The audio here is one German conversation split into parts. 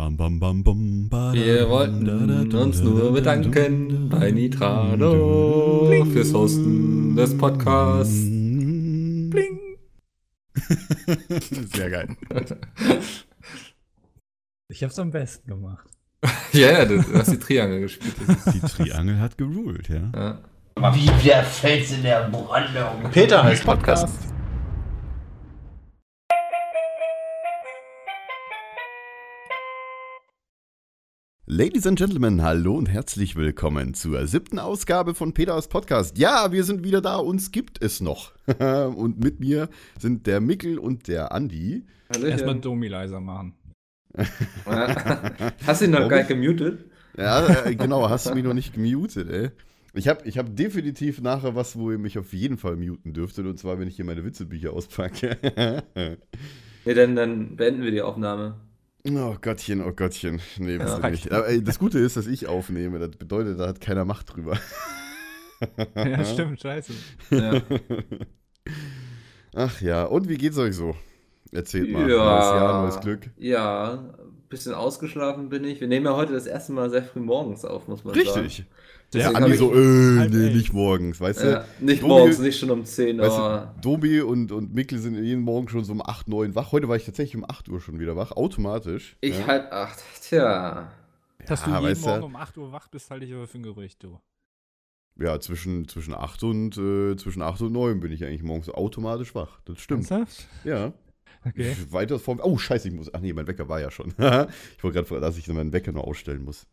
Bam, bam, bam, bam, ba, Wir wollten da, da, da, uns nur da, bedanken da, bei Nitrado fürs Hosten des Podcasts. Bling. Sehr geil. Ich hab's am besten gemacht. Ja, ja, du hast die Triangel gespielt. Die Triangel hat geruled, ja. ja. Wie der Fels in der Brandung. Peter heißt Podcast. Ladies and Gentlemen, hallo und herzlich willkommen zur siebten Ausgabe von Peters Podcast. Ja, wir sind wieder da, uns gibt es noch. und mit mir sind der Mickel und der Andi. Erstmal Hallöchen. Domi leiser machen. Ja. Hast du ihn noch gar nicht gemutet? Ja, äh, genau, hast du mich noch nicht gemutet, ey. Ich habe ich hab definitiv nachher was, wo ihr mich auf jeden Fall muten dürftet, und zwar, wenn ich hier meine Witzebücher auspacke. Nee, dann, dann beenden wir die Aufnahme. Oh Gottchen, oh Gottchen. Nee, Ja. bitte nicht. Aber, ey, das Gute ist, dass ich aufnehme. Das bedeutet, da hat keiner Macht drüber. Ja, stimmt, scheiße. Ja. Ach ja, und wie geht's euch so? Erzählt mal. Ja. Neues Jahr, neues Glück. ja, ein bisschen ausgeschlafen bin ich. Wir nehmen ja heute das erste Mal sehr früh morgens auf, muss man sagen. Richtig. Deswegen Ja, hab Andi so, äh, halb nee, nicht morgens, weißt Ja, du? nicht Domi- morgens, nicht schon um 10 Weißt Uhr. du, Dobi und, und Mikkel sind jeden Morgen schon so um 8, 9 wach. Heute war ich tatsächlich um 8 Uhr schon wieder wach, automatisch. Ich ja. halb acht. Tja. Dass Ja, du jeden weißt du- Morgen um 8 Uhr wach bist, halte ich aber für ein Gerücht, du. Ja, zwischen, zwischen, 8 und, äh, zwischen 8 und 9 bin ich eigentlich morgens automatisch wach. Das stimmt. Ernsthaft? Ja. Okay. Weiter vorm. Oh, scheiße, ich muss. Ach nee, mein Wecker war ja schon. ich wollte gerade fragen, dass ich meinen Wecker noch ausstellen muss.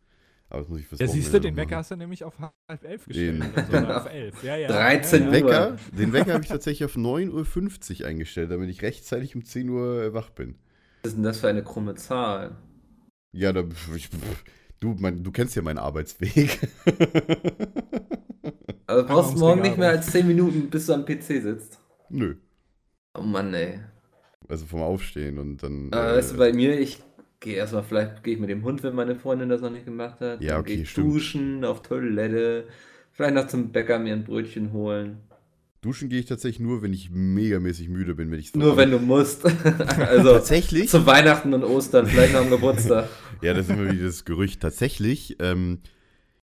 Aber das muss ich fürs Ja, siehst du, den Wecker hast du nämlich auf halb elf gestellt. Den- oder so, oder auf elf. Ja, ja. 13 ja, ja. Wecker, den Wecker habe ich tatsächlich auf 9.50 Uhr eingestellt, damit ich rechtzeitig um 10 Uhr äh, wach bin. Was ist denn das für eine krumme Zahl? Ja, da, ich, du, mein, du kennst ja meinen Arbeitsweg. Also du brauchst morgen Regal nicht mehr als 10 Minuten, bis du am PC sitzt. Nö. Oh Mann, ey. Also vom Aufstehen und dann. Äh, äh, weißt du, bei mir, ich gehe erstmal, vielleicht gehe ich mit dem Hund, wenn meine Freundin das noch nicht gemacht hat. Ja, okay, stimmt. duschen, auf Toilette, vielleicht noch zum Bäcker mir ein Brötchen holen. Duschen gehe ich tatsächlich nur, wenn ich megamäßig müde bin, wenn ich Nur wenn du musst. also Tatsächlich? zu Weihnachten und Ostern, vielleicht noch am Geburtstag. Ja, das ist immer wieder das Gerücht. Tatsächlich, ähm,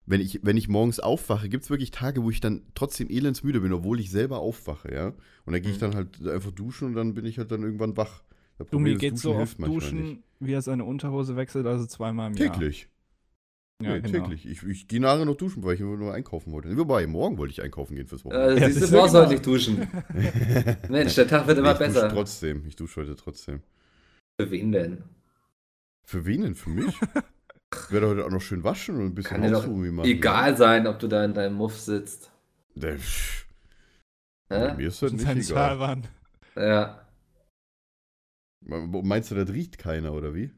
wenn, ich, wenn ich morgens aufwache, gibt es wirklich Tage, wo ich dann trotzdem elendsmüde bin, obwohl ich selber aufwache, ja. Und dann gehe ich Mhm. dann halt einfach duschen und dann bin ich halt dann irgendwann wach. Problem ist, geht so Duschen oft duschen, wie er seine Unterhose wechselt, also zweimal im Jahr. Täglich. Ja, nee, genau. täglich. Ich, ich gehe nachher noch duschen, weil ich nur einkaufen wollte. Wobei, morgen wollte ich einkaufen gehen fürs Wochenende. Äh, Ja, siehst das du, brauchst ja heute genau. nicht duschen. Mensch, der Tag wird Nee, immer ich dusche besser. trotzdem. Ich dusche heute trotzdem. Für wen denn? Für wen denn? Für mich? Ich werde heute auch noch schön waschen und ein bisschen Kann Hausruhe machen. egal sein, ob du da in deinem Muff sitzt. Der, mir ist das nicht egal. Ja. Meinst du, das riecht keiner, oder wie?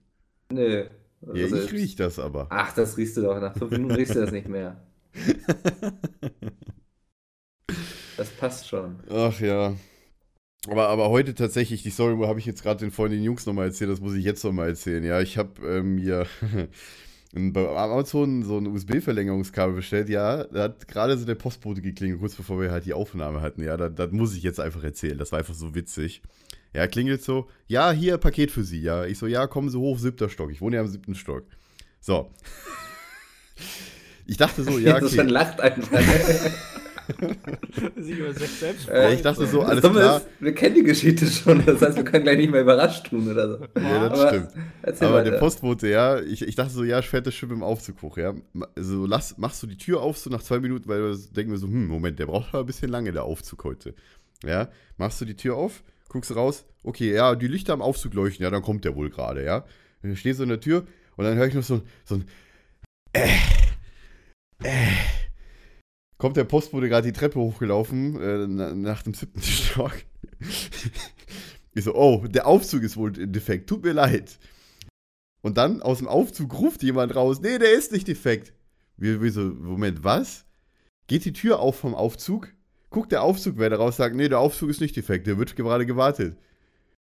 Nö. Ja, Also, ich riech das aber. Ach, das riechst du doch. Nach fünf Minuten riechst du das nicht mehr. Das passt schon. Ach ja. Aber, aber heute tatsächlich, die Story habe ich jetzt gerade den Freunden den Jungs nochmal erzählt, das muss ich jetzt nochmal erzählen. Ja, ich habe ähm, mir bei Amazon so ein USB-Verlängerungskabel bestellt. Ja, da hat gerade so der Postbote geklingelt, kurz bevor wir halt die Aufnahme hatten. Ja, das, das muss ich jetzt einfach erzählen. Das war einfach so witzig. Ja, klingelt so, ja, hier, Paket für Sie. Ja, ich so, ja, kommen Sie hoch, siebter Stock. Ich wohne ja am siebten Stock. So. Ich dachte so, ja, Das schon okay. lacht einfach. Sich über Sex selbst Äh, ich dachte so, Das alles klar. Ist, wir kennen die Geschichte schon. Das heißt, wir können gleich nicht mehr überrascht tun oder so. Ja, das Aber stimmt. Erzähl Aber weiter. der Postbote, ja, ich, ich dachte so, ja, fährt das Schiff im Aufzug hoch, ja. Also lass, machst du die Tür auf, so nach zwei Minuten, weil wir denken wir so, hm, Moment, der braucht aber ein bisschen lange, der Aufzug heute. Ja, machst du die Tür auf, guckst raus, okay, ja, die Lichter am Aufzug leuchten, ja, dann kommt der wohl gerade, ja. Dann stehst du in der Tür und dann höre ich noch so, so ein äh, äh. Kommt der Postbote gerade die Treppe hochgelaufen, äh, na- nach dem siebten Stock. ich so, oh, der Aufzug ist wohl defekt, tut mir leid. Und dann aus dem Aufzug ruft jemand raus, nee, der ist nicht defekt. Wir, wir so, Moment, was? Geht die Tür auf vom Aufzug, guckt der Aufzugwärter raus, sagt, nee, der Aufzug ist nicht defekt, der wird gerade gewartet.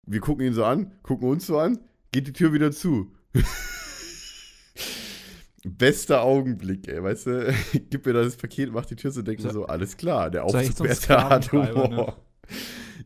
Wir gucken ihn so an, gucken uns so an, geht die Tür wieder zu. Bester Augenblick, ey, weißt du? Gib mir das Paket, mach die Tür zu, denken So- so, alles klar, der so Aufzugwärter hat Humor. ne?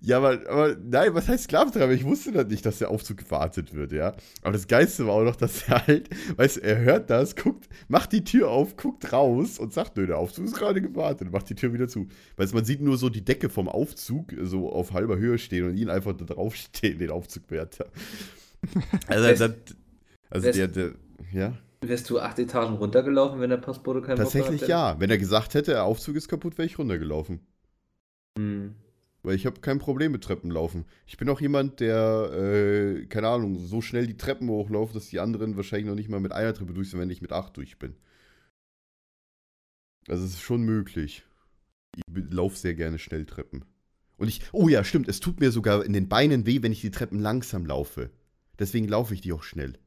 Ja, aber, aber nein, was heißt Sklaventreiber? Ich wusste das nicht, dass der Aufzug gewartet wird, ja. Aber das Geiste war auch noch, dass er halt, weißt du, er hört das, guckt, macht die Tür auf, guckt raus und sagt, nö, der Aufzug ist gerade gewartet, macht die Tür wieder zu. Weißt du, man sieht nur so die Decke vom Aufzug so auf halber Höhe stehen und ihn einfach da draufstehen, den Aufzugwärter. Also, das, also Wärst- der, der, ja. Wärst du acht Etagen runtergelaufen, wenn der Postbote keinen Tatsächlich Bock gehabt ja. Wenn er gesagt hätte, der Aufzug ist kaputt, wäre ich runtergelaufen. Hm. Weil ich habe kein Problem mit Treppenlaufen. Ich bin auch jemand, der, äh, keine Ahnung, so schnell die Treppen hochlauft, dass die anderen wahrscheinlich noch nicht mal mit einer Treppe durch sind, wenn ich mit acht durch bin. Also es ist schon möglich. Ich laufe sehr gerne schnell Treppen. Und ich, oh ja, stimmt, es tut mir sogar in den Beinen weh, wenn ich die Treppen langsam laufe. Deswegen laufe ich die auch schnell.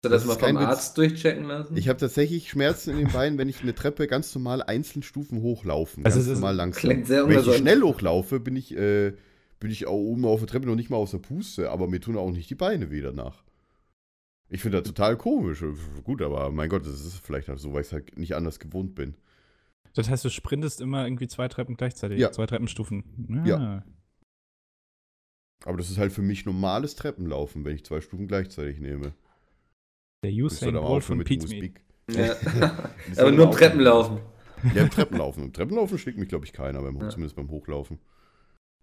Hast du das, Das mal vom Witz. Arzt durchchecken lassen? Ich habe tatsächlich Schmerzen in den Beinen, wenn ich eine Treppe ganz normal einzeln Stufen hochlaufen. Also ganz es ist- normal langsam. Klingt sehr Wenn ich schnell hochlaufe, bin ich, äh, bin ich auch oben auf der Treppe noch nicht mal aus der Puste, aber mir tun auch nicht die Beine weh danach. Ich finde das total komisch. Gut, aber mein Gott, das ist vielleicht halt so, weil ich es halt nicht anders gewohnt bin. Das heißt, du sprintest immer irgendwie zwei Treppen gleichzeitig, Ja. zwei Treppenstufen. Ja. Aber das ist halt für mich normales Treppenlaufen, wenn ich zwei Stufen gleichzeitig nehme. Der Usain Bolt von mit Ja. Aber nur im. Treppenlaufen. Ja, im Treppenlaufen. Im Treppenlaufen schlägt mich, glaube ich, keiner, beim, Ja. zumindest beim Hochlaufen.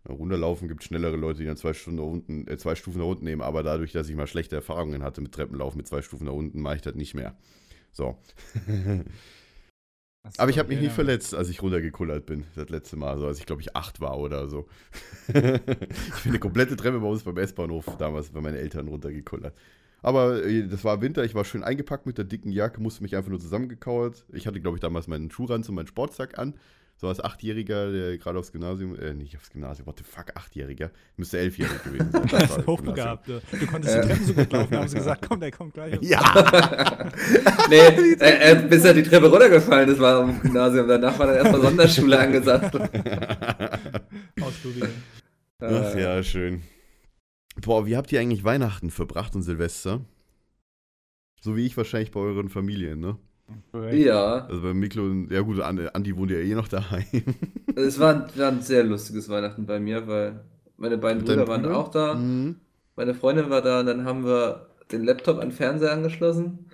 Runterlaufen gibt schnellere Leute, die dann zwei, Stunden unten, äh, zwei Stufen nach unten nehmen, aber dadurch, dass ich mal schlechte Erfahrungen hatte mit Treppenlaufen mit zwei Stufen nach unten, mache ich das nicht mehr. So. Aber ich habe mich nie verletzt, als ich runtergekullert bin, das letzte Mal, so als ich, glaube ich, acht war oder so. ich bin eine komplette Treppe bei uns beim S-Bahnhof damals bei meinen Eltern runtergekullert. Aber äh, das war Winter, ich war schön eingepackt mit der dicken Jacke, musste mich einfach nur zusammengekauert. Ich hatte, glaube ich, damals meinen Schuhranz und meinen Sportsack an. So als Achtjähriger, der gerade aufs Gymnasium, äh, nicht aufs Gymnasium, what the fuck, Achtjähriger, müsste elfjährig gewesen sein. Das war Das ist hochbegabt. ja. Du konntest Ja. die Treppen so gut laufen, haben sie gesagt, komm, der kommt gleich. Ja! nee, äh, äh, bis er die Treppe runtergefallen ist, war am Gymnasium. Danach war dann erstmal Sonderschule angesagt. Ausprobieren. Ach Äh, ja, schön. Boah, wie habt ihr eigentlich Weihnachten verbracht und Silvester? So wie ich wahrscheinlich bei euren Familien, ne? Ja, Also bei Miklo und, ja gut, An- Andi wohnt ja eh noch daheim. es war, ein- war ein sehr lustiges Weihnachten bei mir, weil meine beiden Brüder waren Brüdern? auch da. Mhm. Meine Freundin war da und dann haben wir den Laptop an den Fernseher angeschlossen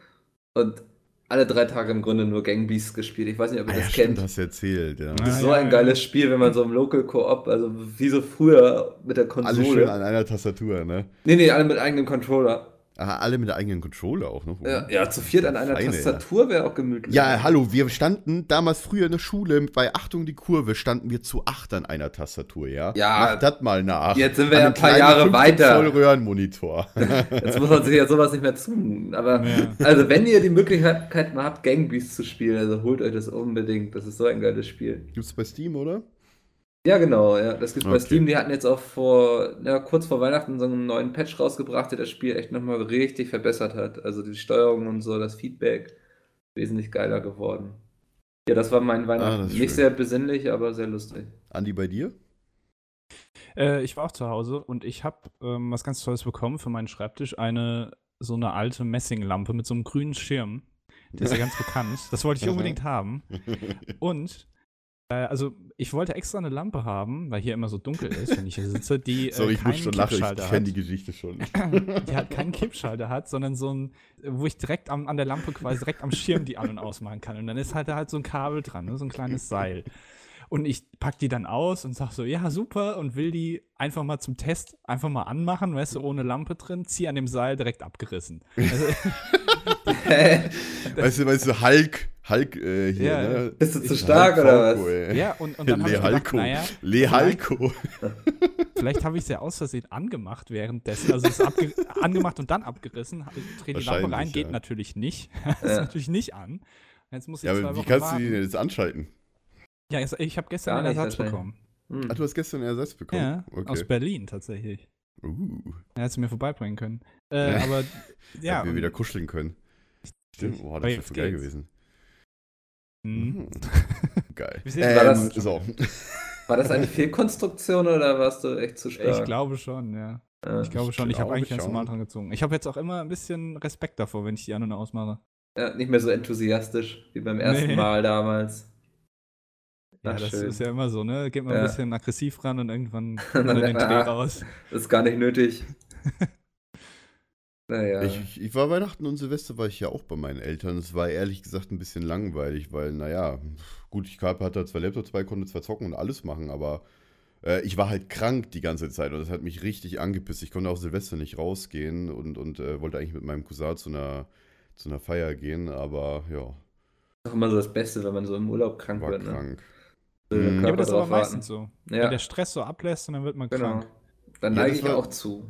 und alle drei Tage im Grunde nur Gang Beasts gespielt. Ich weiß nicht, ob ihr Ah, ja, das stimmt, kennt. hast du erzählt, ja. Das ist Ah, so ja, ein ja. geiles Spiel, wenn man so im Local Co-op, also wie so früher mit der Alle schön Konsole. an einer Tastatur, ne? Nee, nee, alle mit eigenem Controller. Ah, alle mit der eigenen Controller auch noch. Ja, ja zu viert an einer Feine, Tastatur wäre auch gemütlich. Ja, hallo, wir standen damals früher in der Schule, bei Achtung die Kurve, standen wir zu acht an einer Tastatur, ja? Ja. Mach das mal nach. Jetzt sind wir ja ein paar Jahre 15 weiter. Zoll Röhrenmonitor. Jetzt muss man sich ja sowas nicht mehr tun. Aber Ja. also wenn ihr die Möglichkeit mal habt, Gang Beasts zu spielen, also holt euch das unbedingt. Das ist so ein geiles Spiel. Gibt's bei Steam, oder? Ja, genau, ja. Das gibt's bei Okay. Steam. Die hatten jetzt auch vor, ja, kurz vor Weihnachten so einen neuen Patch rausgebracht, der das Spiel echt nochmal richtig verbessert hat. Also die Steuerung und so, das Feedback wesentlich geiler geworden. Ja, das war mein Weihnachten. Ah, Nicht schön. sehr besinnlich, aber sehr lustig. Andi, bei dir? Äh, ich war auch zu Hause und ich habe ähm, was ganz Tolles bekommen für meinen Schreibtisch. Eine so eine alte Messinglampe mit so einem grünen Schirm. Der ist ja ganz bekannt. Das wollte ich unbedingt haben. Und also ich wollte extra eine Lampe haben, weil hier immer so dunkel ist, wenn ich hier sitze, die äh, Sorry, ich muss schon lachen, ich kenne die hat. Geschichte schon. Die halt keinen Kippschalter hat, sondern so ein, wo ich direkt am, an der Lampe quasi direkt am Schirm die an- und ausmachen kann. Und dann ist halt da halt so ein Kabel dran, ne? so ein kleines Seil. Und ich pack die dann aus und sag so, ja, super, und will die einfach mal zum Test einfach mal anmachen, weißt du, ohne Lampe drin, zieh an dem Seil direkt abgerissen. Also, weißt du, weißt du, Hulk, Hulk äh, hier, Ja, ne? Bist du zu Hulk stark oder Falco, was? ey. ja, und, und dann habe ich gedacht, naja, Le vielleicht- Halko. vielleicht habe ich es ja aus Versehen angemacht währenddessen. Also es ist angemacht und dann abgerissen. Drehe die Lampe rein, geht ja. natürlich nicht. ist natürlich nicht an. Jetzt muss ich Ja, zwei aber wie Wochen kannst du warten. die denn jetzt anschalten? Ja, ich habe gestern einen Ersatz bekommen. Hm. Ah, du hast gestern einen Ersatz bekommen? Ja, aus Berlin tatsächlich. Uh, Er hat sie mir vorbeibringen können. Äh, aber ja, ja. wir wieder kuscheln können. Stimmt, boah, das wäre voll geil gewesen. Hm. Mhm. Geil. Sieht- war das- Ähm, so. War das eine Fehlkonstruktion oder warst du echt zu stark? Ich glaube schon, ja. Ja. Ich glaube schon, ich habe glaube eigentlich ganz normal dran gezogen. Ich habe jetzt auch immer ein bisschen Respekt davor, wenn ich die an und ausmache. Ja, nicht mehr so enthusiastisch wie beim ersten Nee. Mal damals. Ja, das schön. ist ja immer so, ne? Geht man Ja. ein bisschen aggressiv ran und irgendwann kommt er den Dreh man, raus. Das ist gar nicht nötig. naja. Ich, ich, war Weihnachten und Silvester war ich ja auch bei meinen Eltern. Es war ehrlich gesagt ein bisschen langweilig, weil, naja, gut, ich hatte zwei Laptops bei, konnte zwar zocken und alles machen, aber äh, ich war halt krank die ganze Zeit und das hat mich richtig angepisst. Ich konnte auch Silvester nicht rausgehen und, und äh, wollte eigentlich mit meinem Cousin zu einer, zu einer Feier gehen, aber ja, ist doch immer so das Beste, wenn man so im Urlaub krank war wird. Ne? krank. Der Mhm. Ja, aber das ist aber meistens so. Wenn Ja, der Stress so ablässt und dann wird man genau. krank. Dann Ja, neige das ich war- auch zu.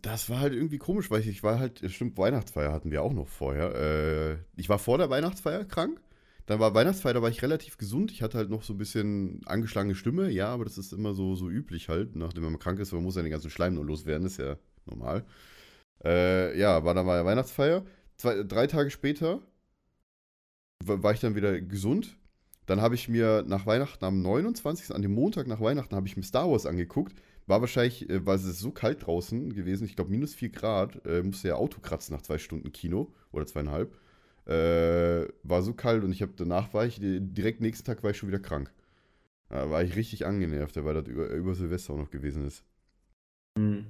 Das war halt irgendwie komisch, weil ich, ich war halt, stimmt, Weihnachtsfeier hatten wir auch noch vorher. Äh, ich war vor der Weihnachtsfeier krank. Dann war Weihnachtsfeier, da war ich relativ gesund. Ich hatte halt noch so ein bisschen angeschlagene Stimme, ja, aber das ist immer so, so üblich halt, nachdem man krank ist, man muss ja den ganzen Schleim nur loswerden, ist ja normal. Äh, ja, war dann mal Weihnachtsfeier. Zwei, drei Tage später wa- war ich dann wieder gesund. Dann habe ich mir nach Weihnachten am 29., an dem Montag nach Weihnachten, habe ich mir Star Wars angeguckt. War wahrscheinlich, äh, weil es ist so kalt draußen gewesen, ich glaube minus 4 Grad, äh, musste ja Auto kratzen nach zwei Stunden Kino oder zweieinhalb. Äh, war so kalt und ich habe danach war ich äh, direkt nächsten Tag war ich schon wieder krank. Da war ich richtig angenervt, weil das über, über Silvester auch noch gewesen ist. Hm.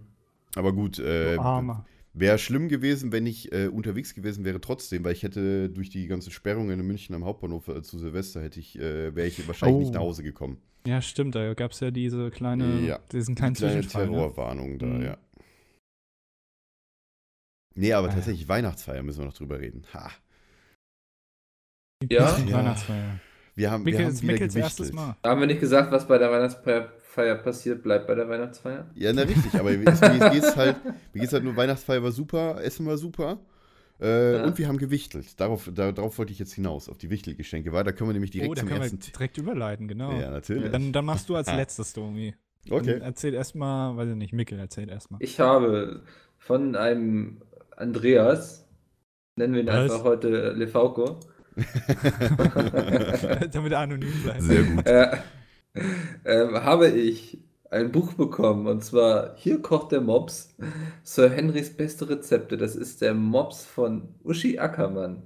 Aber gut, äh. Wäre schlimm gewesen, wenn ich äh, unterwegs gewesen wäre trotzdem, weil ich hätte durch die ganzen Sperrungen in München am Hauptbahnhof äh, zu Silvester hätte ich, äh, wäre ich wahrscheinlich nicht Oh. nach Hause gekommen. Ja, stimmt, da gab es ja diese kleine, Ja, diesen kleinen Kleine Zwischenfall. Ne? Terrorwarnung da, Mhm. ja. Nee, aber Ah, ja. tatsächlich Weihnachtsfeier müssen wir noch drüber reden. Ha. Die Ja? Ja. Weihnachtsfeier. Wir haben, wir haben wieder erstes Mal. Haben wir nicht gesagt, was bei der Weihnachtsfeier passiert, bleibt bei der Weihnachtsfeier? Ja, na richtig, aber mir, mir geht's halt, mir geht's halt nur Weihnachtsfeier war super, Essen war super. Äh, Ja. Und wir haben gewichtelt. Darauf, da, darauf wollte ich jetzt hinaus, auf die Wichtelgeschenke. Weil da können wir nämlich direkt oh, da zum können wir ersten. direkt überleiten, genau. Ja, natürlich. Dann, dann machst du als letztes, Domi. okay. Dann erzähl erstmal, weiß ich nicht, Mikkel erzählt erstmal. Ich habe von einem Andreas, nennen wir ihn Was? einfach heute Lefauco, Damit er anonym bleibt. Sehr gut. äh, ähm, habe ich ein Buch bekommen und zwar Hier kocht der Mops, Sir Henrys beste Rezepte. Das ist der Mops von Uschi Ackermann.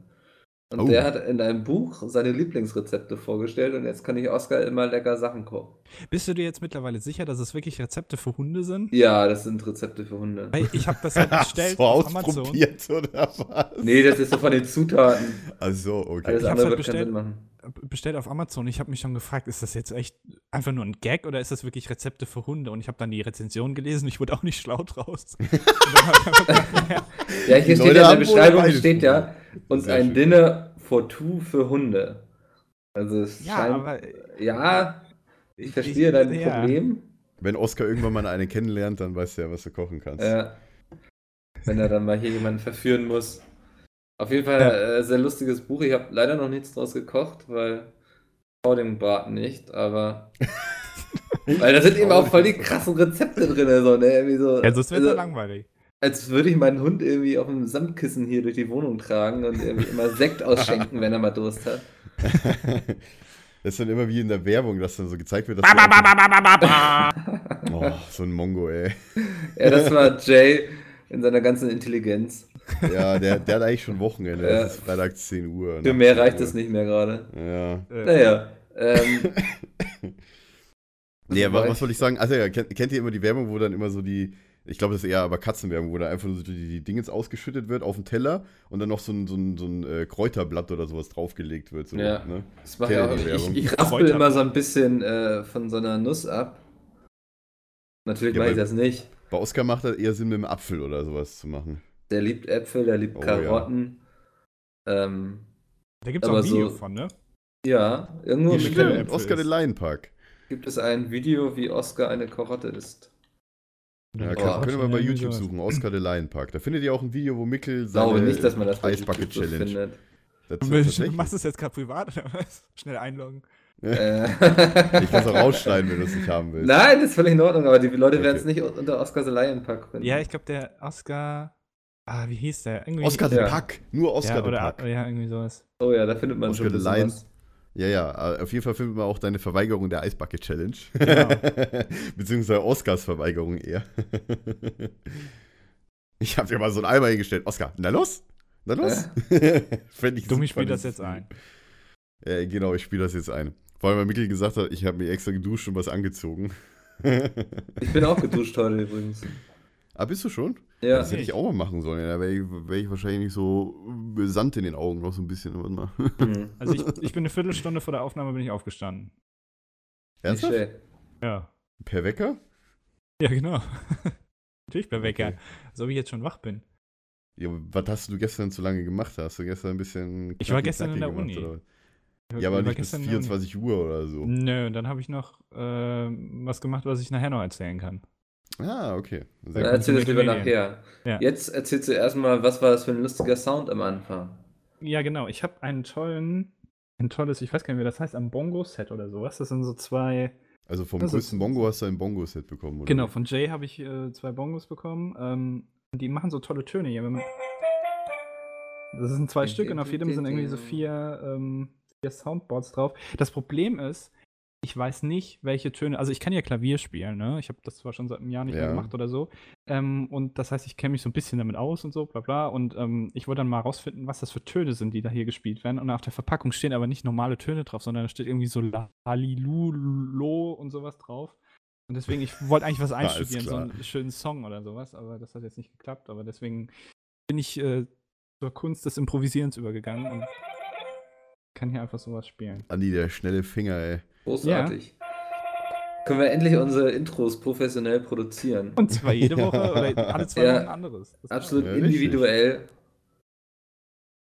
Und Oh. der hat in einem Buch seine Lieblingsrezepte vorgestellt und jetzt kann ich Oskar immer lecker Sachen kochen. Bist du dir jetzt mittlerweile sicher, dass es wirklich Rezepte für Hunde sind? Ja, das sind Rezepte für Hunde. Weil ich habe das halt bestellt so auf Amazon. oder was? Nee, das ist so von den Zutaten. Also, okay. Alles Ich andere halt wird keinen bestellt. Sinn machen. Bestellt auf Amazon. Ich habe mich schon gefragt, ist das jetzt echt einfach nur ein Gag oder ist das wirklich Rezepte für Hunde? Und ich habe dann die Rezension gelesen. Ich wurde auch nicht schlau draus. Ich ja, Ja, hier Die steht ja in der Beschreibung steht ja und Sehr ein schön. Dinner for two für Hunde. Also es ja scheint, aber ja, ich verstehe dein ja. Problem. Wenn Oskar irgendwann mal eine kennenlernt, dann weißt du ja, was du kochen kannst. Äh, wenn er dann mal hier jemanden verführen muss. Auf jeden Fall Ja. äh, sehr lustiges Buch. Ich habe leider noch nichts draus gekocht, weil vor dem Braten nicht, aber weil da sind eben auch voll die krassen Rezepte drin, so, ne? Irgendwie so, Ja, sonst wird also, langweilig. als würde ich meinen Hund irgendwie auf dem Samtkissen hier durch die Wohnung tragen und irgendwie immer Sekt ausschenken, wenn er mal Durst hat. Das ist dann immer wie in der Werbung, dass dann so gezeigt wird, dass du einfach, oh, so ein Mongo, ey. Ja, das war Jay in seiner ganzen Intelligenz. Ja, der, der hat eigentlich schon Wochenende. Ja. Es ist Freitag 10 Uhr. Für mehr 10 reicht Uhr. es nicht mehr gerade. Ja. Äh, Naja. Ähm, Nee, aber was wollte ich sagen? Also ja, kennt, kennt ihr immer die Werbung, wo dann immer so die, ich glaube, das ist eher aber Katzenwerbung, wo da einfach nur so die, die Dingens ausgeschüttet wird auf den Teller und dann noch so ein, so ein, so ein äh, Kräuterblatt oder sowas draufgelegt wird. So, Ja. ne? das ich Kennt auch. Ich, Werbung? ich raspel immer so ein bisschen äh, von so einer Nuss ab. Natürlich Ja, mache ich das nicht. Bei Oskar macht das eher Sinn, mit dem Apfel oder sowas zu machen. Der liebt Äpfel, der liebt Oh, ja. Karotten. Ähm, Da gibt es auch aber ein Video so- von, ne? ja, irgendwo im Stimmt, Oskar den Laienpark. gibt es ein Video, wie Oscar eine Karotte isst. Ja, kann, Karotte, können wir bei irgendwie YouTube sowas. suchen, Oskar der Laienpark. Da findet ihr auch ein Video, wo Mickel glaube seine nicht, dass man das bei Eisbucket YouTube so Challenge. findet. Das, Du machst es jetzt gerade privat oder was? Schnell einloggen. Äh, Ich kann es auch rausschneiden, wenn du es nicht haben willst. Nein, das ist völlig in Ordnung, aber die Leute werden es Okay. nicht unter Oscar the Lion Pack finden. Ja, ich glaube, der Oscar. Ah, wie hieß der? Irgendwie, Oskar Ja. den Pack. Nur Oskar ja, Pack. Ja, irgendwie sowas. Oh ja, da findet man Oscar schon the Lion. was. Ja, ja, äh, auf jeden Fall findet man auch deine Verweigerung der Eisbucket Challenge. Genau. Beziehungsweise Oscars Verweigerung eher. ich habe dir mal so einen Eimer hingestellt. Oskar, na los? Na los? Fänd ich Dummi super, spielt das jetzt ein. Äh, genau, ich spiele das jetzt ein. Vor allem, weil Mikkel gesagt hat, ich habe mir extra geduscht und was angezogen. Ich bin auch geduscht heute übrigens. ah, bist du schon? Ja. Das hätte ich auch mal machen sollen. Da wäre ich, wär ich wahrscheinlich nicht so Sand in den Augen noch so ein bisschen. Warte mal. Hm. Also ich, ich bin eine Viertelstunde vor der Aufnahme bin ich aufgestanden. Ernsthaft? Ja. Per Wecker? Ja, genau. Natürlich bei Wecker. Okay. So wie ich jetzt schon wach bin. Ja, was hast du gestern so lange gemacht? Hast du gestern ein bisschen. Ich war gestern in der Uni. gemacht, oder? Ja, aber nicht bis gestern in der Uni. 24 Uhr oder so. Nö, dann habe ich noch äh, was gemacht, was ich nachher noch erzählen kann. Ah, okay. Sehr Dann erzähl das lieber Medien. nachher. Ja. Jetzt erzählst du erstmal, was war das für ein lustiger Sound am Anfang? Ja, genau. Ich habe einen tollen, ein tolles, ich weiß gar nicht, wie das heißt, ein Bongo-Set oder sowas. Das sind so zwei. Also vom ist- größten Bongo hast du ein Bongo-Set bekommen, oder? Genau, von Jay habe ich äh, zwei Bongos bekommen. Ähm, die machen so tolle Töne hier. Wenn man das sind zwei Stück und auf jedem sind irgendwie so vier, ähm, vier Soundboards drauf. Das Problem ist, ich weiß nicht, welche Töne. Also ich kann ja Klavier spielen, ne? Ich habe das zwar schon seit einem Jahr nicht mehr Ja. gemacht oder so. Ähm, und das heißt, ich kenne mich so ein bisschen damit aus und so, bla bla. Und ähm, ich wollte dann mal rausfinden, was das für Töne sind, die da hier gespielt werden. Und auf der Verpackung stehen aber nicht normale Töne drauf, sondern da steht irgendwie so Lalilulo und sowas drauf. Und deswegen, ich wollte eigentlich was einstudieren, so einen schönen Song oder sowas, aber das hat jetzt nicht geklappt. Aber deswegen bin ich äh, zur Kunst des Improvisierens übergegangen und kann hier einfach sowas spielen. Andi, der schnelle Finger, ey. Großartig. Können wir endlich unsere Intros professionell produzieren? Und zwar jede Woche oder alle zwei Ja. Wochen ein anderes. Das Absolut Ja, individuell.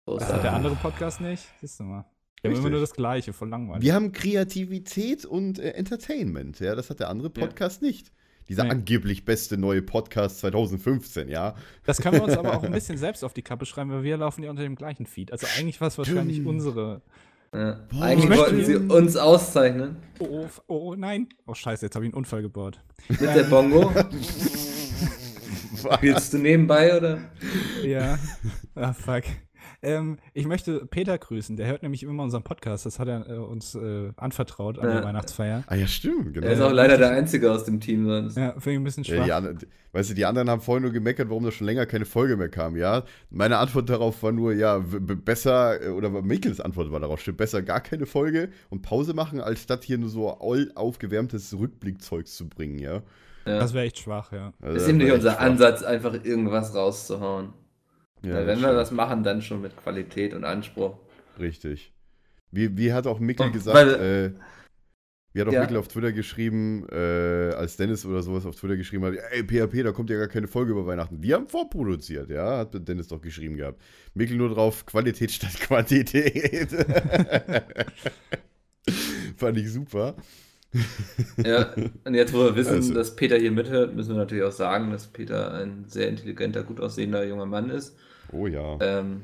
Das hat der andere Podcast nicht. Siehst du mal. Wir haben immer nur das Gleiche, voll langweilig. Wir haben Kreativität und äh, Entertainment, ja. Das hat der andere Ja. Podcast nicht. Dieser Nee. angeblich beste neue Podcast 2015, ja. Das können wir uns aber auch ein bisschen selbst auf die Kappe schreiben, weil wir laufen ja unter dem gleichen Feed. Also eigentlich war es wahrscheinlich unsere. Ja. Boah, Eigentlich ich wollten möchte- sie uns auszeichnen. Oh, f- oh nein. Oh scheiße, jetzt habe ich einen Unfall gebaut. Mit der Bongo. Spielst du nebenbei oder? Ja. Ah, fuck. Ähm, ich möchte Peter grüßen. Der hört nämlich immer unseren Podcast. Das hat er äh, uns äh, anvertraut an Ja. der Weihnachtsfeier. Ah ja, stimmt, genau. Er ist auch leider der Einzige aus dem Team sonst. Ja, finde ich ein bisschen Ja, schwach. die anderen, weißt du, die anderen haben vorhin nur gemeckert, warum da schon länger keine Folge mehr kam, ja. Meine Antwort darauf war nur, ja, besser, äh, oder Mikkels Antwort war darauf, stimmt, besser gar keine Folge und Pause machen, als statt hier nur so all aufgewärmtes Rückblickzeugs zu bringen, ja. Ja. Das wäre echt schwach, ja. Also ist das eben nicht unser. Ansatz, einfach irgendwas rauszuhauen. Ja, das wenn wir was machen, dann schon mit Qualität und Anspruch. Richtig. Wie, wie hat auch Mikkel Und gesagt, weil- äh, wie hat auch Ja. Mikkel auf Twitter geschrieben, äh, als Dennis oder sowas auf Twitter geschrieben hat, ey, PHP, da kommt ja gar keine Folge über Weihnachten. Wir haben vorproduziert, ja, hat Dennis doch geschrieben gehabt. Mikkel nur drauf, Qualität statt Quantität. Fand ich super. Ja, und jetzt, wo wir wissen, Also. dass Peter hier mithört, müssen wir natürlich auch sagen, dass Peter ein sehr intelligenter, gut aussehender junger Mann ist. Oh ja. Ähm,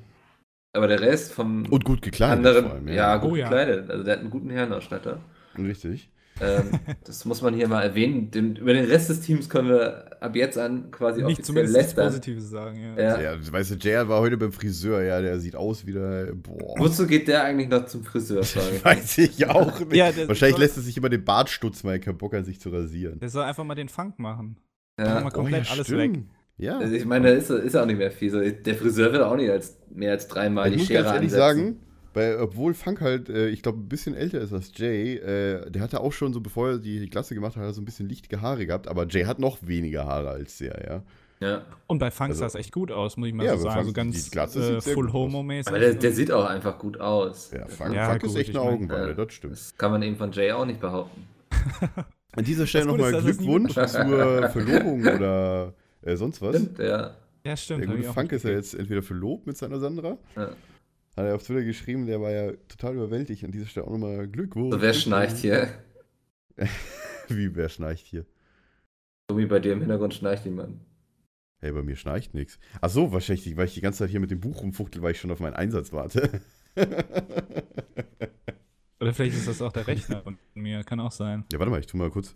aber der Rest vom Und gut gekleidet anderen, vor allem, ja, gut Oh ja. gekleidet. Also der hat einen guten Herrenausstatter. Richtig. Ähm, das muss man hier mal erwähnen. Den, über den Rest des Teams können wir ab jetzt an quasi Nicht offiziell lästern. Positives sagen, ja. Ja. Ja, weißt du, JR war heute beim Friseur, ja, der sieht aus wie der, boah. Wozu geht der eigentlich noch zum Friseur? frage. Weiß ich auch nicht. Ja, Wahrscheinlich soll- lässt er sich immer den Bart stutzen, weil er keinen Bock hat, sich zu rasieren. Der soll einfach mal den Funk machen. Ja. Mal komplett alles stimmt. weg. Ja. Also ich meine, da ist, ist auch nicht mehr viel. So, der Friseur will auch nicht als, mehr als dreimal ich die muss Schere ganz ehrlich ansetzen. sagen, weil, obwohl Funk halt, äh, ich glaube, ein bisschen älter ist als Jay, äh, der hatte auch schon so, bevor er die, die Klasse gemacht hat, hat so ein bisschen lichtige Haare gehabt, aber Jay hat noch weniger Haare als der, ja. Ja. Und bei Funk Also- sah es echt gut aus, muss ich mal Ja, so sagen. So ganz äh, sieht sehr Full. Homo-mäßig. Aber der, der sieht auch einfach gut aus. Ja, Funk, Ja, Funk gut, ist echt ich eine Augenweide, Ja, das stimmt. Das kann man eben von Jay auch nicht behaupten. An dieser Stelle nochmal Glückwunsch zur Verlobung oder äh, sonst was. Stimmt, ja. ja, stimmt. Der gute Funk ist ja jetzt entweder verlobt mit seiner Sandra. ja. Hat er auf Twitter geschrieben, der war ja total überwältigt. An dieser Stelle auch nochmal Glückwunsch. So, wer schnarcht hier? Wie, wer schnarcht hier? So wie bei dir im Hintergrund schnarcht jemand. Hey, bei mir schnarcht nichts. Ach so, wahrscheinlich, weil ich die ganze Zeit hier mit dem Buch rumfuchtel, weil ich schon auf meinen Einsatz warte. Oder vielleicht ist das auch der Rechner von mir, kann auch sein. ja, warte mal, ich tu mal kurz.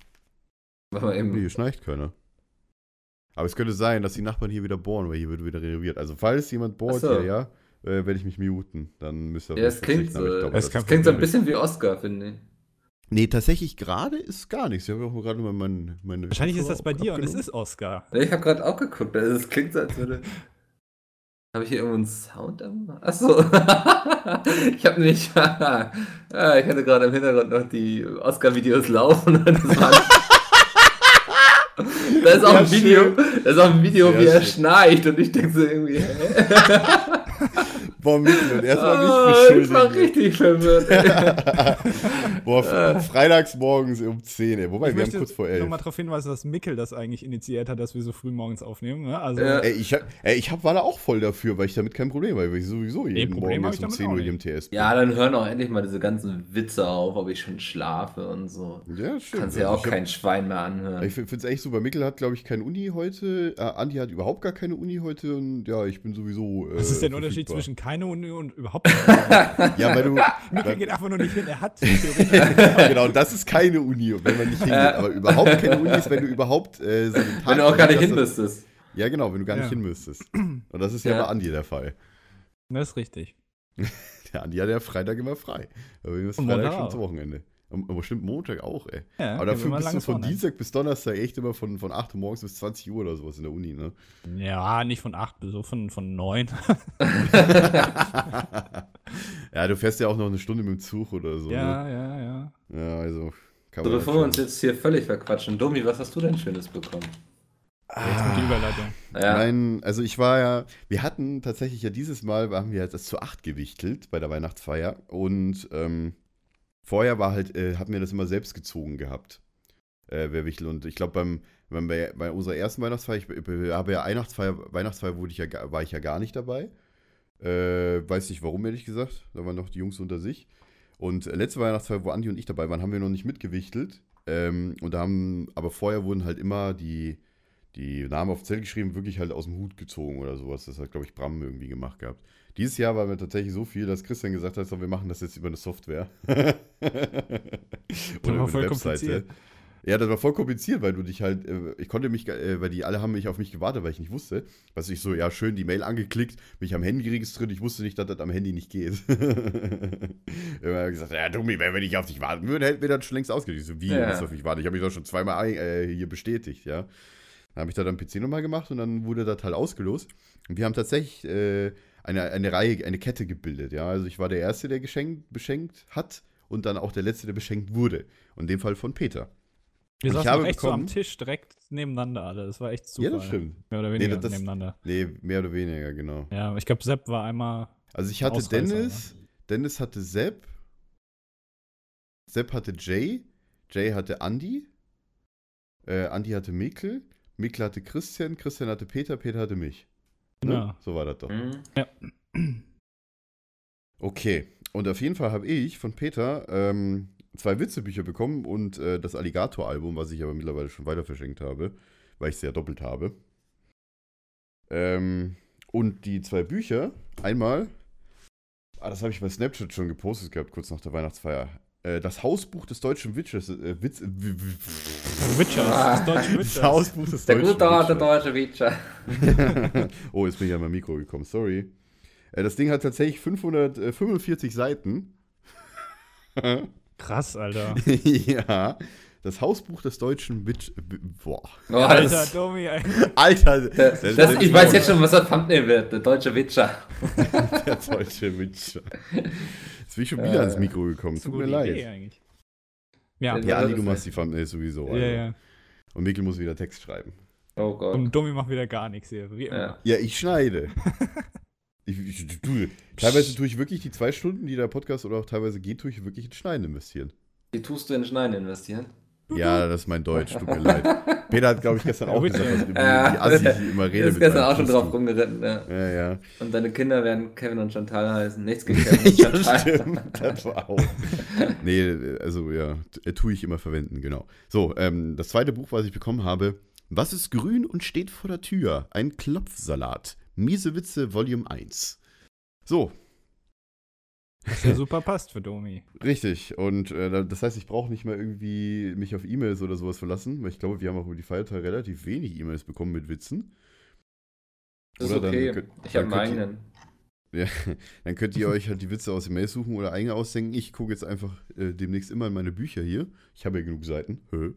Mach mal Nee, eben. hier schnarcht keiner. Aber es könnte sein, dass die Nachbarn hier wieder bohren, weil hier wird wieder renoviert. Also, falls jemand bohrt so. hier, ja, äh, werde ich mich muten. Dann müsst ihr Ja, es klingt so. glaube, Es das- klingt so ein bisschen wie Oscar, finde ich. Nee, tatsächlich gerade ist gar nichts. Ich habe auch gerade mal mein, meine. Wahrscheinlich ist das bei dir und es abgenommen. ist Oscar. Ich habe gerade auch geguckt. Also es klingt so, als würde. Habe ich hier irgendwo einen Sound? am- Achso. ich habe nicht. ja, ich hatte gerade im Hintergrund noch die Oscar-Videos laufen. und Das war da ist auch Sehr ein Video, da ist auch ein Video, Sehr wie er schön. schnarcht und ich denke so irgendwie, hä? Boah, Mikkel, und erstmal Oh, mich ich beschuldigen. war richtig verwirrt. ey. Boah, freitags morgens um 10, ey. Wobei, Ich wir haben möchte kurz vor 11. nochmal darauf hinweisen, dass Mickel das eigentlich initiiert hat, dass wir so früh morgens aufnehmen. Ne? Also, Ja. Ey, ich, hab, ey, ich hab, war da auch voll dafür, weil ich damit kein Problem habe, weil ich sowieso jeden Problem Morgen jetzt ich um damit 10 auch Uhr im TS bin. Ja, dann hören auch endlich mal diese ganzen Witze auf, ob ich schon schlafe und so. ja stimmt. Kannst ja Also auch ich hab- kein Schwein mehr anhören. Ich finde es echt super. Mikkel hat, glaube ich, keine Uni heute. Äh, Andi hat überhaupt gar keine Uni heute. Und ja, ich bin sowieso. Äh, was ist der Unterschied zwischen keine Uni und überhaupt Ja, weil du. Weil, geht einfach nur nicht hin, er hat. genau, das ist keine Uni, wenn man nicht hingeht. Aber überhaupt keine Uni ist, wenn du überhaupt äh, so einen Tag Wenn du auch gar nicht hin müsstest. Ja, genau, wenn du gar nicht Ja. hin müsstest. Und das ist ja, Ja. bei Andi der Fall. Das ist richtig. Der Andi hat ja Freitag immer frei. Aber wir müssen Und Freitag Montag schon zum Wochenende. Aber stimmt, Montag auch, ey. Ja, Aber dafür bist du von Wochenende. Dienstag bis Donnerstag echt immer von, von 8 Uhr morgens bis 20 Uhr oder sowas in der Uni, ne? Ja, nicht von 8 bis so von, von 9. ja, du fährst ja auch noch eine Stunde mit dem Zug oder so. ja, ja, ja. Ne? Ja, also kann So, man bevor wir uns jetzt hier völlig verquatschen, Domi, was hast du denn Schönes bekommen? Jetzt kommt die Überleitung. Ja, Nein, also ich war ja, wir hatten tatsächlich ja dieses Mal, haben wir das zu 8 gewichtelt bei der Weihnachtsfeier und ähm, vorher war halt, äh, hatten wir das immer selbst gezogen gehabt, äh, wer wichtel. Und ich glaube beim, beim, bei, unserer ersten Weihnachtsfeier, ich be- habe ja Weihnachtsfeier, Weihnachtsfeier wurde ich ja, war ich ja gar nicht dabei, äh, weiß nicht warum, ehrlich gesagt, da waren noch die Jungs unter sich. Und äh, letzte Weihnachtsfeier, wo Andi und ich dabei waren, haben wir noch nicht mitgewichtelt. Ähm, und haben, aber vorher wurden halt immer die die Namen auf Zettel geschrieben, wirklich halt aus dem Hut gezogen oder sowas. Das hat, glaube ich, Bram irgendwie gemacht gehabt. Dieses Jahr war mir tatsächlich so viel, dass Christian gesagt hat, so, wir machen das jetzt über eine Software. Oder war voll kompliziert. Ja, das war voll kompliziert, weil du dich halt, äh, ich konnte mich, äh, weil die alle haben mich auf mich gewartet, weil ich nicht wusste. Was ich so, ja, schön die Mail angeklickt, mich am Handy registriert, ich wusste nicht, dass das am Handy nicht geht. Immer gesagt, ja, Dummi, wenn wir nicht auf dich warten würden, hätten wir das schon längst. Ich so, wie, Ja. ja. auf mich warten? Ich habe mich doch schon zweimal äh, hier bestätigt, ja. Dann habe ich da dann PC nochmal gemacht und dann wurde das halt ausgelost. Und wir haben tatsächlich äh, eine, eine Reihe, eine Kette gebildet, ja. Also ich war der Erste, der geschenkt, beschenkt hat und dann auch der Letzte, der beschenkt wurde. Und in dem Fall von Peter. Wir Ich saßen habe auch echt so am bekommen- Tisch direkt nebeneinander alle. Das war echt super. Ja, das stimmt. Mehr oder Nee, weniger das- nebeneinander. Nee, mehr oder weniger, genau. Ja, ich glaube, Sepp war einmal. Also ich hatte Ausreißer, Dennis, Dennis hatte Sepp, Sepp hatte Jay, Jay hatte Andy, äh, Andy hatte Mikkel, Mikkel hatte Christian, Christian hatte Peter, Peter hatte mich. Ne? Genau. So war das doch. Hm? Okay, und auf jeden Fall habe ich von Peter ähm, zwei Witzebücher bekommen und äh, das Alligator-Album, was ich aber mittlerweile schon weiter verschenkt habe, weil ich es ja doppelt habe. Ähm, und die zwei Bücher, einmal, ah, das habe ich bei Snapchat schon gepostet gehabt, kurz nach der Weihnachtsfeier. Äh, das Hausbuch des deutschen Witchers, äh, Witz, äh, Witchers, das deutsche das Witchers. Hausbuch des Der deutschen gute alte deutsche Witcher. oh, jetzt bin ich an mein Mikro gekommen, sorry. Äh, das Ding hat tatsächlich 545 Seiten. Krass, Alter. ja. Das Hausbuch des deutschen Witch. Boah. Oh, Alter, das, Domi. Alter, das, das- das, das- ich weiß jetzt schon, was das Thumbnail wird. Der deutsche Witcher. der deutsche Witcher. Jetzt bin ich schon wieder Äh, ans Mikro gekommen. Tut mir leid. eigentlich. Ja, Ja. Das du machst die Thumbnails sowieso. ja, Alter. ja. Und Mikkel muss wieder Text schreiben. Oh Gott. Und Domi macht wieder gar nichts hier. Wie immer. Ja. Ja, ich schneide. ich, ich, du, teilweise tue ich wirklich die zwei Stunden, die der Podcast oder auch teilweise geht, tue ich wirklich in Schneiden investieren. Wie tust du in Schneiden investieren? Ja, das ist mein Deutsch, tut mir leid. Peter hat, glaube ich, gestern auch gesagt, dass wie, Ja. wie Assi ich immer rede. Du bist mit gestern auch schon drauf rumgeritten, ja. Ja, ja. Und deine Kinder werden Kevin und Chantal heißen. Nichts gegen Kevin und ja, Chantal. stimmt. Das war auch. Nee, also ja, äh, tue ich immer verwenden, genau. So, ähm, das zweite Buch, was ich bekommen habe, Was ist grün und steht vor der Tür? Ein Klopfsalat. Miese Witze, Volume 1. So, Was ja super passt für Domi. richtig. Und äh, da- das heißt, ich brauche nicht mehr irgendwie mich auf E-Mails oder sowas verlassen, weil ich glaube, wir haben auch über die Feiertage relativ wenig E-Mails bekommen mit Witzen. Das ist Oder dann okay. könnt- ich habe dann einen könnt ihr- eigenen. Ja, dann könnt ihr euch halt die Witze aus den Mails suchen oder eigene ausdenken. Ich gucke jetzt einfach äh, demnächst immer in meine Bücher hier. Ich habe ja genug Seiten. Hö.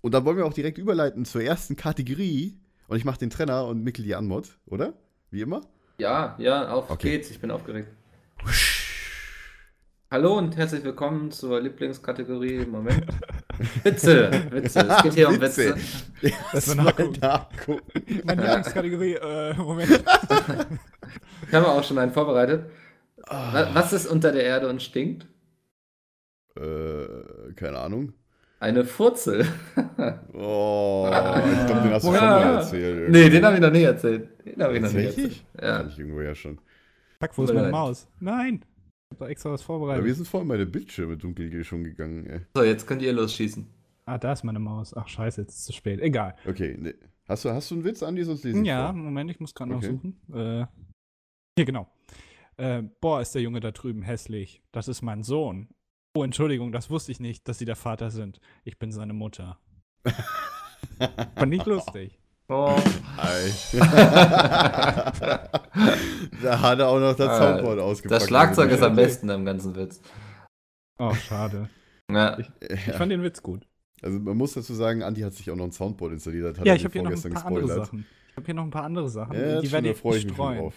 Und dann wollen wir auch direkt überleiten zur ersten Kategorie. Und ich mache den Trenner und Mikkel die Anmod, oder? Wie immer? Ja, ja, auf Okay. geht's. Ich bin aufgeregt. Hallo und herzlich willkommen zur Lieblingskategorie. Moment. Witze, Witze. Es geht hier um Witze. Ja, Das nachgucken. Meine Lieblingskategorie, äh, Moment. Ich habe auch schon einen vorbereitet. Ah. Wa- Was ist unter der Erde und stinkt? Äh, keine Ahnung. Eine Furzel. Oh, ich glaube, den hast du schon Moment. mal erzählt. nee, den habe ich noch nie erzählt. Den habe ich noch Ist nie richtig? erzählt. Ja. Kann ich irgendwo ja schon. Fuck, wo ist meine. Maus? Nein. Ich hab da extra was Aber wir vorbereitet. sind vorhin meine Bildschirme dunkel schon gegangen, ey. So, jetzt könnt ihr losschießen. Ah, da ist meine Maus. Ach, scheiße, jetzt ist es zu spät. Egal. Okay, ne. Hast du, hast du einen Witz, Andi? Sonst lese ich Ja, vor. Moment, ich muss gerade noch Okay. suchen. Äh, hier, genau. Äh, boah, ist der Junge da drüben hässlich. Das ist mein Sohn. Oh, Entschuldigung, das wusste ich nicht, dass Sie der Vater sind. Ich bin seine Mutter. Fand ich lustig. Oh. Da hat er auch noch das Ah, Soundboard ausgepackt. Das Schlagzeug ist am besten am ganzen Witz. Oh, schade. Ja. Ich Ja. fand den Witz gut. Also man muss dazu sagen, Andi hat sich auch noch ein Soundboard installiert. Hat Ja, ich habe hier noch ein vorgestern paar andere gespoilert. Sachen. Ich habe hier noch ein paar andere Sachen. Ja, die schon, werde ich freue ich mich schon streuen. drauf.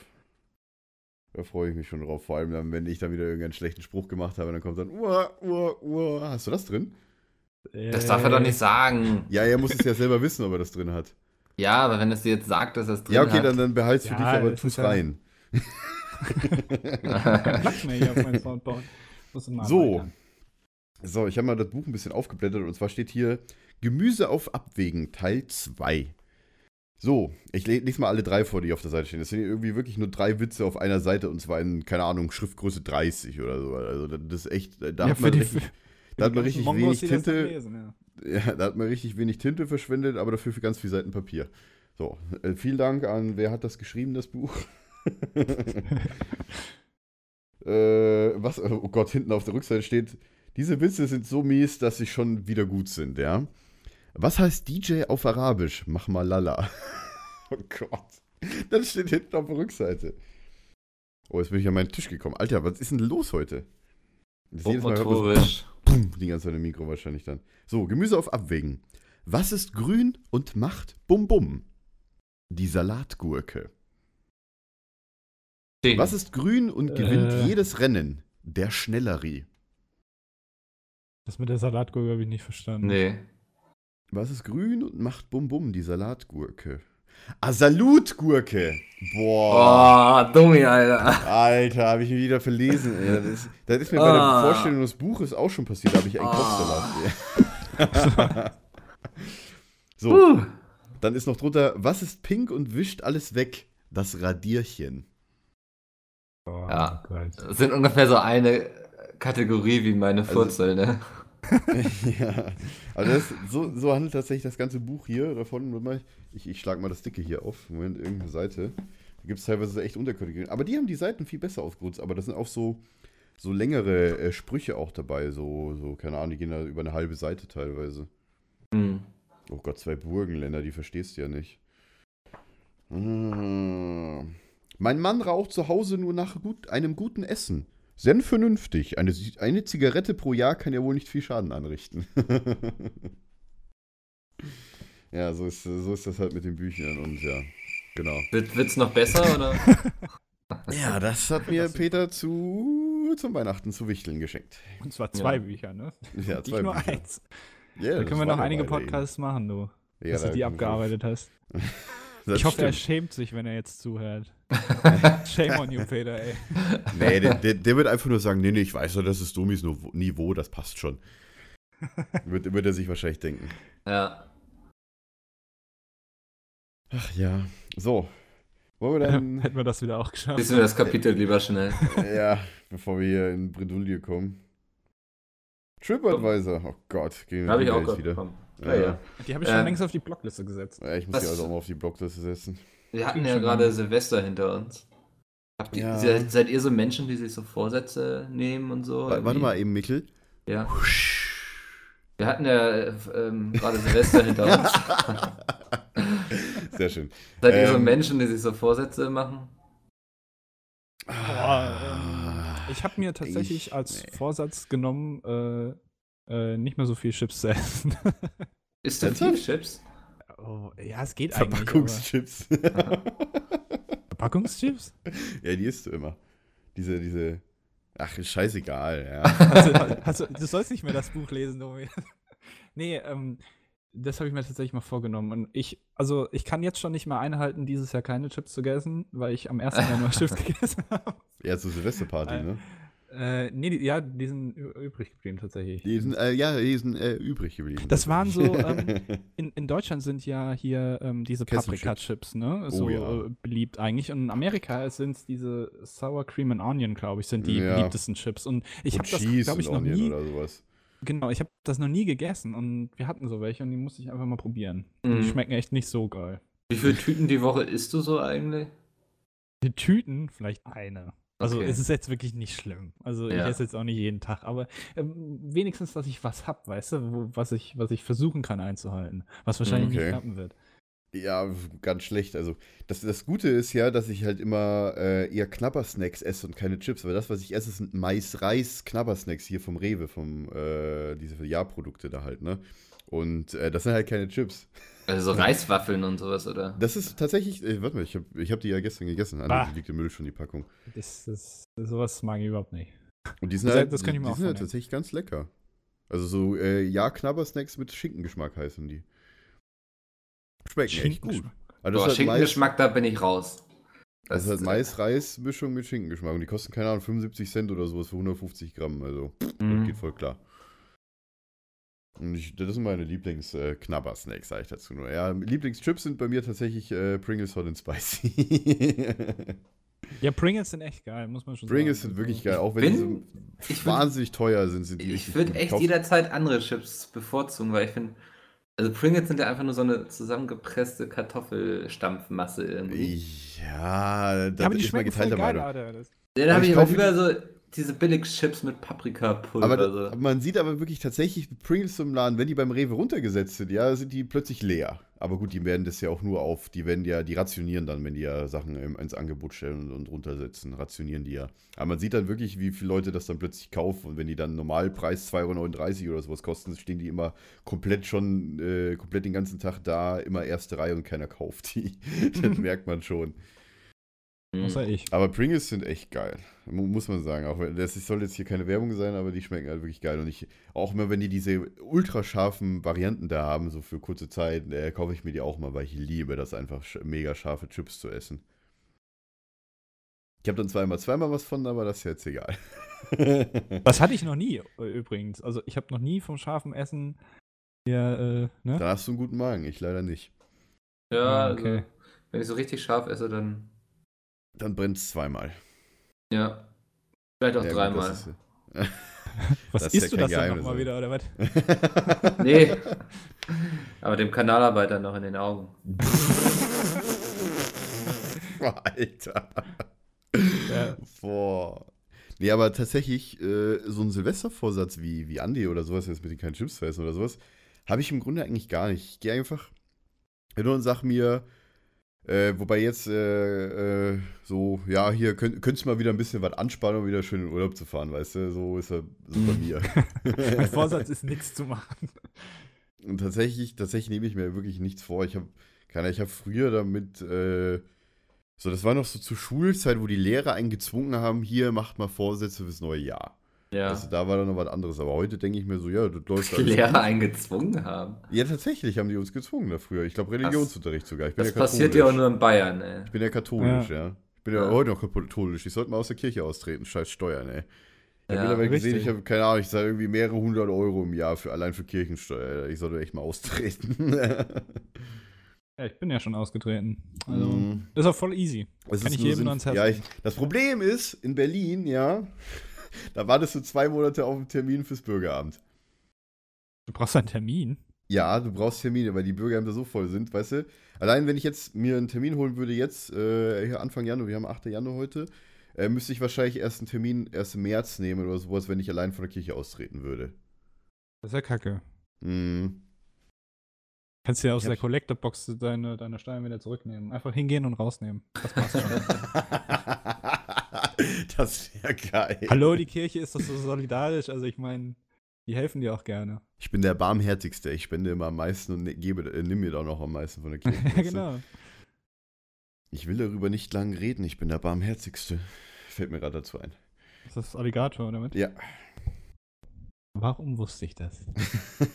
Da freue ich mich schon drauf. Vor allem dann, wenn ich dann wieder irgendeinen schlechten Spruch gemacht habe, dann kommt dann, uah, uah, uah. Hast du das drin? Das darf er doch nicht sagen. Ja, er muss es ja selber wissen, ob er das drin hat. Ja, aber wenn es dir jetzt sagt, dass es drin Ja, okay, hat. dann, dann behalt's für Ja, dich, aber das tu's rein. Kein Platz mehr hier auf meinem Soundboard. Muss ich mal So. So, ich habe mal das Buch ein bisschen aufgeblättert und zwar steht hier Gemüse auf Abwägen, Teil 2. So, ich le- lese mal alle drei vor, die auf der Seite stehen. Das sind irgendwie wirklich nur drei Witze auf einer Seite und zwar in, keine Ahnung, Schriftgröße 30 oder so. Also das ist echt, da Ja, hat man die- richtig, da hat man Die richtig wenig die das Tinte, lesen, ja. Ja, da hat man richtig wenig Tinte verschwendet, aber dafür für ganz viele Seiten Papier. So, äh, vielen Dank an, wer hat das geschrieben, das Buch? äh, was, oh Gott, hinten auf der Rückseite steht, diese Witze sind so mies, dass sie schon wieder gut sind, ja. Was heißt DJ auf Arabisch? Mach mal lala. oh Gott. Das steht hinten auf der Rückseite. Oh, jetzt bin ich an meinen Tisch gekommen. Alter, was ist denn los heute? Das die ganze Zeit im Mikro wahrscheinlich dann. So, Gemüse auf Abwägen. Was ist grün und macht Bum Bum? Die Salatgurke. Ding. Was ist grün und gewinnt Äh. jedes Rennen? Der Schnellerie. Das mit der Salatgurke habe ich nicht verstanden. Nee. Was ist grün und macht Bum Bum? Die Salatgurke. Ah, Salutgurke. Boah. Oh, Dummi, Alter. Alter, habe ich mich wieder verlesen. Ey. Das, ist, das ist mir bei der Ah. Vorstellung des Buches auch schon passiert. Da habe ich einen Kopfsalat. so, Puh. dann ist noch drunter, was ist pink und wischt alles weg? Das Radierchen. Oh, Ja. Gott. Das sind ungefähr so eine Kategorie wie meine Also- Furzel, ne? ja, also das, so, so handelt tatsächlich das ganze Buch hier davon. Ich, ich schlage mal das Dicke hier auf. Moment, irgendeine Seite. Da gibt es teilweise echt Unterkategorien. Aber die haben die Seiten viel besser ausgerutzt. Aber da sind auch so, so längere äh, Sprüche auch dabei. So, so, keine Ahnung, die gehen da über eine halbe Seite teilweise. Hm. Oh Gott, zwei Burgenländer, die verstehst du ja nicht. Ah. Mein Mann raucht zu Hause nur nach gut, einem guten Essen. Sehr vernünftig. Eine, eine Zigarette pro Jahr kann ja wohl nicht viel Schaden anrichten. ja, so ist, so ist das halt mit den Büchern und ja, genau. Wird, wird's noch besser oder? Ja, das hat mir Peter zu, zum Weihnachten zu Wichteln geschenkt. Und zwar zwei Ja. Bücher, ne? Ja, Nicht nur Bücher. eins. Ja, Da können wir noch einige Weile eben. Podcasts machen, du. Ja, dass du da die können wir- abgearbeitet hast. Das ich hoffe, er stimmt. schämt sich, wenn er jetzt zuhört. Shame on you, Peter, ey. Nee, der, der, der wird einfach nur sagen, nee, nee, ich weiß doch, das ist Domis Niveau- Niveau, das passt schon. wird, wird er sich wahrscheinlich denken. Ja. Ach ja. So. Wollen wir dann, Hätten wir das wieder auch geschafft. Lesen wir das Kapitel lieber schnell. ja, bevor wir hier in Bredouille kommen. TripAdvisor. Oh Gott, gehen wir Habe ich auch wieder. bekommen. Ja, Ja, ja. Die habe ich schon Ähm, längst auf die Blockliste gesetzt. Ja, ich muss Was- die also auch mal auf die Blockliste setzen. Wir hatten ja gerade. Silvester hinter uns. Habt ihr, Ja. seid, seid ihr so Menschen, die sich so Vorsätze nehmen und so? Wa- Warte Irgendwie? mal eben, Mikkel. Ja. Wir hatten ja äh, ähm, gerade Silvester hinter uns. Sehr schön. Seid ihr so Ähm, Menschen, die sich so Vorsätze machen? Boah, ähm, ich habe mir tatsächlich Ich- als nee. Vorsatz genommen, äh, äh, nicht mehr so viel Chips zu essen. Du Ernsthaft? viel Chips? oh, ja, es geht eigentlich. aber Verpackungschips. Packungschips? Ja, die isst du immer. Diese, diese. Ach, ist scheißegal, ja. Also, also, du sollst nicht mehr das Buch lesen, Domi. nee, ähm, das habe ich mir tatsächlich mal vorgenommen. Und ich, also ich kann jetzt schon nicht mehr einhalten, dieses Jahr keine Chips zu essen, weil ich am 1. Januar Chips gegessen habe. Ja, zur Silvesterparty, Äh, ne? Äh, nee, die, ja, die sind übrig geblieben tatsächlich. Die sind, äh, ja, die sind äh, übrig geblieben. Das waren so, ähm, in, in Deutschland sind ja hier ähm, diese. Paprika-Chips, ne? Oh So ja. äh, beliebt eigentlich. Und in Amerika sind es diese Sour Cream and Onion, glaube ich, sind die Ja. beliebtesten Chips. Und ich habe das, glaube ich, noch Onion nie, oder sowas. Genau, ich habe das noch nie gegessen. Und wir hatten so welche und die musste ich einfach mal probieren. Die Mhm. schmecken echt nicht so geil. Wie viele Tüten die Woche isst du so eigentlich? Die Tüten, vielleicht eine. Also Okay. es ist jetzt wirklich nicht schlimm. Also ich Ja. esse jetzt auch nicht jeden Tag, aber ähm, wenigstens, dass ich was hab, weißt du, wo, was ich, was ich versuchen kann einzuhalten. Was wahrscheinlich Okay. nicht klappen wird. Ja, ganz schlecht. Also, das, das Gute ist ja, dass ich halt immer äh, eher Knabbersnacks esse und keine Chips. Weil das, was ich esse, sind Mais-Reis-Knabbersnacks hier vom Rewe, vom äh, diese Jahrprodukte da halt, ne? Und äh, das sind halt keine Chips. Also so Reiswaffeln und sowas, oder? Das ist tatsächlich, äh, warte mal, ich habe ich hab die ja gestern gegessen. Ah, die liegt im Müll schon, die Packung. Das, das, sowas mag ich überhaupt nicht. Und die sind Das- halt, das kann ich mir die auch sind halt tatsächlich ganz lecker. Also so, äh, ja, Knabbersnacks mit Schinkengeschmack heißen die. Schmecken echt gut. Schinkengeschmack. Also Boah, das halt Mais, Schinkengeschmack, da bin ich raus. das ist halt äh, Mais-Reis-Mischung mit Schinkengeschmack. Und die kosten, keine Ahnung, 75 Cent oder sowas für 150 Gramm. Also, das Mhm. geht voll klar. Und ich, das sind meine Lieblings-Knabber-Snacks, sage ich dazu nur. Ja, Lieblingschips sind bei mir tatsächlich äh, Pringles Hot and Spicy. Ja, Pringles sind echt geil, muss man schon Pringles sagen. sind wirklich Also, geil, auch wenn bin- die so ich würd- wahnsinnig teuer sind, sind die Ich würde echt jederzeit andere Chips bevorzugen, weil ich finde, also Pringles sind ja einfach nur so eine zusammengepresste Kartoffelstampfmasse irgendwie. Ja, da Ja, man schmecken voll geteilter Meinung. Alter. Ja, da habe ich ich aber lieber so diese Billig-Chips mit Paprikapulver. Aber so. da, man sieht aber wirklich tatsächlich Pringles im Laden, wenn die beim Rewe runtergesetzt sind, ja, sind die plötzlich leer. Aber gut, die werden das ja auch nur auf, die werden ja, die rationieren dann, wenn die ja Sachen ins Angebot stellen und, und runtersetzen, rationieren die ja. Aber man sieht dann wirklich, wie viele Leute das dann plötzlich kaufen und wenn die dann Normalpreis 2,39 Euro oder sowas kosten, stehen die immer komplett schon, äh, komplett den ganzen Tag da, immer erste Reihe und keiner kauft die. das merkt man schon. Mhm. außer ich. Aber Pringles sind echt geil, mu- muss man sagen. Auch das soll jetzt hier keine Werbung sein, aber die schmecken halt wirklich geil. Und ich, auch immer wenn die diese ultrascharfen Varianten da haben, so für kurze Zeit, äh, kaufe ich mir die auch mal, weil ich liebe das einfach, mega scharfe Chips zu essen. Ich habe dann zweimal zweimal was von, aber das ist jetzt egal. Das hatte ich noch nie äh, übrigens. Also ich habe noch nie vom scharfen Essen hier, äh, ne? Dann hast du einen guten Magen, ich leider nicht. Ja, Ah, also, okay. wenn ich so richtig scharf esse, dann Dann brennt es zweimal. ja. Vielleicht auch Ja, gut, dreimal. das ist- Was das ist isst ja du das dann Geheimnis, nochmal ey. wieder, oder was? Nee. Aber dem Kanalarbeiter noch in den Augen. Alter. Ja. Boah. Nee, aber tatsächlich, äh, so ein Silvestervorsatz wie, wie Andi oder sowas, jetzt mit den keinen Chips zu essen oder sowas, habe ich im Grunde eigentlich gar nicht. Ich gehe einfach hin und sag mir, äh, wobei jetzt äh, äh, so, ja, hier könnt, könntest du mal wieder ein bisschen was anspannen, um wieder schön in den Urlaub zu fahren, weißt du? So ist er so bei mir. mein Vorsatz ist, nichts zu machen. Und tatsächlich, tatsächlich nehme ich mir wirklich nichts vor. Ich habe, keine, ich habe früher damit, äh, so, das war noch so zur Schulzeit, wo die Lehrer einen gezwungen haben, hier macht mal Vorsätze fürs neue Jahr. Ja. Also da war dann noch was anderes. Aber heute denke ich mir so, ja, das läuft die Lehrer einen gezwungen haben. Ja, tatsächlich haben die uns gezwungen da früher. Ich glaube, Religionsunterricht sogar. Ich bin Das ja katholisch. passiert ja auch nur in Bayern, ey. Ich bin ja katholisch, ja. Ich bin ja, Ja. heute noch katholisch. Ich sollte mal aus der Kirche austreten. Scheiß Steuern, ey. Ich habe Ja, mittlerweile gesehen, ich habe, keine Ahnung, ich zahle irgendwie mehrere hundert Euro im Jahr für, allein für Kirchensteuer. Ich sollte echt mal austreten. Ja, ich bin ja schon ausgetreten. Also, Mm. das ist auch voll easy. Es Kann ist ich jedem nur ans Herz ja, ich. Das Problem ist, in Berlin, ja, da wartest du zwei Monate auf einen Termin fürs Bürgeramt. Du brauchst einen Termin. Ja, du brauchst Termine, weil die Bürgerämter so voll sind, weißt du. Allein wenn ich jetzt mir einen Termin holen würde, jetzt, äh, Anfang Januar, wir haben 8. Januar heute, äh, müsste ich wahrscheinlich erst einen Termin erst im März nehmen oder sowas, wenn ich allein von der Kirche austreten würde. Das ist ja kacke. Mhm. Kannst du ja aus Ich der Collector-Box deine, deine Steuern wieder zurücknehmen. Einfach hingehen und rausnehmen. Das passt schon. das wäre geil. Hallo, die Kirche ist doch so solidarisch. Also ich meine, die helfen dir auch gerne. Ich bin der barmherzigste. Ich spende immer am meisten und ne- gebe, äh, nimm mir da noch am meisten von der Kirche. ja, genau. Ich will darüber nicht lang reden, ich bin der barmherzigste. Fällt mir gerade dazu ein. Ist das Alligator damit? Ja. Warum wusste ich das?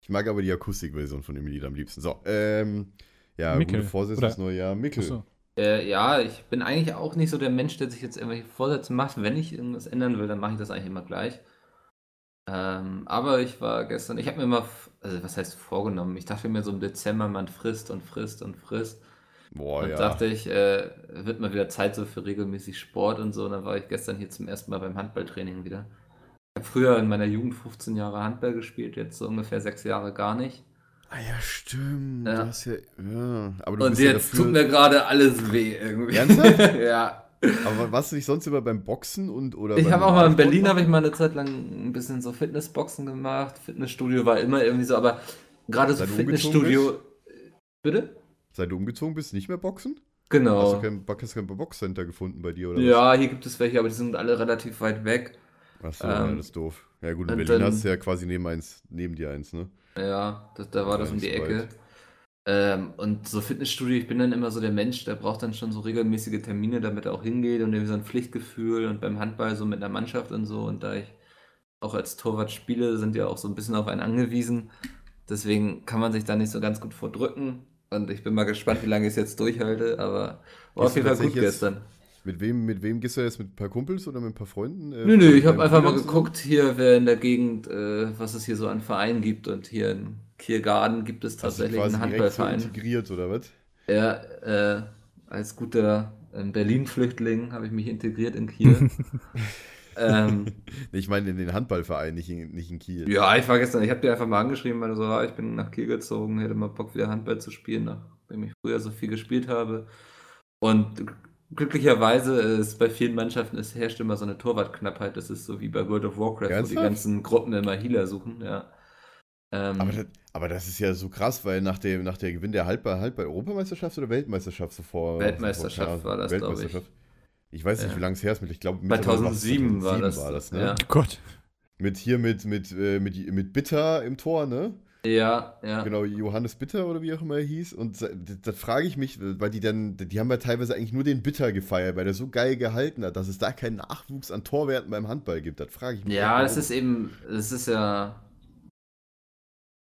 ich mag aber die Akustikversion von dem Lied am liebsten. So, ähm, ja, Mickel, gute Vorsätze fürs neue Jahr. Mickel. Achso. Äh, ja, ich bin eigentlich auch nicht so der Mensch, der sich jetzt irgendwelche Vorsätze macht. Wenn ich irgendwas ändern will, dann mache ich das eigentlich immer gleich. Ähm, aber ich war gestern, ich habe mir mal, f- also was heißt vorgenommen? Ich dachte mir so im Dezember, man frisst und frisst und frisst. Boah, und ja. dachte ich, äh, wird mal wieder Zeit so für regelmäßig Sport und so. Und dann war ich gestern hier zum ersten Mal beim Handballtraining wieder. Ich habe früher in meiner Jugend 15 Jahre Handball gespielt, jetzt so ungefähr sechs Jahre gar nicht. Ah ja, stimmt. Ja. Du hast ja, ja. Aber Und bist jetzt dafür, tut mir gerade alles weh irgendwie. Ernsthaft? ja. Aber warst du nicht sonst immer beim Boxen und oder Ich habe auch mal in Berlin habe ich mal eine Zeit lang ein bisschen so Fitnessboxen gemacht. Fitnessstudio war immer irgendwie so, aber gerade so Fitnessstudio. Bitte? Seit du umgezogen bist, nicht mehr boxen? Hast Genau. du kein, hast kein Boxcenter gefunden bei dir oder Ja, hier gibt es welche, aber die sind alle relativ weit weg. was? Achso, Ähm, ja, das ist doof. Ja gut, in Berlin dann- hast du ja quasi neben eins, neben dir eins, ne? Ja, das, da war das um die Ecke. Ähm, und so Fitnessstudio, ich bin dann immer so der Mensch, der braucht dann schon so regelmäßige Termine, damit er auch hingeht und irgendwie so ein Pflichtgefühl und beim Handball so mit einer Mannschaft und so. Und da ich auch als Torwart spiele, sind ja auch so ein bisschen auf einen angewiesen. Deswegen kann man sich da nicht so ganz gut vordrücken. Und ich bin mal gespannt, wie lange ich es jetzt durchhalte, aber war auf jeden Fall gut gestern. Mit wem, mit wem gehst du jetzt? Mit ein paar Kumpels oder mit ein paar Freunden? Äh, Nö, nö, ich habe einfach mal geguckt hier, wer in der Gegend, äh, was es hier so an Vereinen gibt. Und hier in Kiergarten gibt es du tatsächlich quasi einen direkt so Handballverein. integriert oder was? Ja, äh, als guter ähm, Berlin-Flüchtling habe ich mich integriert in Kiel. ähm, Ich meine in den Handballverein, nicht in, nicht in Kiel. ja, ich war gestern, ich habe dir einfach mal angeschrieben, weil du so, ah, ich bin nach Kiel gezogen, hätte mal Bock wieder Handball zu spielen, nachdem ich früher so viel gespielt habe. Und glücklicherweise ist bei vielen Mannschaften, es herrscht immer so eine Torwartknappheit. Das ist so wie bei World of Warcraft, wo die Ernsthaft? ganzen Gruppen immer Healer suchen, ja. Ähm, Aber das, aber das ist ja so krass, weil nach dem, nach der Gewinn der Handball, Handball Europameisterschaft oder Weltmeisterschaft zuvor? Weltmeisterschaft zuvor, war das, glaub ich. Ich weiß nicht, Ja. wie lange es her ist. mit- Ich glaube, mittlerweile 2007 war das, war das ne? ja. Gott. Mit hier mit, mit, äh, mit, mit Bitter im Tor, ne? Ja, ja. Genau, Johannes Bitter oder wie auch immer er hieß. Und da, da frage ich mich, weil die dann, die haben ja teilweise eigentlich nur den Bitter gefeiert, weil der so geil gehalten hat, dass es da keinen Nachwuchs an Torwerten beim Handball gibt. Das frage ich mich. Ja, das warum. ist eben, das ist ja,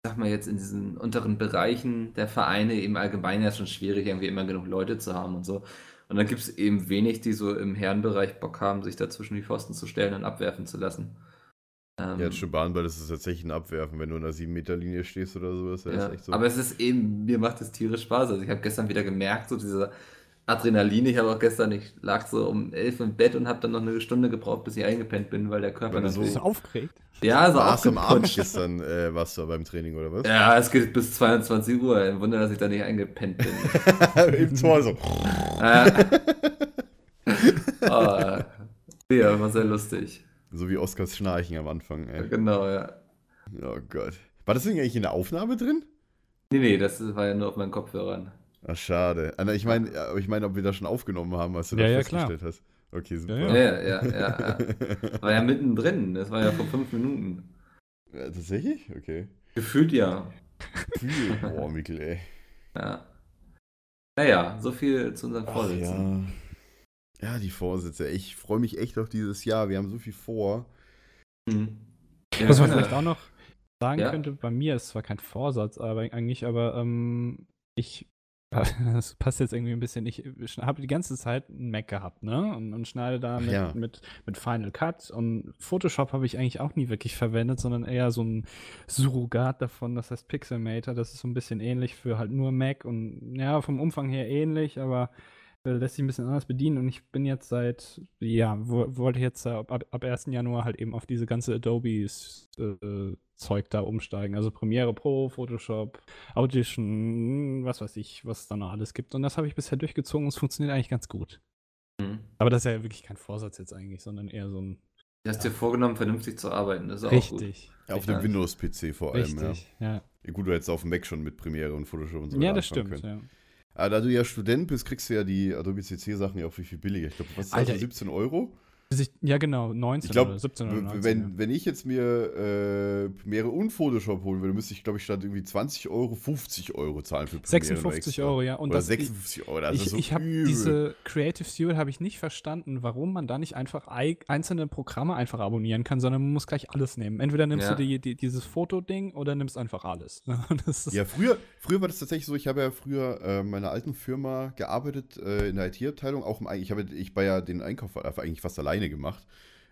sag mal jetzt in diesen unteren Bereichen der Vereine eben allgemein ja schon schwierig, irgendwie immer genug Leute zu haben und so. Und dann gibt es eben wenig, die so im Herrenbereich Bock haben, sich da zwischen die Pfosten zu stellen und abwerfen zu lassen. Ähm, Ja, schon Bahnball, das ist tatsächlich ein Abwerfen, wenn du in der 7-Meter-Linie stehst oder so. Ist ja, so. Aber es ist eben, mir macht es tierisch Spaß. Also ich habe gestern wieder gemerkt, so dieser Adrenalin. Ich habe auch gestern, ich lag so um elf im Bett und habe dann noch eine Stunde gebraucht, bis ich eingepennt bin, weil der Körper du so- aufgeregt? ja, so warst du am Abend gestern, äh, warst du beim Training oder was? Ja, es geht bis 22 Uhr. Ein Wunder, dass ich da nicht eingepennt bin. Im Tor so. oh, ja, war sehr lustig. So wie Oskars Schnarchen am Anfang, ey. Genau, ja. Oh Gott. War das Ding eigentlich in der Aufnahme drin? Nee, nee, das war ja nur auf meinen Kopfhörern. Ach, schade. Ah, na, Ich meine, ja, ich meine, ob wir das schon aufgenommen haben, was du Ja, da ja, festgestellt hast. Okay, super. Ja, Ja, ja, ja. ja. War ja mittendrin. Das war ja vor fünf Minuten. Ja, tatsächlich? Okay. Gefühlt ja. Cool. Boah, Mikkel, ey. ja. Naja, so viel zu unseren Ach, Vorsitzenden. Ja. die Vorsätze. Ich freue mich echt auf dieses Jahr. Wir haben so viel vor. Hm. Ja, Was man vielleicht auch noch sagen Ja. könnte, bei mir ist zwar kein Vorsatz, aber eigentlich, aber ähm, ich, das passt jetzt irgendwie ein bisschen, ich habe die ganze Zeit einen Mac gehabt, ne? Und, und schneide da mit, ja. mit, mit Final Cut und Photoshop habe ich eigentlich auch nie wirklich verwendet, sondern eher so ein Surrogat davon, das heißt Pixelmator, das ist so ein bisschen ähnlich für halt nur Mac und ja, vom Umfang her ähnlich, aber lässt sich ein bisschen anders bedienen und ich bin jetzt seit, ja, wo, wollte jetzt äh, ab, ab 1. Januar halt eben auf diese ganze Adobe äh, Zeug da umsteigen. Also Premiere Pro, Photoshop, Audition, was weiß ich, was es da noch alles gibt. Und das habe ich bisher durchgezogen und es funktioniert eigentlich ganz gut. Hm. Aber das ist ja wirklich kein Vorsatz jetzt eigentlich, sondern eher so ein Du hast dir vorgenommen, vernünftig zu arbeiten. Das ist auch gut. richtig, Auf Richtig. dem Windows-PC vor allem, richtig, ja. ja. ja. Gut, du hättest auf dem Mac schon mit Premiere und Photoshop und so Ja, weiter das anfangen stimmt, können. ja. Aber da du ja Student bist, kriegst du ja die Adobe CC-Sachen ja auch wie viel billiger. Ich glaube, was ist das, Alter, so 17 Euro? Ja, genau, 19 Ich glaube, oder 17 oder 19. wenn, ja. wenn ich jetzt mir äh, Premiere und Photoshop holen würde, müsste ich, glaube ich, statt irgendwie 20 Euro 50 Euro zahlen für Premiere. noch 56 extra. Euro, ja. Und Oder das, 56 Euro, das ich, ist so ich habe diese Creative Studio habe ich nicht verstanden, warum man da nicht einfach ei- einzelne Programme einfach abonnieren kann, sondern man muss gleich alles nehmen. Entweder nimmst Ja. du die, die, dieses Fotoding oder nimmst einfach alles. Ja, früher, früher war das tatsächlich so, ich habe ja früher äh, in meiner alten Firma gearbeitet, äh, in der IT-Abteilung, auch im, ich habe ich war ja den Einkauf äh, eigentlich fast alleine gemacht.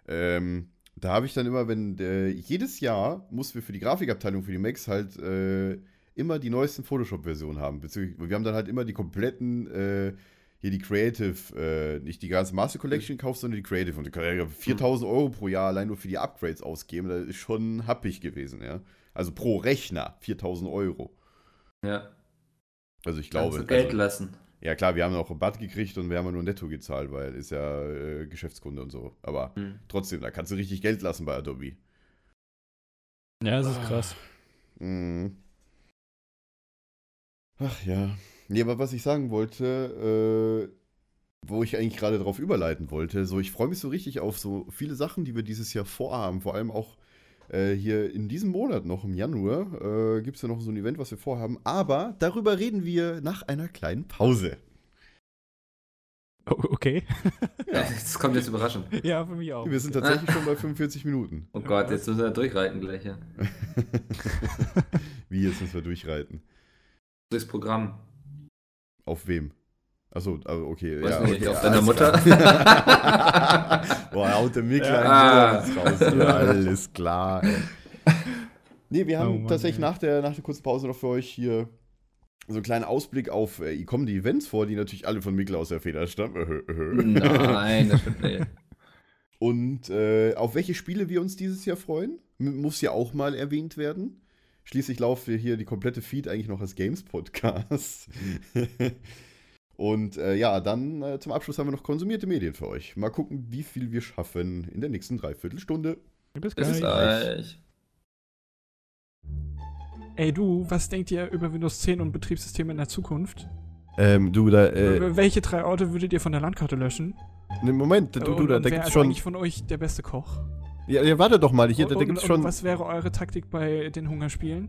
Ähm, da habe ich dann immer, wenn äh, jedes Jahr mussten wir für die Grafikabteilung, für die Macs halt äh, immer die neuesten Photoshop-Versionen haben. Beziehungsweise, wir haben dann halt immer die kompletten, äh, hier die Creative, äh, nicht die ganze Master Collection gekauft, sondern die Creative. Und die kann ja 4000 Euro pro Jahr allein nur für die Upgrades ausgeben. Das ist schon happig gewesen, ja. Also pro Rechner 4000 Euro. Ja. Also ich Kannst glaube. du Geld also, lassen. Ja klar, wir haben auch Rabatt gekriegt und wir haben ja nur netto gezahlt, weil ist ja äh, Geschäftskunde und so. Aber Hm. trotzdem, da kannst du richtig Geld lassen bei Adobe. ja, das ist krass. Mhm. Ach ja. Nee, aber was ich sagen wollte, äh, wo ich eigentlich gerade drauf überleiten wollte, so ich freue mich so richtig auf so viele Sachen, die wir dieses Jahr vorhaben. Vor allem auch äh, hier in diesem Monat noch im Januar äh, gibt es ja noch so ein Event, was wir vorhaben. Aber darüber reden wir nach einer kleinen Pause. Okay. Das kommt jetzt überraschend. ja, für mich auch. Wir sind tatsächlich schon bei 45 Minuten. Oh Gott, jetzt müssen wir durchreiten gleich. Ja. Wie jetzt müssen wir durchreiten? Durchs Programm. Auf wem? Achso, also okay. Weiß ja, nicht, okay, auf deiner Mutter? Boah, er haut der mir kleinen Ah. Johannes raus. Ja, alles klar. ey. Nee, wir haben Oh Mann, tatsächlich ey. nach der, nach der kurzen Pause noch für euch hier so einen kleinen Ausblick auf äh, kommende Events vor, die natürlich alle von Mikkel aus der Feder stammen. Nein, das stimmt nicht. Und äh, auf welche Spiele wir uns dieses Jahr freuen, muss ja auch mal erwähnt werden. Schließlich laufen wir hier die komplette Feed eigentlich noch als Games-Podcast. Und äh, ja, dann äh, zum Abschluss haben wir noch konsumierte Medien für euch. Mal gucken, wie viel wir schaffen in der nächsten Dreiviertelstunde. Bis Bis gleich. gleich. Ey du, was denkt ihr über Windows 10 und Betriebssysteme in der Zukunft? Ähm, du, da, Welche drei Orte würdet ihr von der Landkarte löschen? ne, Moment, du, du, da, und da wer gibt's ist schon. eigentlich von euch der beste Koch? Ja, ja, warte doch mal, hier, da, und, da gibt's und, schon. und was wäre eure Taktik bei den Hungerspielen?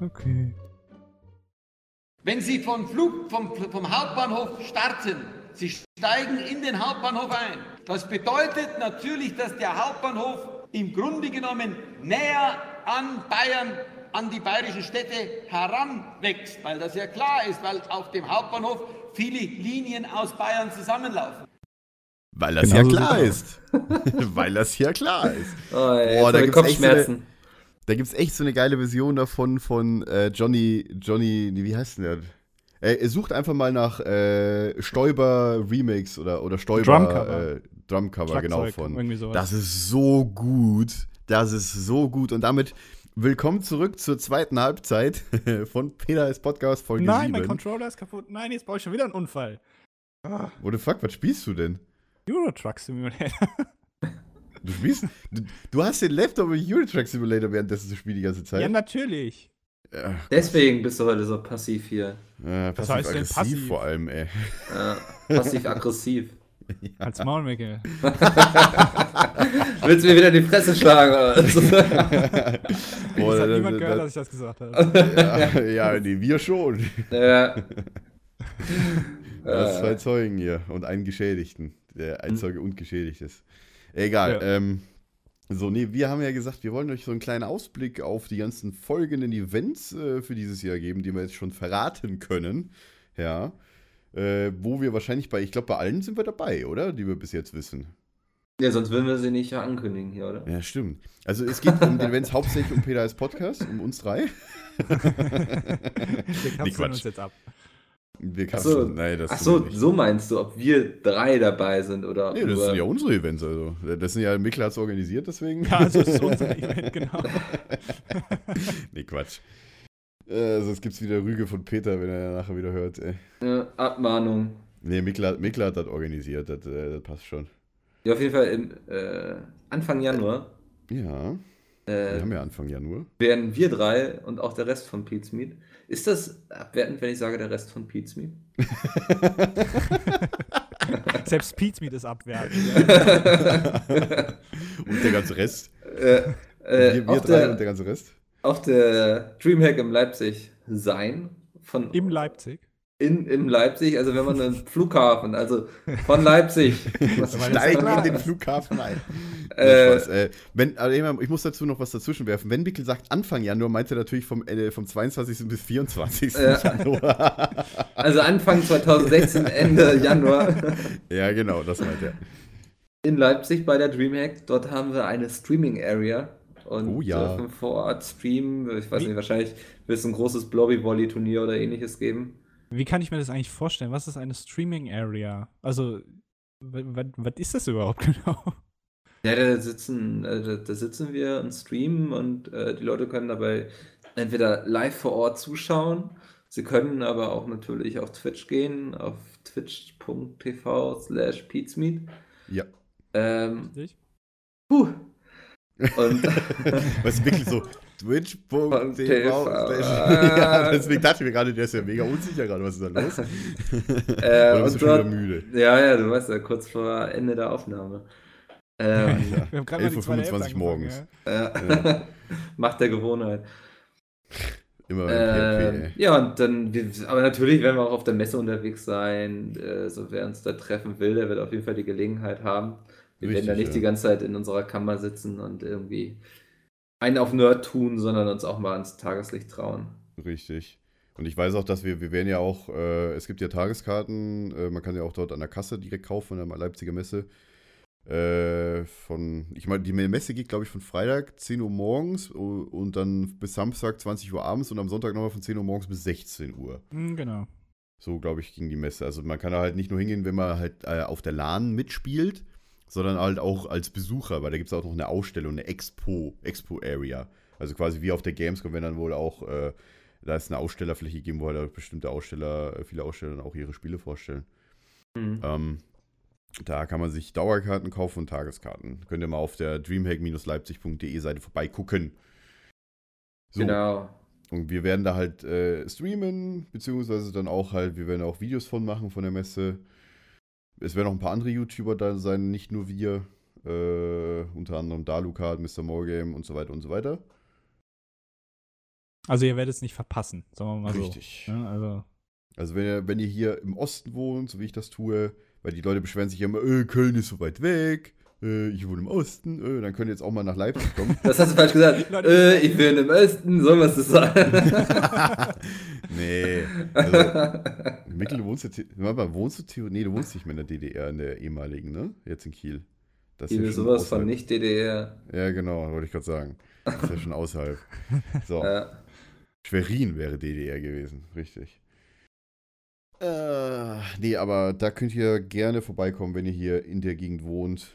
Okay. Wenn Sie vom, Flug, vom, vom Hauptbahnhof starten, Sie steigen in den Hauptbahnhof ein. Das bedeutet natürlich, dass der Hauptbahnhof im Grunde genommen näher an Bayern, an die bayerischen Städte heranwächst, weil das ja klar ist, weil auf dem Hauptbahnhof viele Linien aus Bayern zusammenlaufen. Weil das Genau ja so klar sieht's ist. Weil das ja klar ist. Oh, ey, Boah, da gibt's echt so eine- Kopfschmerzen. Da gibt es echt so eine geile Version davon von äh, Johnny, Johnny, wie heißt denn der? Er, er sucht einfach mal nach äh, Stoiber Remix oder, oder Stoiber Drumcover. Äh, Drumcover, genau von. Das ist so gut. Das ist so gut. Und damit willkommen zurück zur zweiten Halbzeit von Peters Podcast Folge Nein, mein 7. Controller ist kaputt. Nein, jetzt baue ich schon wieder einen Unfall. Ah, What the fuck, was spielst du denn? Euro Truck Simulator. Du spielst. du, du hast den Laptop im Euro Truck Simulator währenddessen zu spielen die ganze Zeit. ja, natürlich. Ja, Deswegen bist du heute so passiv hier. äh, Was heißt denn passiv-aggressiv passiv? vor allem, ey. Ja, Passiv-aggressiv. Als Maulmecke. Willst du mir wieder in die Fresse schlagen? oder? Boah, das hat niemand gehört, dass ich das gesagt habe. ja, ja, nee, wir schon. ja. Das Äh, zwei Zeugen hier und einen Geschädigten. Der ein Zeuge und geschädigt ist. Egal. Ja. Ähm, so, nee, wir haben ja gesagt, wir wollen euch so einen kleinen Ausblick auf die ganzen folgenden Events äh, für dieses Jahr geben, die wir jetzt schon verraten können. Ja. Äh, wo wir wahrscheinlich bei, ich glaube, bei allen sind wir dabei, oder? Die wir bis jetzt wissen. ja, sonst würden wir sie nicht ankündigen hier, oder? Ja, stimmt. Also es geht um die Events hauptsächlich um Peter als Podcast, um uns drei. Wir kapseln Quatsch. uns jetzt ab. Wir Ach kapseln. so, Nein, das ach so wir meinst du, ob wir drei dabei sind oder Nee, das nur- sind ja unsere Events, also. Das sind ja, Mikkel hat es organisiert, deswegen. Ja, also das ist unser Event, genau. nee, Quatsch. Äh, sonst gibt's wieder Rüge von Peter, wenn er nachher wieder hört. Ey. Ja, Abmahnung. Nee, Mikkel hat, Mikkel hat das organisiert, das, äh, das passt schon. Ja, auf jeden Fall im äh, Anfang Januar Ja, wir äh, haben ja Anfang Januar. werden wir drei und auch der Rest von Pete's Meat. Ist das abwertend, wenn ich sage, der Rest von Pete's Meat? Selbst Pete's Meat ist abwertend. Und der ganze Rest. äh, äh, wir wir drei der, und der ganze Rest. auf der Dreamhack im Leipzig sein. Von, Im Leipzig. In, im Leipzig, also wenn man einen Flughafen, also von Leipzig. Klar in den. Flughafen ein. Äh, Äh, Spaß, äh, wenn, also ich muss dazu noch was dazwischen werfen. Wenn Mikkel sagt Anfang Januar, meint er natürlich vom, äh, vom 22. bis 24. Ja. Januar. also Anfang 2016, Ende Januar ja, genau, das meint er. in Leipzig bei der Dreamhack. Dort haben wir eine Streaming Area und Oh ja. dürfen vor Ort streamen. Ich weiß Wie- nicht, wahrscheinlich wird es ein großes Blobby-Volley-Turnier oder ähnliches geben. Wie kann ich mir das eigentlich vorstellen? Was ist eine Streaming Area? Also, was ist das überhaupt genau? Ja, da sitzen, äh, da, da sitzen wir und streamen und äh, die Leute können dabei entweder live vor Ort zuschauen. Sie können aber auch natürlich auf Twitch gehen, auf twitch.tv slash peatsmeet. Ja. Ähm, Richtig? puh. Und Was wirklich so. Twitch.tv. ja, deswegen dachte ich mir gerade, der ist ja mega unsicher gerade. Was ist da los? Äh, Oder bist du schon wieder müde? ja, ja, du weißt ja, kurz vor Ende der Aufnahme. Ähm, Wir haben gerade mal die 11.25 zweite Hälfte Uhr morgens. ja. Macht der Gewohnheit. Immer im Äh, ey. ja, und dann, aber natürlich werden wir auch auf der Messe unterwegs sein. Äh, so wer uns da treffen will, der wird auf jeden Fall die Gelegenheit haben. Wir werden da Richtig, nicht ja. die ganze Zeit in unserer Kammer sitzen und irgendwie einen auf Nerd tun, sondern uns auch mal ans Tageslicht trauen. Richtig. Und ich weiß auch, dass wir, wir werden ja auch, äh, es gibt ja Tageskarten, äh, man kann ja auch dort an der Kasse direkt kaufen, an der Leipziger Messe. Äh, von, ich meine, die Messe geht, glaube ich, von Freitag 10 Uhr morgens und dann bis Samstag 20 Uhr abends und am Sonntag nochmal von 10 Uhr morgens bis 16 Uhr. Hm, genau. So, glaube ich, ging die Messe. Also man kann da halt nicht nur hingehen, wenn man halt äh, auf der LAN mitspielt, sondern halt auch als Besucher, weil da gibt es auch noch eine Ausstellung, eine Expo, Expo-Area. Also quasi wie auf der Gamescom, wenn dann wohl auch, äh, da ist eine Ausstellerfläche gegeben, wo halt bestimmte Aussteller, äh, viele Aussteller dann auch ihre Spiele vorstellen. Mhm. Ähm, da kann man sich Dauerkarten kaufen und Tageskarten. Könnt ihr mal auf der dreamhack-leipzig.de Seite vorbeigucken. So, Genau. und wir werden da halt äh, streamen, beziehungsweise dann auch halt, wir werden auch Videos von machen von der Messe. Es werden auch ein paar andere YouTuber da sein, nicht nur wir. Äh, unter anderem Dalukat, Mr. Morgame und so weiter und so weiter. Also, ihr werdet es nicht verpassen, sagen wir mal so. Richtig. Ja, also, Also wenn ihr, wenn ihr hier im Osten wohnt, so wie ich das tue, weil die Leute beschweren sich ja immer, äh, Köln ist so weit weg, äh, ich wohne im Osten, äh, dann könnt ihr jetzt auch mal nach Leipzig kommen. Das hast du falsch gesagt. Äh, ich bin im Osten, soll was das sein? nee. Also, Mikkel, du wohnst warte mal, wohnst du theoretisch, nee, du wohnst nicht mehr in der DDR, in der ehemaligen, ne? Jetzt in Kiel. Das ist sowas von außerhalb. nicht DDR. Ja, genau, wollte ich gerade sagen. Das ist ja schon außerhalb. So. Ja. Schwerin wäre DDR gewesen, richtig. Äh, nee, aber da könnt ihr gerne vorbeikommen, wenn ihr hier in der Gegend wohnt.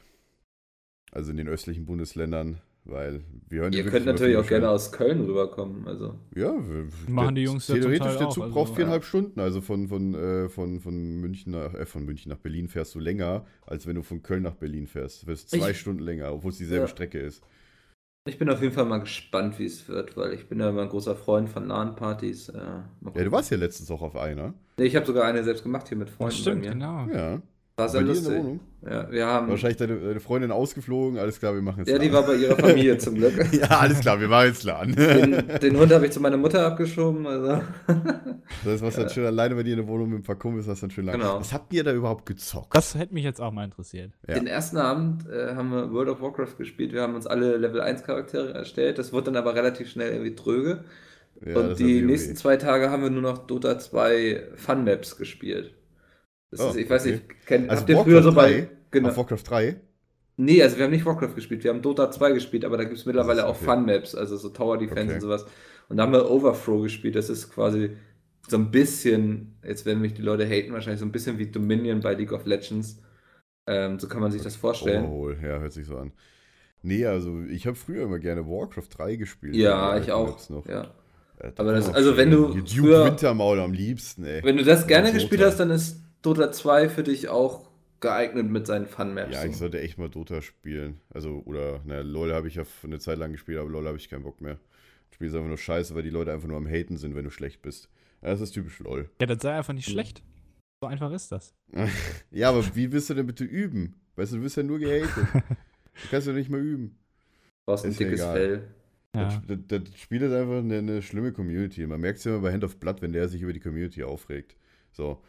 Also in den östlichen Bundesländern, weil wir hören Ihr könnt natürlich auch gerne aus Köln rüberkommen. Also. Ja, wir, Machen der- die Jungs ja Theoretisch, der auch, Zug also, braucht ja. viereinhalb Stunden. Also von, von, äh, von, von, München nach, äh, von München nach Berlin fährst du länger, als wenn du von Köln nach Berlin fährst. Du fährst zwei Ich- Stunden länger, obwohl es dieselbe Ja. Strecke ist. Ich bin auf jeden Fall mal gespannt, wie es wird, weil ich bin ja immer ein großer Freund von LAN-Partys. Äh, Ja, du warst ja letztens auch auf einer. Nee, ich habe sogar eine selbst gemacht hier mit Freunden das stimmt, bei mir. genau. Ja. War sehr Bei dir in der lustig. Wohnung. Ja, wir haben. Wahrscheinlich deine, deine Freundin ausgeflogen, alles klar, wir machen jetzt Ja, die war bei ihrer Familie zum Glück. Ja, alles klar, wir machen jetzt LAN. Den, den Hund habe ich zu meiner Mutter abgeschoben. Also. Das was dann schön alleine bei dir in der Wohnung mit ein paar Kumpels, das dann schön lang. Genau. Was habt ihr da überhaupt gezockt? Das hätte mich jetzt auch mal interessiert. Ja. Den ersten Abend äh, haben wir World of Warcraft gespielt. Wir haben uns alle Level 1 Charaktere erstellt. Das wurde dann aber relativ schnell irgendwie tröge. Ja, Und die nächsten zwei Tage haben wir nur noch Dota 2 Fun Maps gespielt. Das Oh, ist, ich weiß okay. nicht, kennt, Also habt ihr früher so 3? bei. Genau. Warcraft 3? Nee, also wir haben nicht Warcraft gespielt, wir haben Dota 2 gespielt, aber da gibt es mittlerweile auch okay. Fun Maps, also so Tower Defense Okay. und sowas. Und da haben wir Overthrow gespielt, das ist quasi so ein bisschen, jetzt werden mich die Leute haten, wahrscheinlich so ein bisschen wie Dominion bei League of Legends. Ähm, so kann man sich das vorstellen. Overhaul, ja, hört sich so an. Nee, also ich habe früher immer gerne Warcraft 3 gespielt. Ja, ich auch. Ja. Äh, Aber das- war also wenn du Duke früher- Wintermaul am liebsten, ey. Wenn du das gerne gespielt hast, dann ist Dota 2 für dich auch geeignet mit seinen Fun-Maps. Ja, ich sollte echt mal Dota spielen. Also, oder, na, LOL habe ich ja eine Zeit lang gespielt, aber LOL habe ich keinen Bock mehr. Ich spiele einfach nur scheiße, weil die Leute einfach nur am Haten sind, wenn du schlecht bist. Ja, das ist typisch LOL. Ja, das sei einfach nicht Mhm. schlecht. So einfach ist das. ja, aber wie willst du denn bitte üben? Weißt du, du wirst ja nur gehatet. Du kannst ja nicht mal üben. Du brauchst ein ist ja dickes egal. Fell. Ja. Das, das, das Spiel ist einfach eine, eine schlimme Community. Man merkt es ja immer bei Hand of Blood, wenn der sich über die Community aufregt. So.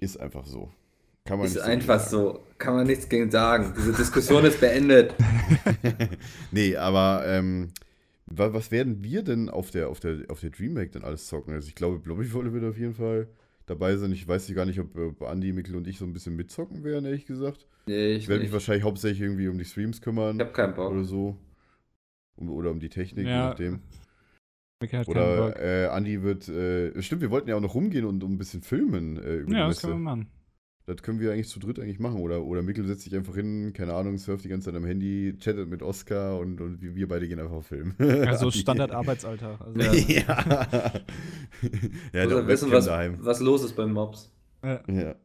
Ist einfach so. Kann man Ist nicht einfach sagen. so. Kann man nichts gegen sagen. Diese Diskussion ist beendet. nee, aber ähm, wa- was werden wir denn auf der, auf der, auf der Dreamhack denn alles zocken? Also ich glaube, Blobbyvolle wird auf jeden Fall dabei sein. Ich weiß gar nicht, ob, ob Andi, Mikkel und ich so ein bisschen mitzocken werden, ehrlich gesagt. Nee, ich, Ich werde mich wahrscheinlich hauptsächlich irgendwie um die Streams kümmern ich hab keinen Bock. oder so. Um, oder um die Technik, je Ja, nachdem. Oder äh, Andi wird, äh, stimmt, wir wollten ja auch noch rumgehen und um ein bisschen filmen äh, über Ja, die das können wir Messe. machen. Das können wir eigentlich zu dritt eigentlich machen. Oder, oder Mikkel setzt sich einfach hin, keine Ahnung, surft die ganze Zeit am Handy, chattet mit Oscar und, und wir beide gehen einfach filmen. Also Standard-Arbeitsalltag. Also, Ja. ja. ja, ja wissen, was, daheim. was los ist beim Mobs. ja. Ja.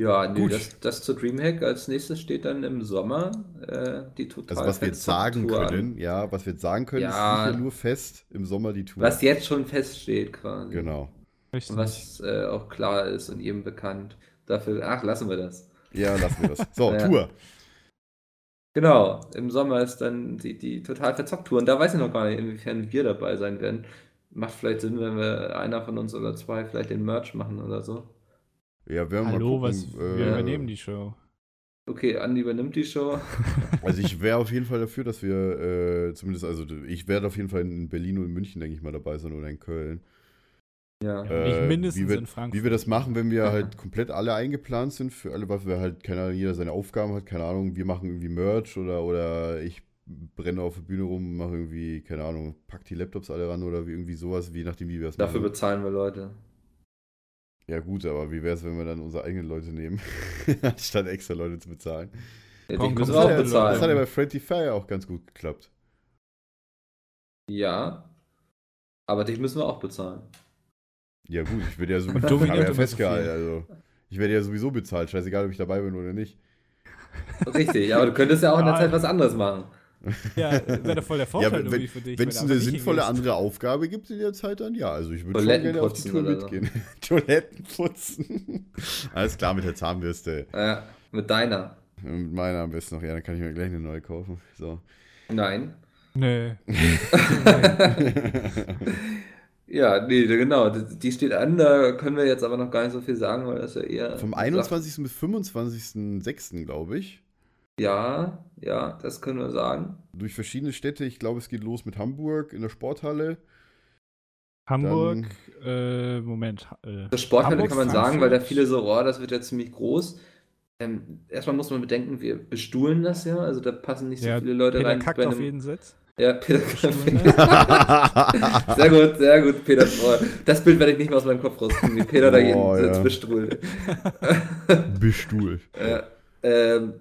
Ja, nee, Gut. das, das zur Dreamhack. Als nächstes steht dann im Sommer äh, die total Also was wir jetzt sagen Tour an. können, ja, was wir jetzt sagen können, Ja. ist sicher nur fest im Sommer die Tour. Was jetzt schon feststeht quasi. Genau. Richtig. Was äh, auch klar ist und jedem bekannt. Dafür, ach, lassen wir das. Ja, lassen wir das. So, Ja. Tour. Genau, im Sommer ist dann die, die total verzockt Tour. Und da weiß ich noch gar nicht, inwiefern wir dabei sein werden. Macht vielleicht Sinn, wenn wir einer von uns oder zwei vielleicht den Merch machen oder so. Ja, wir werden Hallo, mal was, gucken. wir äh, übernehmen die Show. Okay, Andi übernimmt die Show. Also ich wäre auf jeden Fall dafür, dass wir äh, zumindest, also ich werde auf jeden Fall in Berlin und in München, denke ich mal, dabei sein oder in Köln. Ja. Nicht mindestens wie wir, in Frankfurt. Wie wir das machen, wenn wir halt komplett alle eingeplant sind, für alle, was wir halt, keine Ahnung, jeder seine Aufgaben hat, keine Ahnung, wir machen irgendwie Merch oder, oder ich brenne auf der Bühne rum, mache irgendwie, keine Ahnung, pack die Laptops alle ran oder wie irgendwie sowas, je nachdem, wie wir das Dafür machen. bezahlen wir Leute. Ja gut, aber wie wäre es, wenn wir dann unsere eigenen Leute nehmen, anstatt extra Leute zu bezahlen? Ja, Komm, das auch ja- bezahlen. Das hat ja bei Friendly Fire auch ganz gut geklappt. Ja. Aber dich müssen wir auch bezahlen. Ja gut, ich werde ja sowieso, ja festgehalten, so also ich werde ja sowieso bezahlt, scheißegal, ob ich dabei bin oder nicht. Richtig, aber du könntest ja auch in der. Zeit was anderes machen. Ja, wäre doch voll der Vorteil wenn- irgendwie für dich. Wenn es eine sinnvolle andere Aufgabe gibt in der Zeit, dann ja. Also ich würde schon Toiletten gerne auf die putzen Tour oder so. mitgehen. Toiletten putzen. Alles klar mit der Zahnbürste. Ja, mit deiner. Mit meiner am besten noch. Ja, dann kann ich mir gleich eine neue kaufen. So. Nein. Nee. Ja, nee, genau. Die die steht an, da können wir jetzt aber noch gar nicht so viel sagen, weil das ja eher. Vom 21. bis 25.06. glaube ich. Ja, ja, das können wir sagen. Durch verschiedene Städte. Ich glaube, es geht los mit Hamburg in der Sporthalle. Hamburg, äh, Moment. Äh, Das Sporthalle Hamburg, kann man sagen, Frankfurt. weil da viele so, oh, das wird ja ziemlich groß. Ähm, erstmal muss man bedenken, wir bestuhlen das ja, also da passen nicht so ja, viele Leute Peter rein. kackt bei auf einem- jeden Sitz. Ja, Peter kackt. Sehr gut, sehr gut, Peter. Oh, das Bild werde ich nicht mehr aus meinem Kopf rauskriegen, wie Peter da jeden Oh, Sitz ja. bestuhlt. Bestuhlt. Ja, ähm,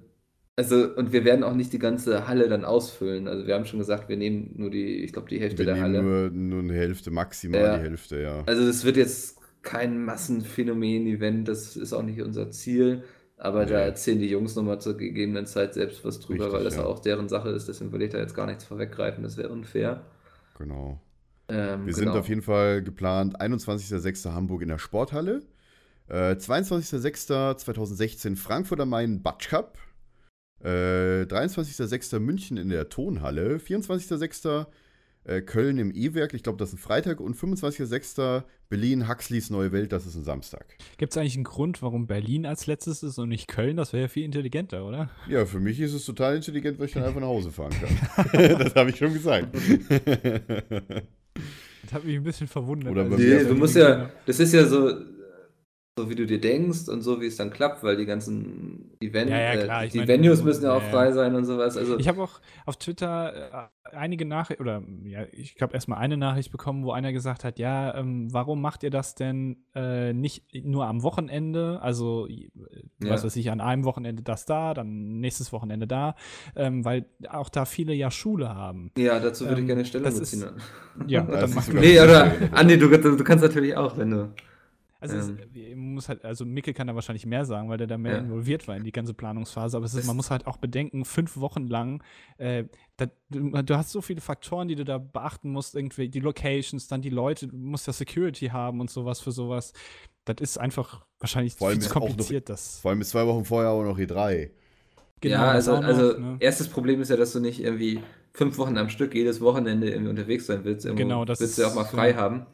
also, und wir werden auch nicht die ganze Halle dann ausfüllen. Also, wir haben schon gesagt, wir nehmen nur die, ich glaube, die Hälfte Wir der nehmen Halle. nur, nur eine Hälfte, maximal Ja. die Hälfte, ja. Also, das wird jetzt kein Massenphänomen-Event, das ist auch nicht unser Ziel. Aber da Nee. erzählen die Jungs nochmal zur gegebenen Zeit selbst was drüber, Richtig, weil das ja. auch deren Sache ist. Deswegen will ich da jetzt gar nichts vorweggreifen, das wäre unfair. Genau. Ähm, Wir genau. sind auf jeden Fall geplant 21.06. Hamburg in der Sporthalle. Äh, 22.06.2016 Frankfurt am Main Batsch Cup. Äh, 23.06. München in der Tonhalle. 24.06. Äh, Köln im E-Werk, ich glaube, das ist ein Freitag. Und 25.06. Berlin Huxleys Neue Welt, das ist ein Samstag. Gibt es eigentlich einen Grund, warum Berlin als letztes ist und nicht Köln? Das wäre ja viel intelligenter, oder? Ja, für mich ist es total intelligent, weil ich dann einfach nach Hause fahren kann. das habe ich schon gesagt. Das hat mich ein bisschen verwundert. Oder als bei ich mir- Nee, du musst ja, das ist ja so, so wie du dir denkst und so wie es dann klappt, weil die ganzen Ven Ja, ja, äh, ich die meine, Venues du- müssen ja auch ja. frei sein und sowas. Also, Ich habe auch auf Twitter äh, einige Nachrichten, oder ja, ich glaube erstmal eine Nachricht bekommen, wo einer gesagt hat, ja, ähm, warum macht ihr das denn äh, nicht nur am Wochenende? Also, äh, Ja. was weiß ich, an einem Wochenende das da, dann nächstes Wochenende da, ähm, weil auch da viele ja Schule haben. ja, dazu würde ich ähm, gerne Stellung das ist- beziehen. Ja, das dann macht sogar- Nee, oder Andi, du, du, du kannst natürlich auch, wenn du. Also es, Ähm. man muss halt, also Mikkel kann da wahrscheinlich mehr sagen, weil der da mehr Ja. involviert war in die ganze Planungsphase. Aber es ist, man muss halt auch bedenken, fünf Wochen lang, äh, da, du, du hast so viele Faktoren, die du da beachten musst, irgendwie die Locations, dann die Leute, du musst ja Security haben und sowas für sowas. Das ist einfach wahrscheinlich Vor allem viel zu auch noch- kompliziert, das. Vor allem ist zwei Wochen vorher auch noch E3. Genau, ja, also, noch, also ne? erstes Problem ist ja, dass du nicht irgendwie fünf Wochen am Stück jedes Wochenende irgendwie unterwegs sein willst. Irgendwo Genau, das willst du ja auch mal frei ja. haben.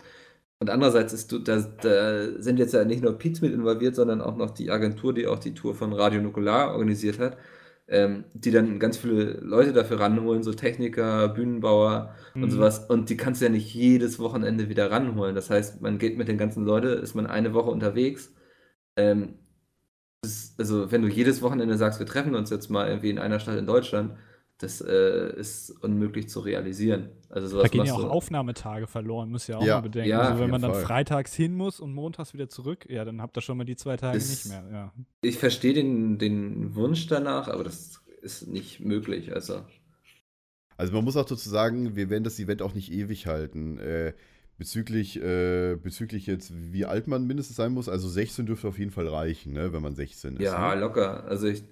Und andererseits ist du, da, da sind jetzt ja nicht nur Pietz mit involviert, sondern auch noch die Agentur, die auch die Tour von Radio Nukular organisiert hat, ähm, die dann ganz viele Leute dafür ranholen, so Techniker, Bühnenbauer und Mhm. sowas. Und die kannst du ja nicht jedes Wochenende wieder ranholen. Das heißt, man geht mit den ganzen Leuten, ist man eine Woche unterwegs. Ähm, das, also, wenn du jedes Wochenende sagst, wir treffen uns jetzt mal irgendwie in einer Stadt in Deutschland, das äh, ist unmöglich zu realisieren. Also sowas Da gehen ja auch du- Aufnahmetage verloren, muss ja auch Ja, mal bedenken. ja, also wenn man dann Fall. freitags hin muss und montags wieder zurück, ja, dann habt ihr schon mal die zwei Tage Das- nicht mehr. Ja. Ich verstehe den, den Wunsch danach, aber das ist nicht möglich. Also, Also man muss auch dazu sagen, wir werden das Event auch nicht ewig halten. Äh, bezüglich, äh, bezüglich jetzt, wie alt man mindestens sein muss, also 16 dürfte auf jeden Fall reichen, ne, wenn man 16 ist. ja, ne? locker. Also ich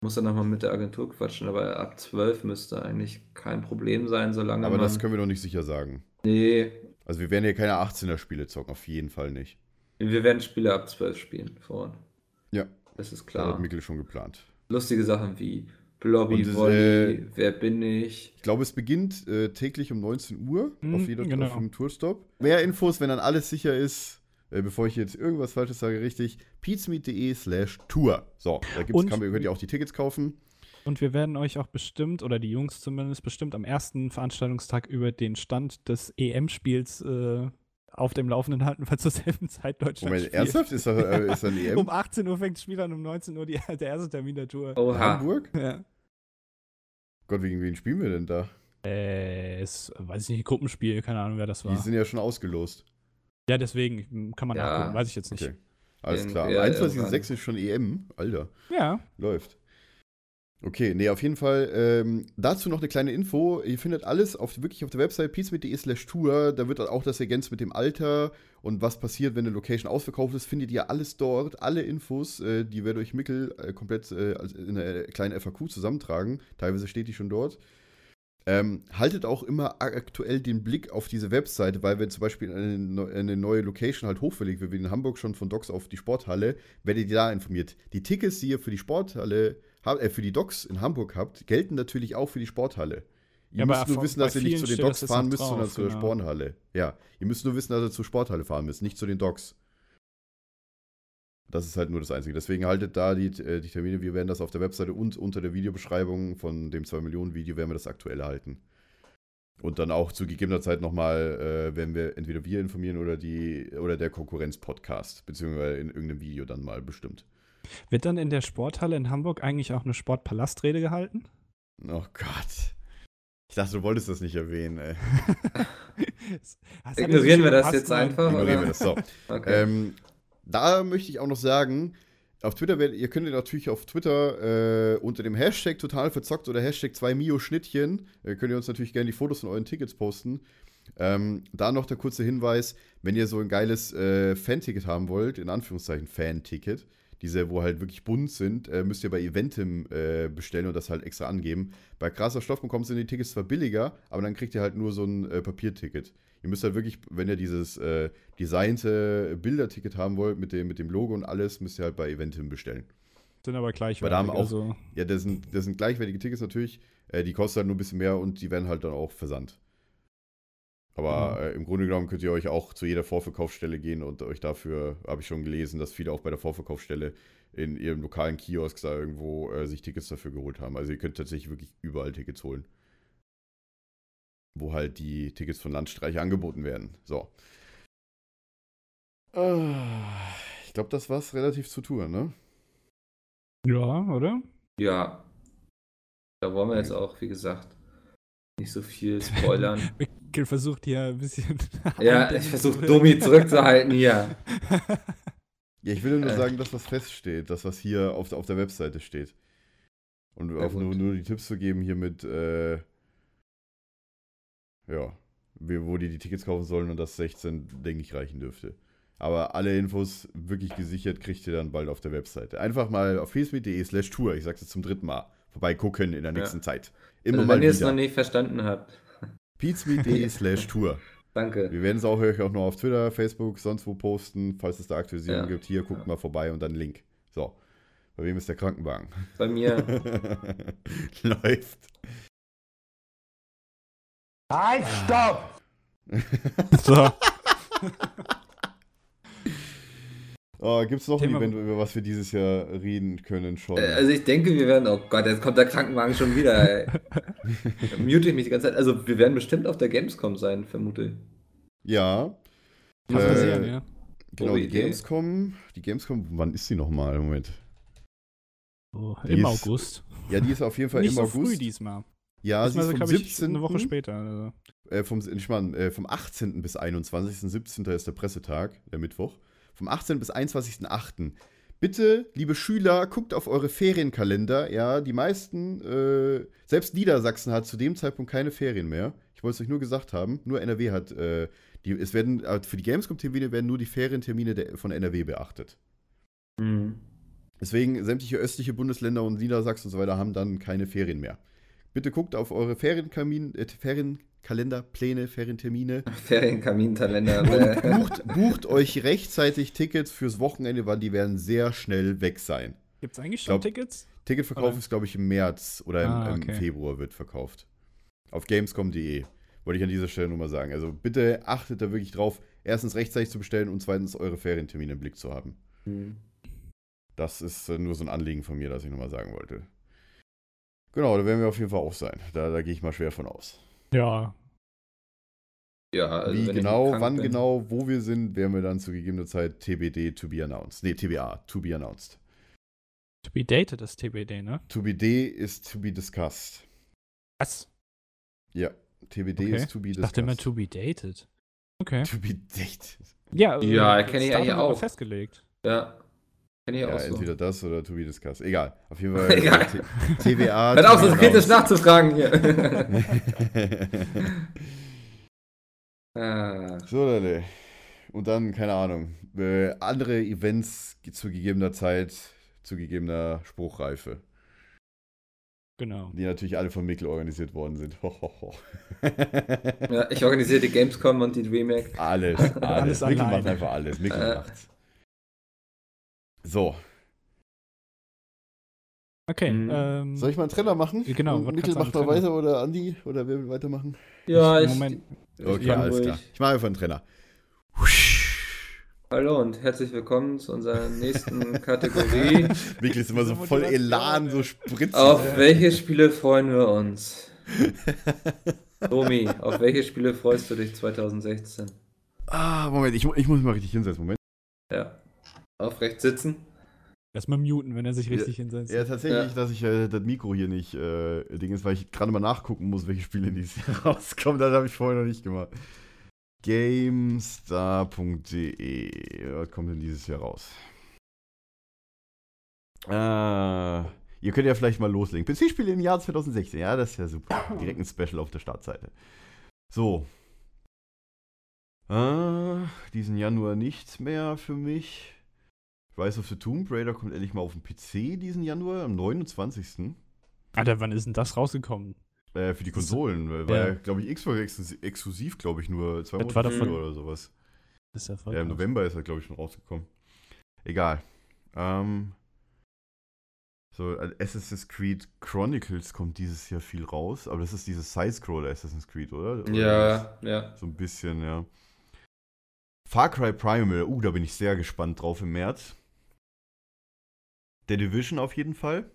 muss dann nochmal mit der Agentur quatschen, aber ab 12 müsste eigentlich kein Problem sein, solange Aber man... das können wir noch nicht sicher sagen. nee, Also wir werden hier keine 18er-Spiele zocken, auf jeden Fall nicht. wir werden Spiele ab 12 spielen vor Ort. Ja, Das ist da klar. hat Mikkel schon geplant. Lustige Sachen wie Blobby, Und das, Volley, äh, Wer bin ich? Ich glaube, es beginnt äh, täglich um 19 Uhr Mhm, auf, jeder, genau. Tourstop. Mehr Infos, wenn dann alles sicher ist, äh, bevor ich jetzt irgendwas Falsches sage, richtig, pizmeet.de slash Tour. So, da gibt's, Und- kann man, könnt ihr auch die Tickets kaufen. Und wir werden euch auch bestimmt, oder die Jungs zumindest, bestimmt am ersten Veranstaltungstag über den Stand des EM-Spiels äh, auf dem Laufenden halten, weil zur selben Zeit Deutschland Moment, spielt. ernsthaft? Ist da, äh, ist da EM? Um 18 Uhr fängt das Spiel an, um 19 Uhr die, der erste Termin der Tour. in Oha. Hamburg? Ja. Gott, gegen wen spielen wir denn da? Äh, es, weiß ich nicht, Gruppenspiel, keine Ahnung, wer das Die war. sind ja schon ausgelost. Ja, deswegen kann man Ja. nachgucken, weiß ich jetzt nicht. Okay. Alles klar. Am ja, 21.06. ist schon EM. Alter, Ja, läuft. Okay, nee, auf jeden Fall. Ähm, dazu noch eine kleine Info. Ihr findet alles auf, wirklich auf der Website peacemit.de slash tour. Da wird auch das ergänzt mit dem Alter und was passiert, wenn eine Location ausverkauft ist. Findet ihr alles dort. Alle Infos, äh, die wir durch Mickel äh, komplett äh, als- in einer kleinen FAQ zusammentragen. Teilweise steht die schon dort. Ähm, haltet auch immer aktuell den Blick auf diese Webseite, weil wenn zum Beispiel eine, eine neue Location halt hochverlegt wird, wie in Hamburg schon von Docks auf die Sporthalle, werdet ihr da informiert. Die Tickets, die ihr für die Sporthalle äh, für die Docks in Hamburg habt, gelten natürlich auch für die Sporthalle. Ihr Ja, müsst nur wissen, dass ihr nicht zu den jetzt fahren müsst, sondern drauf, zur genau. Sporthalle. Ja, ihr müsst nur wissen, dass ihr zur Sporthalle fahren müsst, nicht zu den Docks. Das ist halt nur das Einzige. Deswegen haltet da die, äh, die Termine. Wir werden das auf der Webseite und unter der Videobeschreibung von dem 2 Millionen Video werden wir das aktuell halten. Und dann auch zu gegebener Zeit nochmal, äh, werden wir entweder wir informieren oder die oder der Konkurrenz-Podcast, beziehungsweise in irgendeinem Video dann mal bestimmt. wird dann in der Sporthalle in Hamburg eigentlich auch eine Sportpalastrede gehalten? Oh Gott. Ich dachte, du wolltest das nicht erwähnen, ey. Ignorieren wir das jetzt einfach? Ignorieren oder? wir das. So. Okay. Ähm, da möchte ich auch noch sagen, auf Twitter, ihr könnt ihr natürlich auf Twitter äh, unter dem Hashtag total verzockt oder Hashtag 2Mio-Schnittchen, äh, könnt ihr uns natürlich gerne die Fotos von euren Tickets posten. Ähm, da noch der kurze Hinweis, wenn ihr so ein geiles äh, Fan-Ticket haben wollt, in Anführungszeichen Fan-Ticket, diese, wo halt wirklich bunt sind, äh, müsst ihr bei Eventim äh, bestellen und das halt extra angeben. Bei krasser Stoff.com sind die Tickets zwar billiger, aber dann kriegt ihr halt nur so ein äh, Papierticket. Ihr müsst halt wirklich, wenn ihr dieses äh, designte Bilderticket haben wollt, mit dem, mit dem Logo und alles, müsst ihr halt bei Eventim bestellen. Sind aber gleich Weil da haben auch- also, Ja, das sind, das sind gleichwertige Tickets natürlich. Äh, die kosten halt nur ein bisschen mehr und die werden halt dann auch versandt. Aber Mhm. äh, im Grunde genommen könnt ihr euch auch zu jeder Vorverkaufsstelle gehen und euch dafür, habe ich schon gelesen, dass viele auch bei der Vorverkaufsstelle in ihrem lokalen Kiosk da irgendwo äh, sich Tickets dafür geholt haben. Also ihr könnt tatsächlich wirklich überall Tickets holen. Wo halt die Tickets von Landstreich angeboten werden. So. Ah, Ich glaube, das war's relativ zur Tour, ne? Ja, oder? Ja. Da wollen wir jetzt auch, wie gesagt, nicht so viel spoilern. Mikkel versucht hier ein bisschen. ja, ich versuche Domi zurückzuhalten hier. Ja, ich will nur Äh. sagen, dass was feststeht, das, was hier auf, der- auf der Webseite steht. Und Ja, auch nur, nur die Tipps zu geben hier mit, äh, ja, wo die die Tickets kaufen sollen und das 16, denke ich, reichen dürfte. Aber alle Infos wirklich gesichert kriegt ihr dann bald auf der Webseite. Einfach mal auf facebook.de slash tour, ich sag's jetzt zum dritten Mal, vorbeigucken in der nächsten Zeit. Immer Also, mal wenn ihr es noch nicht verstanden habt. Peatsmeet.de slash tour. Danke. Wir werden es auch, euch auch noch auf Twitter, Facebook, sonst wo posten, falls es da Aktualisierungen Ja. gibt. Hier, guckt mal vorbei und dann Link. So. Bei wem ist der Krankenwagen? Bei mir. Läuft. Halt, stopp! so. Oh, Gibt es noch ein Thema- Event, über was wir dieses Jahr reden können schon? Äh, Also ich denke, wir werden, oh Gott, jetzt kommt der Krankenwagen schon wieder, ey. Da Mute ich mich die ganze Zeit. Also wir werden bestimmt auf der Gamescom sein, vermute ich. ja, Muss Äh, sehen, ja. genau, Gute die Idee. Gamescom. Die Gamescom, wann ist die nochmal? Moment. Die Im ist August. Ja, die ist auf jeden Fall Nicht im so August. früh diesmal. Ja, sie ist vom glaub ich, 17. eine Woche später. Also. äh, vom, ich mein, äh, vom 18. bis 21. 17. ist der Pressetag, der Mittwoch. Vom 18. bis 21.8. Bitte, liebe Schüler, guckt auf eure Ferienkalender. Ja, die meisten, äh, selbst Niedersachsen hat zu dem Zeitpunkt keine Ferien mehr. Ich wollte es euch nur gesagt haben. Nur NRW hat, äh, die, es werden, äh, für die Gamescom-Termine werden nur die Ferientermine der, von NRW beachtet. Mhm. Deswegen sämtliche östliche Bundesländer und Niedersachsen und so weiter haben dann keine Ferien mehr. Bitte guckt auf eure Ferienkamin, äh, Ferienkalender, Pläne, Ferientermine. Ferienkaminkalender. Und äh, bucht, bucht euch rechtzeitig Tickets fürs Wochenende, weil die werden sehr schnell weg sein. Gibt es eigentlich schon Glaub- Tickets? Ticketverkauf Oder? ist, glaube ich, im März oder im, Ah, im okay. Februar wird verkauft. Auf gamescom.de. Wollte ich an dieser Stelle nur mal sagen. Also bitte achtet da wirklich drauf, erstens rechtzeitig zu bestellen und zweitens eure Ferientermine im Blick zu haben. mhm. Das ist äh, nur so ein Anliegen von mir, das ich nochmal sagen wollte. Genau, da werden wir auf jeden Fall auch sein. Da, da gehe ich mal schwer von aus. Ja. ja, also Wie wenn ich genau, wann bin. genau, wo wir sind, werden wir dann zu gegebener Zeit TBD to be announced. Nee, TBA, to be announced. To be dated ist TBD, ne? To be D ist to be discussed. Was? Ja, TBD Okay. ist to be Ich discussed. dachte immer to be dated. Okay. to be dated. Ja, Ja, das kenn ich eigentlich auch. festgelegt. Ja. Kenn ich Ja, auch so. entweder das oder to be discussed. Egal. Auf jeden Fall. Egal. T- TBA. Hört auf, so kritisch nachzufragen hier. ah, so, Leute. Und dann, keine Ahnung, äh, andere Events zu gegebener Zeit, zu gegebener Spruchreife, Genau. die natürlich alle von Mikkel organisiert worden sind. Ho, ho, ho. ja, ich organisiere die Gamescom und die DreamHack. Alles, alles. Alles Mikkel macht einfach alles. Mikkel Äh. macht's. So, Okay. Mhm. Ähm, soll ich mal einen Trenner machen? Genau, Mikkel kannst macht mal weiter oder Andi? Oder wer will weitermachen? Ja, ich. Moment. Okay, kann alles ruhig. klar. Ich mache einfach einen Trenner. Hallo und herzlich willkommen zu unserer nächsten Kategorie. Mikkel ist immer so voll Elan, so spritzig. Auf welche Spiele freuen wir uns? Domi, auf welche Spiele freust du dich 2016? Ah, Moment, ich, ich muss mich mal richtig hinsetzen. Moment. Ja. Aufrecht sitzen? Erstmal muten, wenn er sich richtig hinsetzt. Ja, tatsächlich, Ja. dass ich äh, das Mikro hier nicht äh, Ding ist, weil ich gerade mal nachgucken muss, welche Spiele dieses Jahr rauskommen. Das habe ich vorher noch nicht gemacht. GameStar.de. Was kommt denn dieses Jahr raus? Äh, ihr könnt ja vielleicht mal loslegen. PC-Spiele im Jahr 2016. Ja, das ist ja super. Direkt ein Special auf der Startseite. So. Äh, diesen Januar nichts mehr für mich. Rise of the Tomb Raider kommt endlich mal auf den PC diesen Januar, am 29. Alter, wann ist denn das rausgekommen? Äh, für die Das Konsolen. Weil, war ja. ja, glaube ich, Xbox exklusiv, exklusiv glaube ich, nur zwei Das Monate davon- früher oder sowas. Das ist ja voll Ja, im krass. November ist er, glaube ich, schon rausgekommen. Egal. Ähm, so, äh, Assassin's Creed Chronicles kommt dieses Jahr viel raus, aber das ist dieses Side-Scroller Assassin's Creed, oder? Oder Ja, ja. So ein bisschen, ja. Far Cry Primal, uh, da bin ich sehr gespannt drauf im März. The Division auf jeden Fall.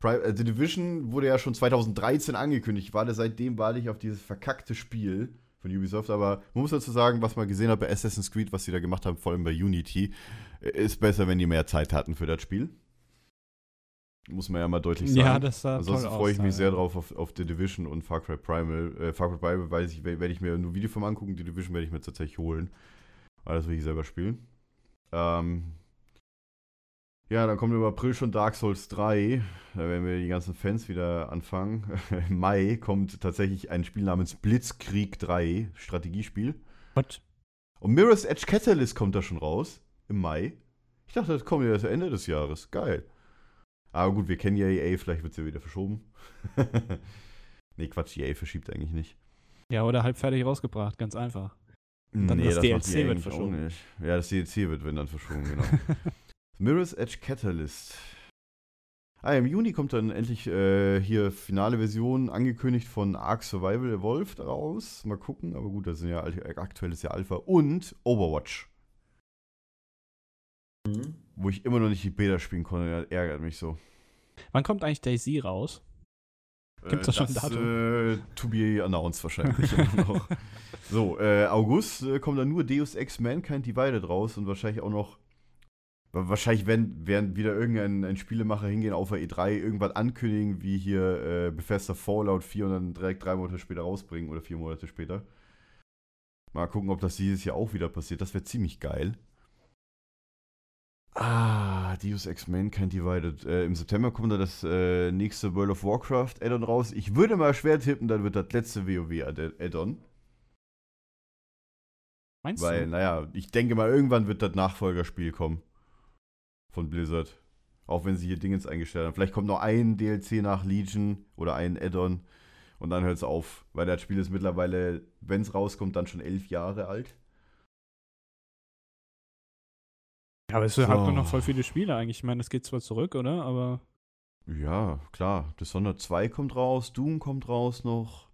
Pri äh, The Division wurde ja schon 2013 angekündigt. Ich warte seitdem warte ich auf dieses verkackte Spiel von Ubisoft, aber man muss dazu sagen, was man gesehen hat bei Assassin's Creed, was sie da gemacht haben, vor allem bei Unity, äh, ist besser, wenn die mehr Zeit hatten für das Spiel. Muss man ja mal deutlich sagen. Ja, das sah Ansonsten toll freue ich aus, mich da, sehr ja. drauf auf, auf The Division und Far Cry Primal. Äh, Far Cry Primal weiß ich, werde ich mir nur Video vom angucken. The Division werde ich mir tatsächlich holen. Weil das will ich selber spielen. Ähm, ja, dann kommt im April schon Dark Souls 3. Da werden wir die ganzen Fans wieder anfangen. Im Mai kommt tatsächlich ein Spiel namens Blitzkrieg 3, Strategiespiel. What? Und Mirror's Edge Catalyst kommt da schon raus. Im Mai. Ich dachte, das kommt ja erst Ende des Jahres. Geil. Aber gut, wir kennen ja EA, vielleicht wird es ja wieder verschoben. nee, Quatsch, EA verschiebt eigentlich nicht. Ja, oder halb fertig rausgebracht, ganz einfach. dann nee, das macht DLC EA wird verschoben. Ja, das DLC wird, wenn dann verschoben, genau. Mirror's Edge Catalyst. Ah, im Juni kommt dann endlich äh, hier finale Version angekündigt von Ark Survival Evolved raus. Mal gucken, aber gut, das sind ja al- aktuell ist ja Alpha und Overwatch, Mhm. wo ich immer noch nicht die Beta spielen konnte. Das ärgert mich so. Wann kommt eigentlich Daisy raus? Gibt's da schon ein Datum? Äh, to be announced wahrscheinlich. So, äh, August äh, kommt dann nur Deus Ex Mankind Divided raus und wahrscheinlich auch noch. Wa- Wahrscheinlich werden, werden wieder irgendein ein Spielemacher hingehen auf der E3, irgendwas ankündigen, wie hier äh, Bethesda Fallout 4 und dann direkt drei Monate später rausbringen oder vier Monate später. Mal gucken, ob das dieses Jahr auch wieder passiert. Das wäre ziemlich geil. Ah, Deus Ex Mankind Divided. Äh, Im September kommt da das äh, nächste World of Warcraft Add-on raus. Ich würde mal schwer tippen, dann wird das letzte WoW Add- Add-on. Meinst Weil, du? naja, ich denke mal, irgendwann wird das Nachfolgerspiel kommen. Von Blizzard. Auch wenn sie hier Dingens eingestellt haben. Vielleicht kommt noch ein DLC nach Legion oder ein Add-on und dann hört es auf. Weil das Spiel ist mittlerweile, wenn es rauskommt, dann schon elf Jahre alt. Ja, aber es hat doch So. noch voll viele Spiele eigentlich. Ich meine, es geht zwar zurück, oder? Aber Ja, klar. Dishonored 2 kommt raus, Doom kommt raus noch.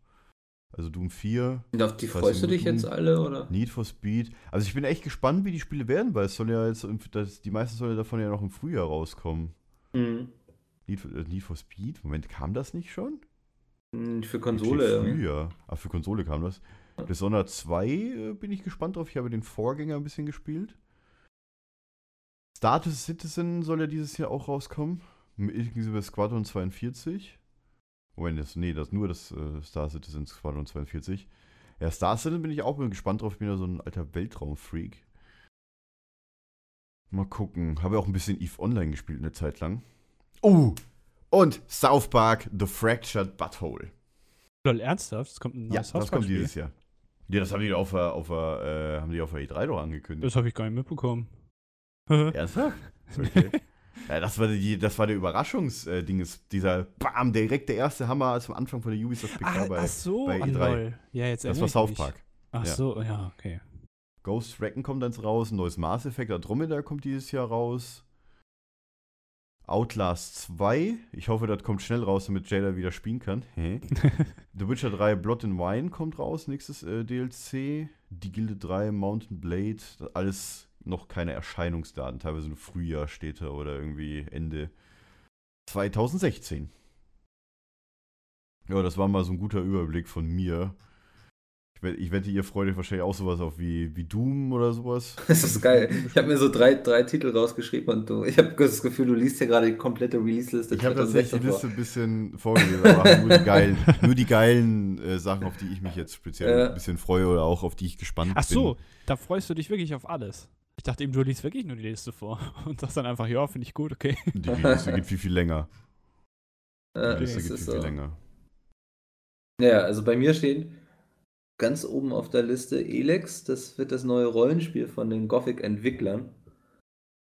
Also Doom 4, Und auf die freust du dich Doom? jetzt alle, oder? Need for Speed. Also ich bin echt gespannt, wie die Spiele werden, weil es soll ja jetzt, das, die meisten sollen ja davon ja noch im Frühjahr rauskommen. Mhm. Need for, äh, Need for Speed? Moment, kam das nicht schon? Mhm, Für Konsole. ja. Frühjahr. Ah, für Konsole kam das. Dishonored 2 äh, bin ich gespannt drauf. Ich habe den Vorgänger ein bisschen gespielt. Status Citizen soll ja dieses Jahr auch rauskommen. Mit Inklusive Squadron 42. Moment, das, nee, das nur das äh, Star Citizen Squadron 42. Ja, Star Citizen bin ich auch gespannt drauf. Ich bin ja so ein alter Weltraumfreak. Mal gucken. Habe auch ein bisschen EVE Online gespielt eine Zeit lang. Oh! Und South Park The Fractured Butthole. lol, ernsthaft? Es kommt ein Ja, neues das kommt Spiel. dieses Jahr. Ja, das haben die auf der, auf äh, haben die auf der E3 doch angekündigt. Das habe ich gar nicht mitbekommen. Ernsthaft? Okay. Ja, das war, die, das war der Überraschungsding, dieser Bam, direkt der erste Hammer als am Anfang von der Ubisoft PK Ach, bei. ach so, bei ah, E3. lol. Ja, jetzt das war South. Park. Ach Ja. so, ja, okay. Ghost Recon kommt dann raus, ein neues Mass Effect Andromeda kommt dieses Jahr raus. Outlast 2, ich hoffe, das kommt schnell raus, damit Jada wieder spielen kann. The Witcher 3 Blood and Wine kommt raus, nächstes äh, DLC. Die Gilde 3 Mountain Blade, alles noch keine Erscheinungsdaten, teilweise nur Frühjahr steht da oder irgendwie Ende 2016. Ja, das war mal so ein guter Überblick von mir. Ich wette, ich wette ihr freut euch wahrscheinlich auch sowas auf wie, wie Doom oder sowas. Das ist geil. Ich habe mir so drei, drei Titel rausgeschrieben und du, ich habe das Gefühl, du liest hier gerade die komplette Release-Liste. Ich habe tatsächlich die 2016 Liste ein bisschen vorgelesen, aber nur die geilen, nur die geilen äh, Sachen, auf die ich mich jetzt speziell Ja. ein bisschen freue oder auch auf die ich gespannt Ach so, bin. da freust du dich wirklich auf alles. Ich dachte eben, du liest wirklich nur die Liste vor und sagst dann einfach, ja, finde ich gut, okay. Die Liste geht viel, viel länger. Die Liste das geht ist viel, viel so. länger. Ja, also bei mir steht ganz oben auf der Liste Elex. Das wird das neue Rollenspiel von den Gothic-Entwicklern.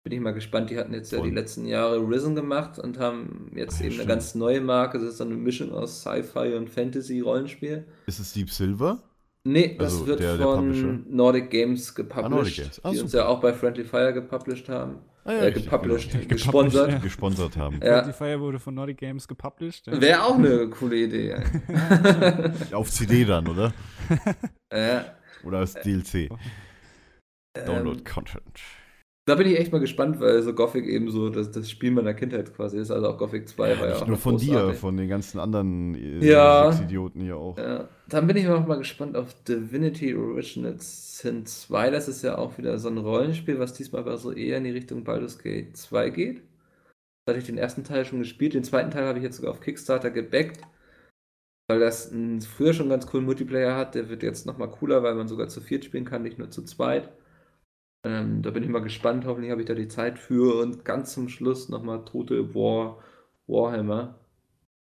Bin ich mal gespannt. Die hatten jetzt ja die letzten Jahre Risen gemacht und haben jetzt Ach ja, eben eine stimmt. ganz neue Marke. Das ist so eine Mischung aus Sci-Fi und Fantasy-Rollenspiel. Ist es Deep Silver? Nee, das Also wird der- der Publisher? von Nordic Games gepublished, Nordic Games. Ah, die uns super. ja auch bei Friendly Fire gepublished haben. Ah, äh, richtig, gepublished, genau. gesponsert. Ja. Gesponsert haben. Ja. Die Fire wurde von Nordic Games gepublished. ja. Wäre auch eine coole Idee. Auf CD dann, oder? ja, Oder als DLC. Download ähm, Content. Da bin ich echt mal gespannt, weil so Gothic eben so das, das Spiel meiner Kindheit quasi ist. Also auch Gothic 2 war ja Nicht auch nur von dir, großartig. von den ganzen anderen äh, Ja. Idioten hier auch. Ja, dann bin ich auch mal gespannt auf Divinity Original Sin 2. Das ist ja auch wieder so ein Rollenspiel, was diesmal aber so eher in die Richtung Baldur's Gate 2 geht. Da hatte ich den ersten Teil schon gespielt. Den zweiten Teil habe ich jetzt sogar auf Kickstarter gebackt. Weil das einen früher schon ganz coolen Multiplayer hat. Der wird jetzt nochmal cooler, weil man sogar zu viert spielen kann, nicht nur zu zweit. Ähm, da bin ich mal gespannt. Hoffentlich habe ich da die Zeit für. Und ganz zum Schluss nochmal Tote War Warhammer.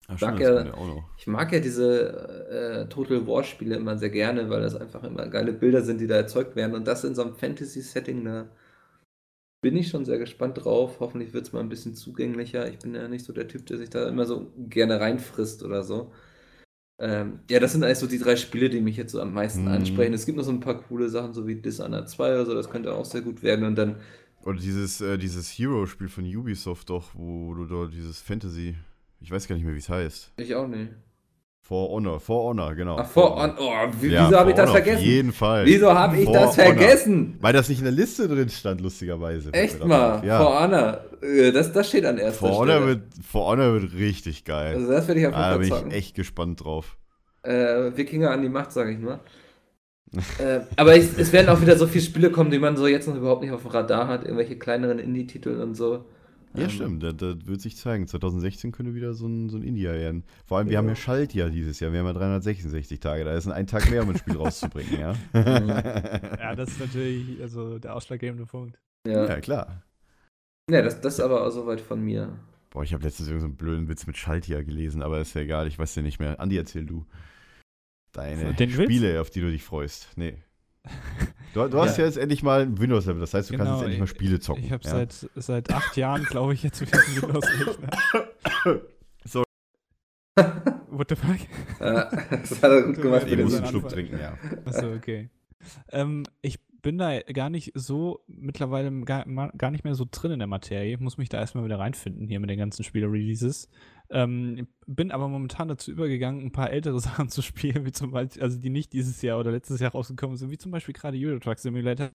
Ach, Sag stimmt, ja-. Ich mag ja diese äh, Total War Spiele immer sehr gerne, weil das einfach immer geile Bilder sind, die da erzeugt werden. Und das in so einem Fantasy-Setting, da bin ich schon sehr gespannt drauf. Hoffentlich wird es mal ein bisschen zugänglicher. Ich bin ja nicht so der Typ, der sich da immer so gerne reinfrisst oder so. Ähm, ja, das sind eigentlich so die drei Spiele, die mich jetzt so am meisten Mhm. ansprechen. Es gibt noch so ein paar coole Sachen, so wie Dishonored 2 oder so, das könnte auch sehr gut werden. Und dann, Oder dieses, äh, dieses Hero-Spiel von Ubisoft doch, wo du dort dieses Fantasy, ich weiß gar nicht mehr, wie es heißt. ich auch nicht. For Honor, For Honor, genau. Ach, vor, oh, wie, Ja, wieso habe ich For das Honor, vergessen? Auf jeden Fall. Wieso habe ich For das Honor. vergessen? Weil das nicht in der Liste drin stand, lustigerweise. Echt mal. Ja. For Honor. Äh, Das, das steht an erster For Honor, Stelle. wird, For Honor wird richtig geil. also das werde ich auf jeden Ah, da Fall bin ich echt gespannt drauf. Äh, Wikinger an die Macht, sage ich nur. äh, aber ich, es werden auch wieder so viele Spiele kommen, die man so jetzt noch überhaupt nicht auf dem Radar hat. Irgendwelche kleineren Indie-Titel und so. Ja, Ähm, stimmt, das, das wird sich zeigen. 2016 könnte wieder so ein, so ein Indie werden. Vor allem, wir Ja. haben ja Schaltjahr dieses Jahr. Wir haben ja 366 Tage. Da ist ein Tag mehr, um ein Spiel rauszubringen, ja? Ja, das ist natürlich also der ausschlaggebende Punkt. Ja, ja, klar. ja das, das ist aber auch soweit von mir. Boah, ich habe letztens irgendeinen so einen blöden Witz mit Schaltjahr gelesen, aber ist ja egal, ich weiß ja nicht mehr. Andi, erzähl du. Deine Den Witz? Spiele, auf die du dich freust. Nee. Du, du hast ja. jetzt endlich mal ein Windows-Level, das heißt, du kannst Genau, jetzt endlich mal Spiele zocken. Ich habe ja? seit, seit acht Jahren, glaube ich, jetzt wieder einen Windows-Rechner. So. What the fuck? Das hat er gut gemacht. Ich muss so einen ein Schluck trinken, ja. Achso, okay. Ähm, ich bin da gar nicht so mittlerweile gar, gar nicht mehr so drin in der Materie. Ich muss mich da erstmal wieder reinfinden hier mit den ganzen Spiele-Releases. Ähm, bin aber momentan dazu übergegangen, ein paar ältere Sachen zu spielen, wie zum Beispiel, also die nicht dieses Jahr oder letztes Jahr rausgekommen sind, wie zum Beispiel gerade Euro Truck Simulator,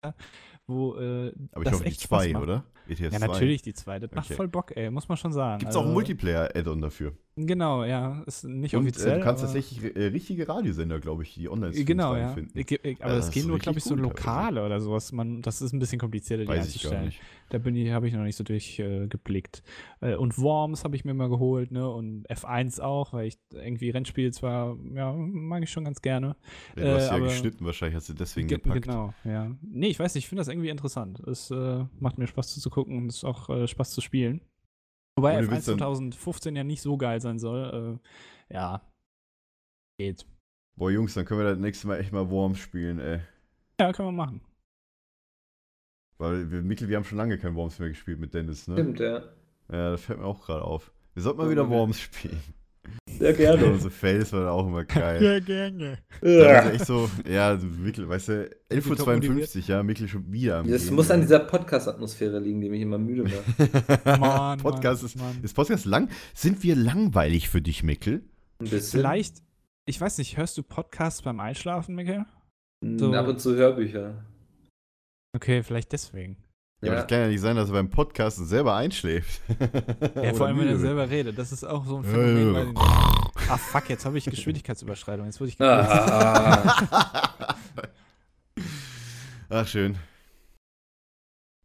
wo äh, Aber ich das hoffe, die echt Spaß zwei, macht. oder? ETS Ja, 2. natürlich die zwei. Das macht Okay. voll Bock, ey, muss man schon sagen. Gibt es auch ein Also, Multiplayer-Add-on dafür. Genau, ja, ist nicht Und äh, offiziell. du kannst tatsächlich äh, richtige Radiosender, glaube ich, die online Genau, ja. finden. Ich, ich, aber es das ist nur, glaube ich, so lokale oder sowas. Man, das ist ein bisschen komplizierter, die Weiß einzustellen. Da bin ich, habe ich noch nicht so durchgeblickt. Äh, äh, und Worms habe ich mir mal geholt, ne? Und F1 auch, weil ich irgendwie Rennspiele zwar, ja, mag ich schon ganz gerne. Ja, du hast Äh, ja aber- geschnitten, wahrscheinlich hast du deswegen Ge- gepackt. Genau, ja. Nee, ich weiß nicht, ich finde das irgendwie interessant. Es äh, macht mir Spaß zuzugucken und es ist auch äh, Spaß zu spielen. Wobei Und du F1 willst dann- 2015 ja nicht so geil sein soll. Äh, ja. Geht. Boah, Jungs, dann können wir das nächste Mal echt mal Worms spielen, ey. Ja, können wir machen. Weil wir, Mikkel, wir haben schon lange kein Worms mehr gespielt mit Dennis, ne? Stimmt, ja. Ja, das fällt mir auch gerade auf. Wir sollten mal Ja, wieder Worms spielen. Sehr gerne. Unsere Fails waren auch immer geil. gerne. Da war echt so, ja, Mikkel, weißt du, top 11.52 Uhr, ja, Mikkel schon wieder am Das Gehen. muss an dieser Podcast-Atmosphäre liegen, die mich immer müde macht. Mann, Podcast Mann, ist, Mann. ist Podcast lang? Sind wir langweilig für dich, Mikkel? Ein bisschen. Vielleicht, ich weiß nicht, hörst du Podcasts beim Einschlafen, Mikkel? so- Ab und zu Hörbücher. Okay, vielleicht deswegen. Ja, aber das kann ja nicht sein, dass er beim Podcast selber einschläft. Ja, vor allem, wenn er selber redet. Das ist auch so ein Phänomen. ah, fuck, jetzt habe ich Geschwindigkeitsüberschreitung. Jetzt wurde ich Ah, Ach, schön.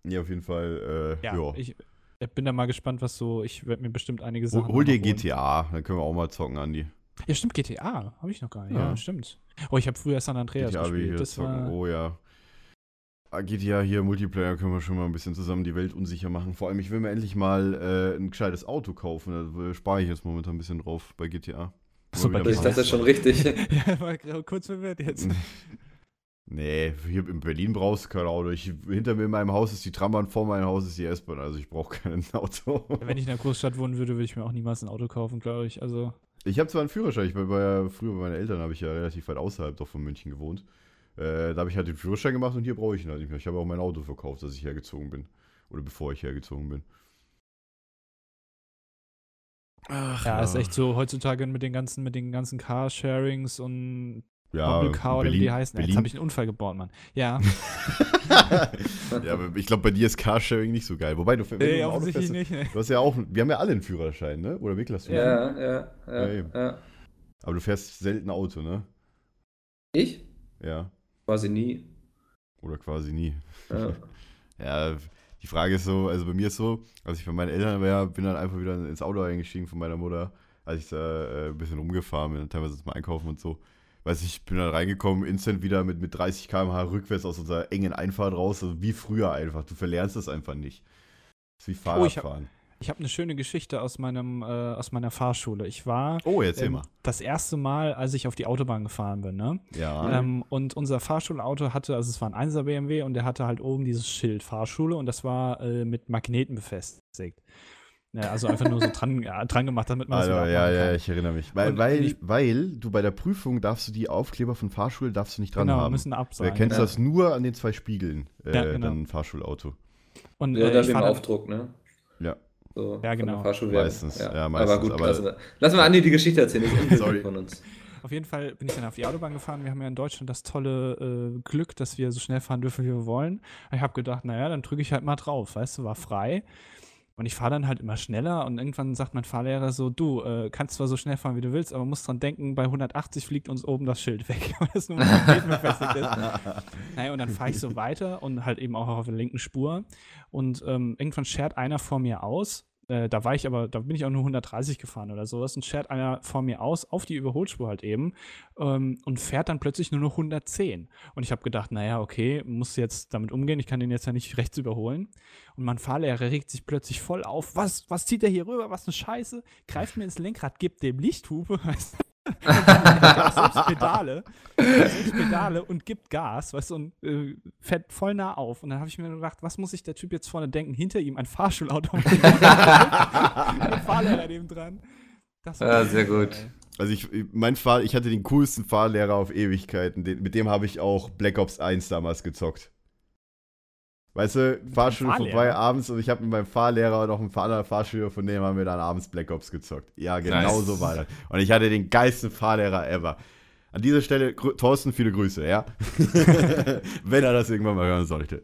Ja, auf jeden Fall, äh, Ja, ja. ich äh, bin da mal gespannt, was so. Ich werde mir bestimmt einige Hol, Sachen. hol dir noch holen. GTA, dann können wir auch mal zocken, Andi. Ja, stimmt, GTA. Habe ich noch gar nicht. Ja, Ja. stimmt. Oh, ich habe früher San Andreas GTA ich gespielt. Das zocken. war, Oh ja. Ah, GTA hier, Multiplayer, können wir schon mal ein bisschen zusammen die Welt unsicher machen. Vor allem, ich will mir endlich mal äh, ein gescheites Auto kaufen. Da äh, spare ich jetzt momentan ein bisschen drauf bei GTA. So, bei ich dachte schon richtig. ja, war gerade kurz verwirrt jetzt. Nee, hier in Berlin brauchst du kein Auto. Ich, hinter mir in meinem Haus ist die Trambahn, vor meinem Haus ist die S-Bahn. Also ich brauche kein Auto. Wenn ich in einer Großstadt wohnen würde, würde ich mir auch niemals ein Auto kaufen, glaube ich. Also, Ich habe zwar einen Führerschein, ich war war ja früher bei meinen Eltern, habe ich ja relativ weit außerhalb doch von München gewohnt. Äh, da habe ich halt den Führerschein gemacht und hier brauche ich ihn halt nicht mehr. Ich habe auch mein Auto verkauft, als ich hergezogen bin. Oder bevor ich hergezogen bin. Ach, ja, ist echt so heutzutage mit den ganzen, mit den ganzen Carsharings und ja, Public Car oder wie die heißen. Jetzt Berlin. habe ich einen Unfall gebaut, Mann. Ja, ja, aber ich glaube, bei dir ist Carsharing nicht so geil. Wobei, du, wenn nee, offensichtlich fährst, nicht. Ne. du hast ja auch, wir haben ja alle einen Führerschein, ne? Oder du? einen? ja, ja, Ja, ja, ja. Aber du fährst selten Auto, ne? Ich? Ja. Quasi nie. Oder quasi nie. Ja. Ja, Die Frage ist so, also bei mir ist so, als ich bei meinen Eltern war, bin dann einfach wieder ins Auto eingestiegen von meiner Mutter, als ich da äh, ein bisschen rumgefahren bin, teilweise zum Einkaufen und so. Weiß ich, bin dann reingekommen, instant wieder mit, mit 30 km/h rückwärts aus unserer engen Einfahrt raus, also wie früher einfach. Du verlernst das einfach nicht. Das ist wie Oh, ich habe eine schöne Geschichte aus, meinem, äh, aus meiner Fahrschule. Ich war Oh, ähm, das erste Mal, als ich auf die Autobahn gefahren bin, ne? Ja. Ähm, und unser Fahrschulauto hatte, also es war ein 1er BMW und der hatte halt oben dieses Schild Fahrschule und das war äh, mit Magneten befestigt. Ja, also einfach nur so dran, ja, dran gemacht, damit man das Also, wieder ja, abmachen ja, kann. ich erinnere mich. Weil, Und weil, ich- weil du bei der Prüfung darfst du die Aufkleber von Fahrschule darfst du nicht dran Genau, haben. müssen ab Du sein. erkennst ja. das nur an den zwei Spiegeln, äh, Ja, genau. dann ein Fahrschulauto. Und Ja, äh, ich dem Aufdruck, ne? Ja. So, Ja, genau. Meistens, ja, meistens, Aber gut, aber- lassen, wir, lassen wir Andi die Geschichte erzählen, das ist Sorry. von uns. Auf jeden Fall bin ich dann auf die Autobahn gefahren. Wir haben ja in Deutschland das tolle äh, Glück, dass wir so schnell fahren dürfen, wie wir wollen. Ich habe gedacht, naja, dann drücke ich halt mal drauf. Weißt du, war frei. Und ich fahre dann halt immer schneller und irgendwann sagt mein Fahrlehrer so, du äh, kannst zwar so schnell fahren, wie du willst, aber musst dran denken, bei 180 fliegt uns oben das Schild weg, weil das nur mit befestigt ist. Naja, und dann fahre ich so weiter und halt eben auch auf der linken Spur. Und ähm, irgendwann schert einer vor mir aus. Äh, da war ich aber, da bin ich auch nur 130 gefahren oder sowas und schert einer vor mir aus, auf die Überholspur halt eben ähm, und fährt dann plötzlich nur noch 110. Und ich habe gedacht, naja, okay, muss jetzt damit umgehen, ich kann den jetzt ja nicht rechts überholen. Und mein Fahrlehrer regt sich plötzlich voll auf. Was, was zieht der hier rüber? Was eine Scheiße. Greift mir ins Lenkrad, gibt dem Lichthupe, weißt du? selbst Pedale, selbst Pedale und gibt Gas, weißt du, und äh, fährt voll nah auf. Und dann habe ich mir gedacht, was muss sich der Typ jetzt vorne denken? Hinter ihm ein Fahrschulauto. einem Fahrlehrer neben dran. Das Ja, sehr gut. ey. Also ich, mein Fahr ich hatte den coolsten Fahrlehrer auf Ewigkeiten. Den, mit dem habe ich auch Black Ops 1 damals gezockt. Weißt du, Fahrschule vorbei abends und ich habe mit meinem Fahrlehrer und noch ein anderer Fahrschüler von dem haben wir dann abends Black Ops gezockt. Ja, genau Nice. so war das. Und ich hatte den geilsten Fahrlehrer ever. An dieser Stelle, Thorsten, viele Grüße, ja? Wenn er das irgendwann mal hören sollte.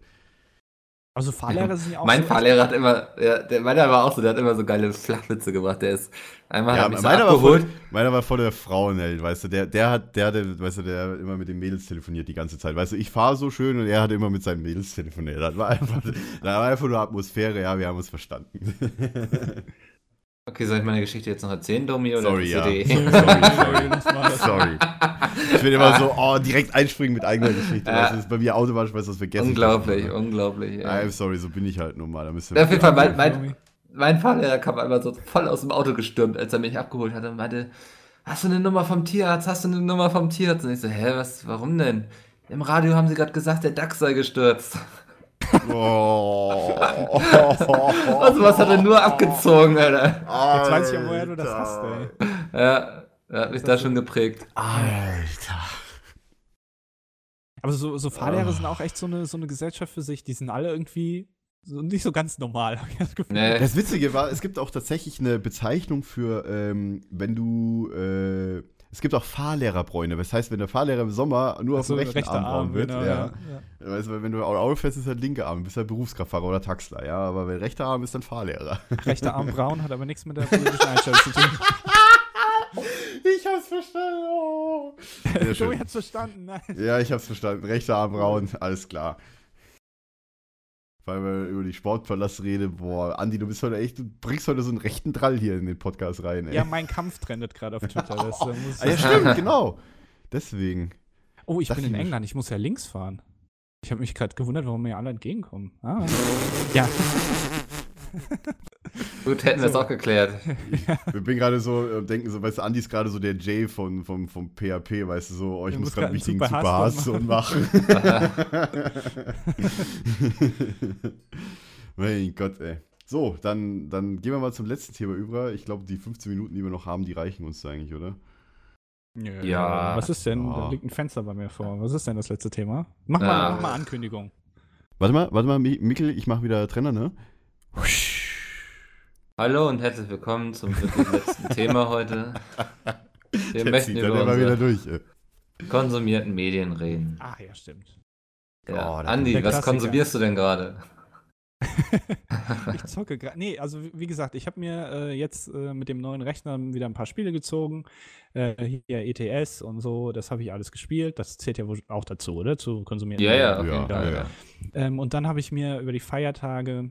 Also Fahrlehrer sind ja auch Mein so Fahrlehrer hat immer, ja, der, meiner war auch so, der hat immer so geile Flachwitze gemacht. Der ist einmal Ja, hat mich so meiner, war abgeholt. voll, meiner war voll der Frauenheld, weißt du, der, der hat, der hatte, weißt du, der hat immer mit den Mädels telefoniert die ganze Zeit. Weißt du, ich fahre so schön und er hat immer mit seinen Mädels telefoniert. Das war einfach, das war einfach nur Atmosphäre, ja, wir haben uns verstanden. Okay, soll ich meine Geschichte jetzt noch erzählen, Domi? Oder Sorry, ist ja. die- Sorry, sorry. sorry. Ich bin immer so, oh, direkt einspringen mit eigener Geschichte. Ja. Das ist bei mir automatisch, weißt du, das vergessen. Unglaublich, unglaublich. ey. I'm sorry, so bin ich halt nun mal. Da müsst ihr Ja, auf jeden Fall, mein, mein, mein Fahrlehrer kam einmal so voll aus dem Auto gestürmt, als er mich abgeholt hat und meinte, hast du eine Nummer vom Tierarzt, hast du eine Nummer vom Tierarzt? Und ich so, hä, was, warum denn? Im Radio haben sie gerade gesagt, der Dachs sei gestürzt. Oh. Also was hat er nur abgezogen, Alter. Jetzt weiß ich ja, woher du das hast, ey. Ja, er hat mich da schon geprägt. Alter. Aber so, so Fahrlehrer Ah. sind auch echt so eine, so eine Gesellschaft für sich. Die sind alle irgendwie so, nicht so ganz normal, hab ich das Gefühl. Nee. Das Witzige war, es gibt auch tatsächlich eine Bezeichnung für, ähm, wenn du, äh, es gibt auch Fahrlehrerbräune. Das heißt, wenn der Fahrlehrer im Sommer nur auf So dem rechten Arm braun wird, genau, ja. ja. Weißt du, wenn du Auto fährst, ist halt linker Arm, bist halt Berufskraftfahrer oder Taxler, ja. Aber wenn rechter Arm ist, dann Fahrlehrer. Rechter Arm braun hat aber nichts mit der politischen Einstellung zu tun. Ich hab's verstanden. Oh. Schön. hat's verstanden, nein. Ja, ich hab's verstanden. Rechter Arm braun, alles klar. Weil wir über die Sportpalast reden, boah, Andi, du bist heute echt, du bringst heute so einen rechten Drall hier in den Podcast rein, ey. Ja, mein Kampf trendet gerade auf Twitter. Das, äh, muss Ah, ja, stimmt, genau. Deswegen. oh, ich dachte bin in England, ich muss ja links fahren. Ich habe mich gerade gewundert, warum mir alle entgegenkommen. Ah. Ja, Gut, hätten wir es So. auch geklärt. Wir bin gerade so, äh, denken so, weißt du, Andi ist gerade so der Jay von, vom, vom PHP, weißt du, so, oh, ich Der muss gerade einen wichtigen einen Super Hass Super und machen. mein Gott, ey. So, dann, dann gehen wir mal zum letzten Thema über. Ich glaube, die 15 Minuten, die wir noch haben, die reichen uns da eigentlich, oder? Ja. Was ist denn? Ja. Da liegt ein Fenster bei mir vor. Was ist denn das letzte Thema? Mach mal, Ja. mach mal Ankündigung. Warte mal, warte mal, Mi- Mikkel, ich mache wieder Trenner, ne? Hallo und herzlich willkommen zum letzten Thema heute. Wir Der möchten über immer wieder unsere durch. konsumierten Medien reden. Ach ja, stimmt. Ja. Oh, Andi, was Klassiker. konsumierst du denn gerade? ich zocke gerade. Nee, also wie- gesagt, ich habe mir äh, jetzt äh, mit dem neuen Rechner wieder ein paar Spiele gezogen. Äh, hier ETS und so, das habe ich alles gespielt. Das zählt ja wohl auch dazu, oder? Zu konsumieren. Ja, ja, ja, Ja, ja. Ähm, und dann habe ich mir über die Feiertage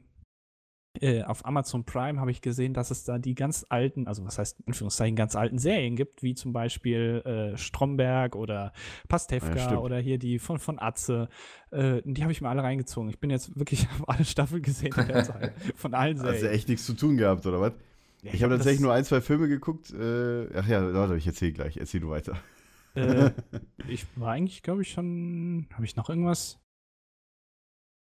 äh, auf Amazon Prime habe ich gesehen, dass es da die ganz alten, also was heißt in Anführungszeichen ganz alten Serien gibt, wie zum Beispiel äh, Stromberg oder Pastewka stimmt. oder hier die von, von Atze. Äh, die habe ich mir alle reingezogen. Ich bin jetzt wirklich auf alle Staffeln gesehen in der Zeit. Von allen Serien. Hast du echt nichts zu tun gehabt, oder was? Ja, Ich habe hab tatsächlich nur ein, zwei Filme geguckt. Äh, ach ja, warte, ich erzähle gleich. Erzähl du weiter. Äh, ich war eigentlich, glaube ich, schon. Habe ich noch irgendwas?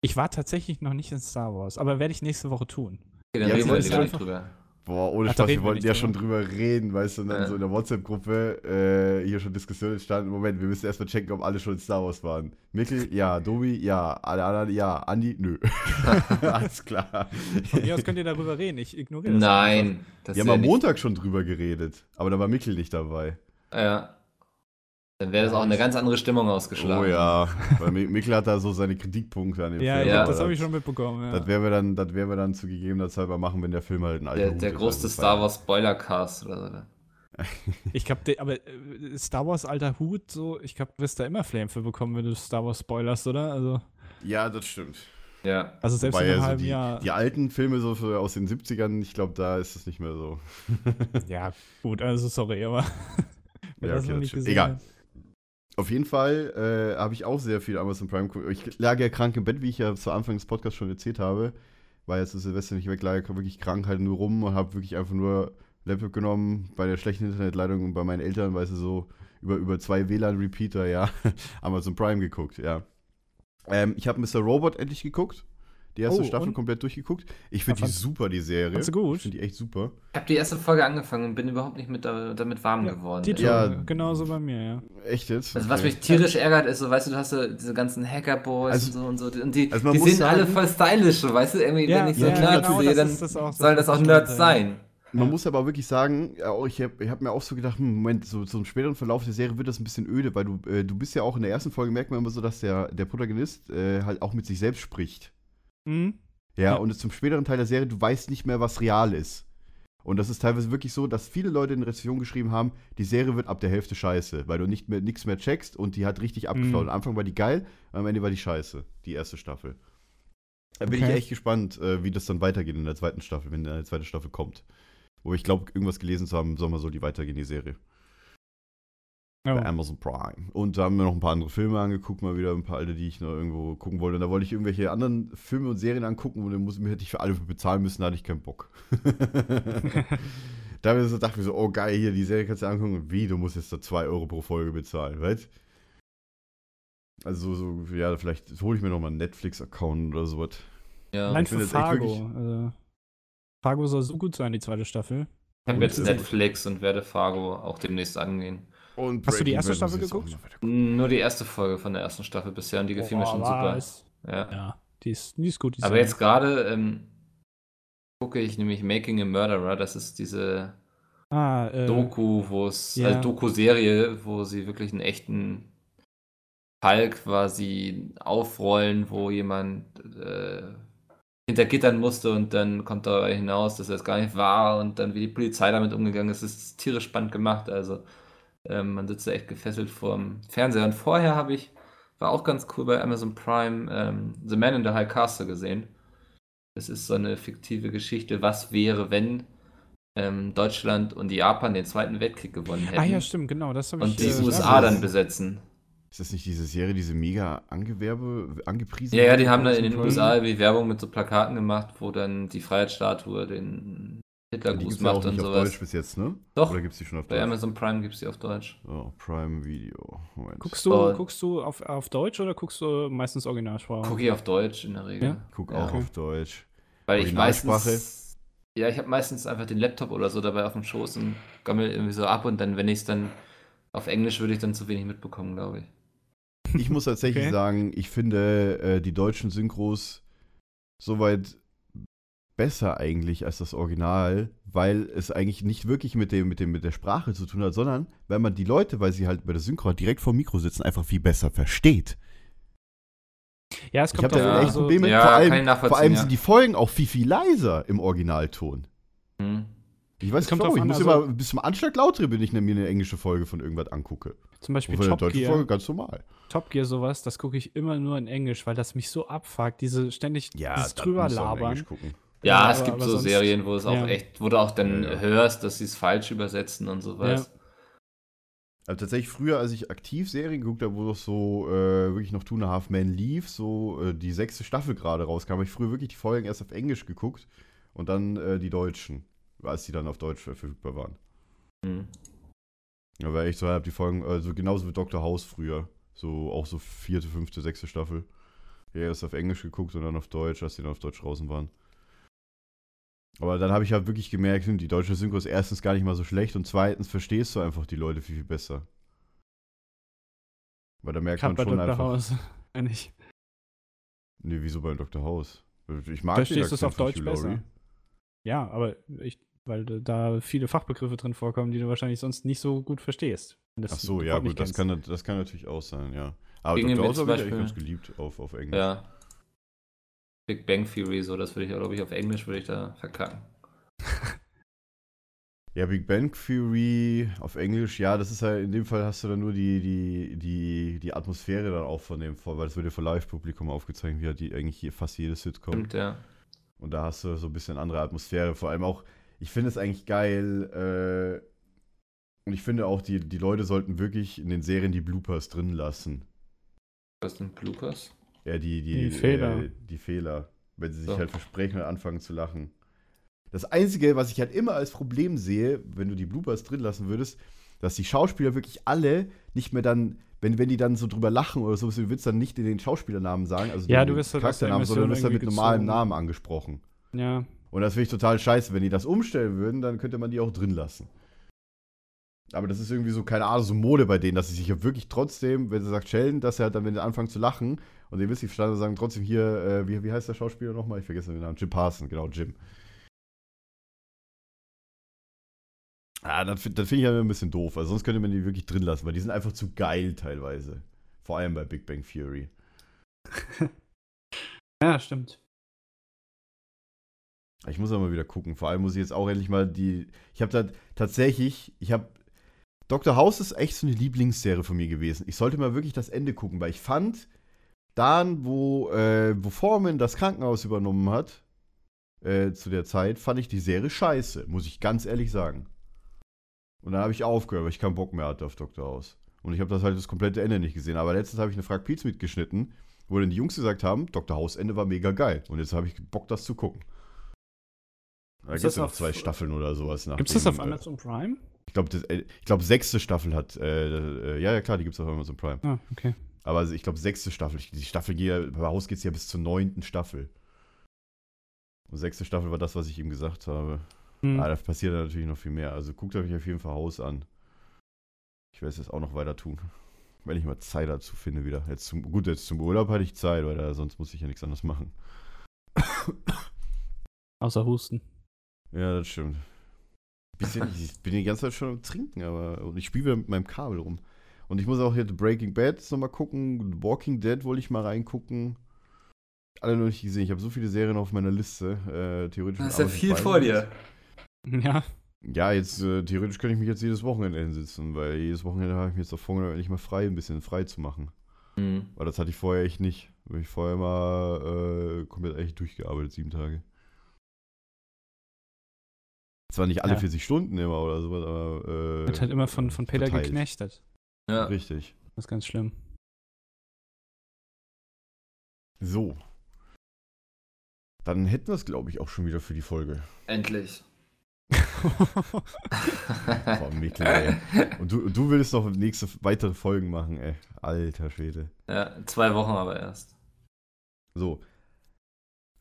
Ich war tatsächlich noch nicht in Star Wars, aber werde ich nächste Woche tun. Okay, dann Ja, reden wir lieber nicht einfach- drüber. Boah, ohne Ach, Spaß, wir wollten ja drüber. schon drüber reden, weißt du, und dann Ja. so in der WhatsApp-Gruppe äh, hier schon Diskussionen entstanden. Moment, wir müssen erstmal checken, ob alle schon in Star Wars waren. Mikkel, ja, Dobi, ja, alle anderen, ja, Andi, nö. Alles klar. Von mir aus könnt ihr darüber reden. Ich ignoriere das. Nein. Das Wir haben am Montag schon drüber geredet, aber da war Mikkel nicht dabei. Ja. Dann wäre das auch eine ganz andere Stimmung ausgeschlagen. Oh ja, weil Mi- Mikkel hat da so seine Kritikpunkte an dem Ja, Film. ja, das habe ich schon mitbekommen. Ja. Das werden wir dann, das werden wir dann zu gegebener Zeit mal machen, wenn der Film halt ein alter Der, Hut der größte also Star Wars Spoilercast oder so. Ich glaube, aber äh, Star Wars alter Hut, so, ich glaube, du wirst da immer Flame für bekommen, wenn du Star Wars spoilerst, oder? Also, Ja, das stimmt. Ja. also selbst Wobei in einem also halben die, Jahr. die alten Filme so für, aus den 70ern, ich glaube, da ist es nicht mehr so. Ja, gut, also sorry, aber. Ja, das okay, das gesehen Egal. hat. Auf jeden Fall äh, habe ich auch sehr viel Amazon Prime geguckt. Ich lag ja krank im Bett, wie ich ja zu Anfang des Podcasts schon erzählt habe. War jetzt zu Silvester nicht weg, lag wirklich krank halt nur rum und habe wirklich einfach nur Laptop genommen bei der schlechten Internetleitung und bei meinen Eltern, weißt du, so über, über zwei WLAN-Repeater, ja, Amazon Prime geguckt, ja. Ähm, ich habe Mr. Robot endlich geguckt. Die erste Oh, Staffel komplett durchgeguckt. Ich finde Ja, die super, die Serie. du gut? Ich finde die echt super. Ich habe die erste Folge angefangen und bin überhaupt nicht mit da, damit warm geworden. Die Ja. ja. genauso bei mir, ja. Echt jetzt? Also was Okay. mich tierisch ärgert, ist so, weißt du, du hast so diese ganzen Hacker-Boys Also- und so und so. Und die, also die muss sind alle sagen- voll stylisch, weißt du? Irgendwie, Ja, wenn ich so ja, Nerds genau, sehe, das dann ist das auch, das sollen das auch Nerds sagen. sein. Man Ja. muss aber wirklich sagen, ja, ich habe ich hab mir auch so gedacht, hm, Moment, so zum späteren Verlauf der Serie wird das ein bisschen öde, weil du, äh, du bist ja auch in der ersten Folge, merkt man immer so, dass der, der Protagonist äh, halt auch mit sich selbst spricht. Mhm. Ja, Ja. und zum späteren Teil der Serie, du weißt nicht mehr, was real ist. Und das ist teilweise wirklich so, dass viele Leute in Rezensionen geschrieben haben, die Serie wird ab der Hälfte scheiße, weil du nicht mehr nichts mehr checkst und die hat richtig abgeflaut. Mhm. Am Anfang war die geil, am Ende war die scheiße, die erste Staffel. Da bin ich Okay. echt gespannt, äh, wie das dann weitergeht in der zweiten Staffel, wenn eine zweite Staffel kommt. Wo ich glaube, irgendwas gelesen zu haben, im Sommer soll die weitergehen, die Serie. Bei Amazon Prime. Und da haben wir noch ein paar andere Filme angeguckt, mal wieder ein paar alte, die ich noch irgendwo gucken wollte. Und da wollte ich irgendwelche anderen Filme und Serien angucken und dann muss, hätte ich für alle bezahlen müssen, da hatte ich keinen Bock. da habe ich so, dachte ich mir so, oh geil, hier, die Serie kannst du angucken. Und wie, du musst jetzt da 2 Euro pro Folge bezahlen, weißt Also so, so, ja, vielleicht hole ich mir noch mal einen Netflix-Account oder sowas. Ja. Finde für Fargo. Also, Fargo soll so gut sein, die zweite Staffel. Ich habe jetzt Netflix und werde Fargo auch demnächst angehen. Und Hast du die erste Bad Staffel geguckt? gucken. Nur die erste Folge von der ersten Staffel bisher und die gefiel mir Boah, schon super. was? Ja. Ja, die ist, die ist gut. Die Aber jetzt gerade ähm, gucke ich nämlich Making a Murderer. Das ist diese Ah, äh, Doku, wo es, ja. also Doku-Serie, wo sie wirklich einen echten Fall quasi aufrollen, wo jemand äh, hinter Gittern musste und dann kommt dabei hinaus, dass er es gar nicht war und dann wie die Polizei damit umgegangen ist, ist tierisch spannend gemacht. Also ähm, man sitzt da echt gefesselt vorm Fernseher. Und vorher habe ich, war auch ganz cool bei Amazon Prime, ähm, The Man in the High Castle gesehen. Das ist so eine fiktive Geschichte, was wäre, wenn ähm, Deutschland und Japan den Zweiten Weltkrieg gewonnen hätten ah ja, stimmt, genau. Das habe ich und die äh, USA das- dann besetzen. Ist das nicht diese Serie, diese mega Angewerbe, angepriesen Ja, ja, die haben da in den? USA wie Werbung mit so Plakaten gemacht, wo dann die Freiheitsstatue den Hitlergruß es ja auch macht und nicht auf sowas. Deutsch bis jetzt, ne? Doch, Oder gibt es die schon auf bei Deutsch? Amazon Prime gibt es die auf Deutsch. Oh, Prime Video. Moment. Guckst du, Oh. guckst du auf, auf Deutsch oder guckst du meistens Originalsprache? Gucke ich auf Deutsch in der Regel. Ja? Guck Ja. auch Okay. auf Deutsch. Weil ich Originalsprache? meistens. Ja, ich habe meistens einfach den Laptop oder so dabei auf dem Schoß und gammel irgendwie so ab und dann, wenn ich es dann auf Englisch würde ich dann zu wenig mitbekommen, glaube ich. Ich muss tatsächlich Okay. sagen, ich finde äh, die deutschen Synchros soweit besser eigentlich als das Original, weil es eigentlich nicht wirklich mit dem, mit dem, mit der Sprache zu tun hat, sondern weil man die Leute, weil sie halt bei der Synchro direkt vor dem Mikro sitzen, einfach viel besser versteht. Ja, es Ich kommt habe da Ja. echt Probleme. Ja, vor allem, vor allem ja. sind die Folgen auch viel, viel leiser im Originalton. Hm. Ich weiß Es nicht Ich an, muss also- immer bis zum Anschlag laut drehen, wenn ich mir eine englische Folge von irgendwas angucke. Zum Beispiel Top deutschen Gear. Folge ganz normal. Top Gear sowas, das gucke ich immer nur in Englisch, weil das mich so abfuckt, diese ständig dieses das drüber auch labern. Ja, Ja, es aber- gibt aber so sonst- Serien, wo es auch ja. echt, wo du auch dann Ja, ja. hörst, dass sie es falsch übersetzen und sowas. Also tatsächlich früher, als ich aktiv Serien geguckt habe, wo doch so äh, wirklich noch Two and a Half Men lief, so äh, die sechste Staffel gerade rauskam, habe ich früher wirklich die Folgen erst auf Englisch geguckt und dann äh, die deutschen, als die dann auf Deutsch verfügbar waren. Hm. Da war echt so, hab die Folgen, also genauso wie Dr. House früher, so auch so vierte, fünfte, sechste Staffel. Ja, erst auf Englisch geguckt und dann auf Deutsch, als die dann auf Deutsch draußen waren. Aber dann habe ich halt wirklich gemerkt, hm, die deutsche Synchro ist erstens gar nicht mal so schlecht und zweitens verstehst du einfach die Leute viel, viel besser. Weil da merkt Gerade man bei schon Dr. einfach. House. Eigentlich. Nee, wieso bei Dr. House? Ich mag Verstehst du es auf Deutsch Hugh Laurie. besser? Ja, aber ich, weil da viele Fachbegriffe drin vorkommen, die du wahrscheinlich sonst nicht so gut verstehst. Ach so, ja, gut, das kann, das kann natürlich auch sein, ja. Aber Dr. House habe ich eigentlich ganz geliebt auf, auf Englisch. Ja. Big Bang Theory, so, das würde ich, glaube ich, auf Englisch würde ich da verkacken. Ja, Big Bang Theory auf Englisch, ja, das ist ja, in dem Fall hast du dann nur die, die, die, die Atmosphäre dann auch von dem, vor- weil das wird ja für Live-Publikum aufgezeigt, wie halt die, eigentlich hier fast jede Sitcom. Stimmt, ja. Und da hast du so ein bisschen andere Atmosphäre. Vor allem auch, ich finde es eigentlich geil, äh, und ich finde auch, die, die Leute sollten wirklich in den Serien die Bloopers drin lassen. Was sind Bloopers? Ja, die, die, Die Fehler. Äh, die Fehler. Wenn sie sich So. halt versprechen und anfangen zu lachen. Das Einzige, was ich halt immer als Problem sehe, wenn du die Bloopers drin lassen würdest, dass die Schauspieler wirklich alle nicht mehr dann, wenn, wenn die dann so drüber lachen oder so, du willst dann nicht den Schauspielernamen sagen, also Ja, den du wirst halt Charakternamen, sondern du wirst dann mit Emission normalem Namen angesprochen. Ja, Und das finde ich total scheiße. Wenn die das umstellen würden, dann könnte man die auch drin lassen. Aber das ist irgendwie so, keine Ahnung, so Mode bei denen, dass sie sich ja wirklich trotzdem, wenn sie sagt Sheldon, dass er halt dann, wenn sie anfangen zu lachen und ihr wisst, die verstanden sagen trotzdem hier, äh, wie, wie heißt der Schauspieler nochmal? Ich vergesse den Namen. Jim Parson, genau, Jim. Ah, das, find- das finde ich ja ein bisschen doof. Also sonst könnte man die wirklich drin lassen, weil die sind einfach zu geil teilweise. Vor allem bei Big Bang Theory. ja, stimmt. Ich muss aber mal wieder gucken. Vor allem muss ich jetzt auch endlich mal die. Ich habe da tatsächlich. Ich habe. Dr. House ist echt so eine Lieblingsserie von mir gewesen. Ich sollte mal wirklich das Ende gucken, weil ich fand, dann, wo, äh, wo Foreman das Krankenhaus übernommen hat, äh, zu der Zeit, fand ich die Serie scheiße, muss ich ganz ehrlich sagen. Und dann habe ich aufgehört, weil ich keinen Bock mehr hatte auf Dr. House. Und ich habe das halt das komplette Ende nicht gesehen. Aber letztens habe ich eine Frag Pietz mitgeschnitten, wo dann die Jungs gesagt haben, Dr. House Ende war mega geil. Und jetzt habe ich Bock, das zu gucken. Da gibt es noch zwei Staffeln oder sowas. nach Gibt es das auf äh, Amazon Prime? Ich glaube, äh, glaub, sechste Staffel hat, äh, äh, ja, ja, klar, die gibt es auf Amazon Prime. Ah, okay. Aber also ich glaube, sechste Staffel, die Staffel geht ja, bei Haus geht es ja bis zur neunten Staffel. Und sechste Staffel war das, was ich ihm gesagt habe. Hm. Ah, da passiert natürlich noch viel mehr. Also guckt euch auf jeden Fall Haus an. Ich werde es jetzt auch noch weiter tun. Wenn ich mal Zeit dazu finde wieder. Jetzt zum, gut, jetzt zum Urlaub hatte ich Zeit, weil da, sonst muss ich ja nichts anderes machen. Außer Husten. Ja, das stimmt. Bisschen, ich bin die ganze Zeit schon am Trinken, aber und ich spiele wieder mit meinem Kabel rum. Und ich muss auch hier The Breaking Bad jetzt nochmal gucken. Walking Dead wollte ich mal reingucken. Alle noch nicht gesehen. Ich habe so viele Serien auf meiner Liste. Äh, theoretisch. Da ist ja viel vor dir. Ja, Ja, jetzt äh, theoretisch könnte ich mich jetzt jedes Wochenende hinsetzen, weil jedes Wochenende habe ich mir jetzt auch vorgenommen, endlich mal frei, ein bisschen frei zu machen. Hm. Weil das hatte ich vorher echt nicht. Weil ich vorher mal äh, komplett echt durchgearbeitet, sieben Tage. Zwar nicht alle Ja. 40 Stunden immer oder sowas, aber. Äh, wird halt immer von, von Peter verteilt. geknechtet. Ja. Richtig. Das ist ganz schlimm. So. Dann hätten wir es, glaube ich, auch schon wieder für die Folge. Endlich. Boah, Mikkel, ey. Und du, du willst noch nächste weitere Folgen machen, ey. Alter Schwede. ja, zwei Wochen aber erst. So.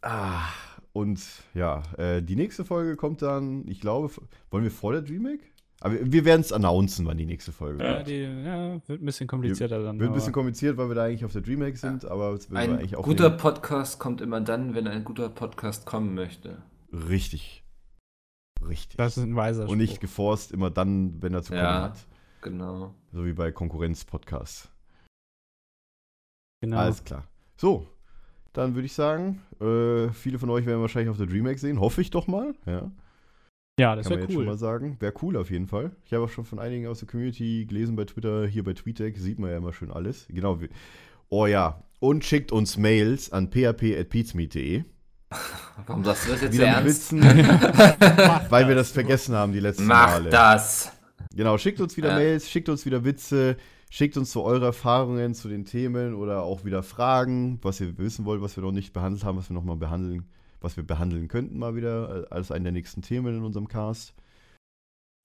Ah, und ja, äh, die nächste Folge kommt dann, ich glaube, wollen wir vor der Dreamhack? Aber wir, werden es announcen, wann die nächste Folge ja, kommt. die, ja, wird ein bisschen komplizierter dann. Wird ein bisschen kompliziert, weil wir da eigentlich auf der Dreamhack sind, aber es wird Ein eigentlich auch guter Podcast kommt immer dann, wenn ein guter Podcast kommen möchte. richtig. Richtig. Das ist ein weiser und nicht Spruch. geforst immer dann, wenn er zu kommen Ja. hat. Genau. So wie bei Konkurrenz-Podcasts. Genau. Alles klar. So, dann würde ich sagen, äh, viele von euch werden wahrscheinlich auf der DreamHack sehen. Hoffe ich doch mal. Ja, Ja, das kann man wäre jetzt schon mal cool. sagen. Wäre cool auf jeden Fall. Ich habe auch schon von einigen aus der Community gelesen bei Twitter. Hier bei TweetDeck sieht man ja immer schön alles. Genau. wie- Oh ja. Und schickt uns Mails an php.peatsmeet.de. Warum sagst du das jetzt Wieder mit ernst? Witzen, weil wir das vergessen haben die letzten Mach Male. das! Genau, schickt uns wieder Ja. Mails, schickt uns wieder Witze, schickt uns so eure Erfahrungen zu den Themen oder auch wieder Fragen, was ihr wissen wollt, was wir noch nicht behandelt haben, was wir noch mal behandeln, was wir behandeln könnten mal wieder äh, als einen der nächsten Themen in unserem Cast.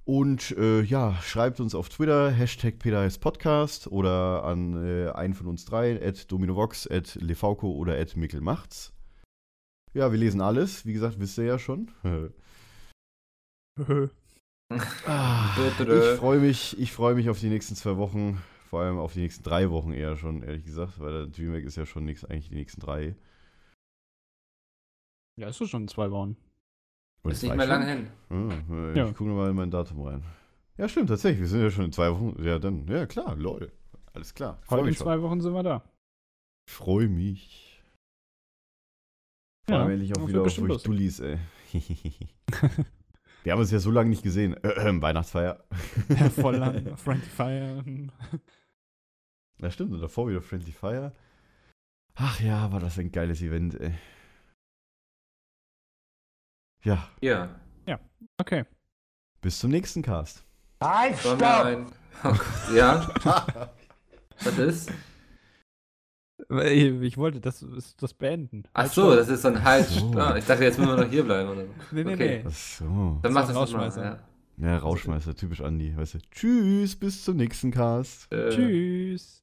Und äh, ja, schreibt uns auf Twitter, Hashtag Podcast oder an äh, einen von uns drei, at Dominovox, at Lefauco oder at Mickelmachts. Ja, wir lesen alles, wie gesagt, wisst ihr ja schon. Ah, ich freue mich, ich freue mich auf die nächsten zwei Wochen, vor allem auf die nächsten drei Wochen eher schon, ehrlich gesagt, weil der DreamHack ist ja schon nix, eigentlich die nächsten drei. Ja, ist doch schon zwei Wochen. Oder Ist nicht mehr lange hin. Ah, äh, Ja. Ich gucke mal in mein Datum rein. Ja, stimmt, tatsächlich, wir sind ja schon in zwei Wochen. Ja, dann, ja klar, lol. Alles klar. Ich Heute in schon. zwei Wochen sind wir da. Ich freue mich. Vor Ja, allem endlich auch wieder auf euch. Dullis, ey. wir haben uns ja so lange nicht gesehen. Äh, äh, Weihnachtsfeier. Ja, voll lang. Friendly Fire. Ja, stimmt, und davor wieder Friendly Fire. Ach ja, war das ein geiles Event, ey. Ja, Ja. Okay. bis zum nächsten Cast. Halt, stopp! ein. Oh Gott, ja? Was ist? Ich, ich wollte das, das beenden. Ach so, das ist so ein Halt. So. Ah, ich dachte, jetzt müssen wir noch hier bleiben. Oder? Nee, nee, Okay. nee. Ach so. Dann mach das mal. Rausschmeißer. Ja. Ja, Rauschmeister, typisch Andi, weißt du. Tschüss, bis zum nächsten Cast. Äh, Tschüss.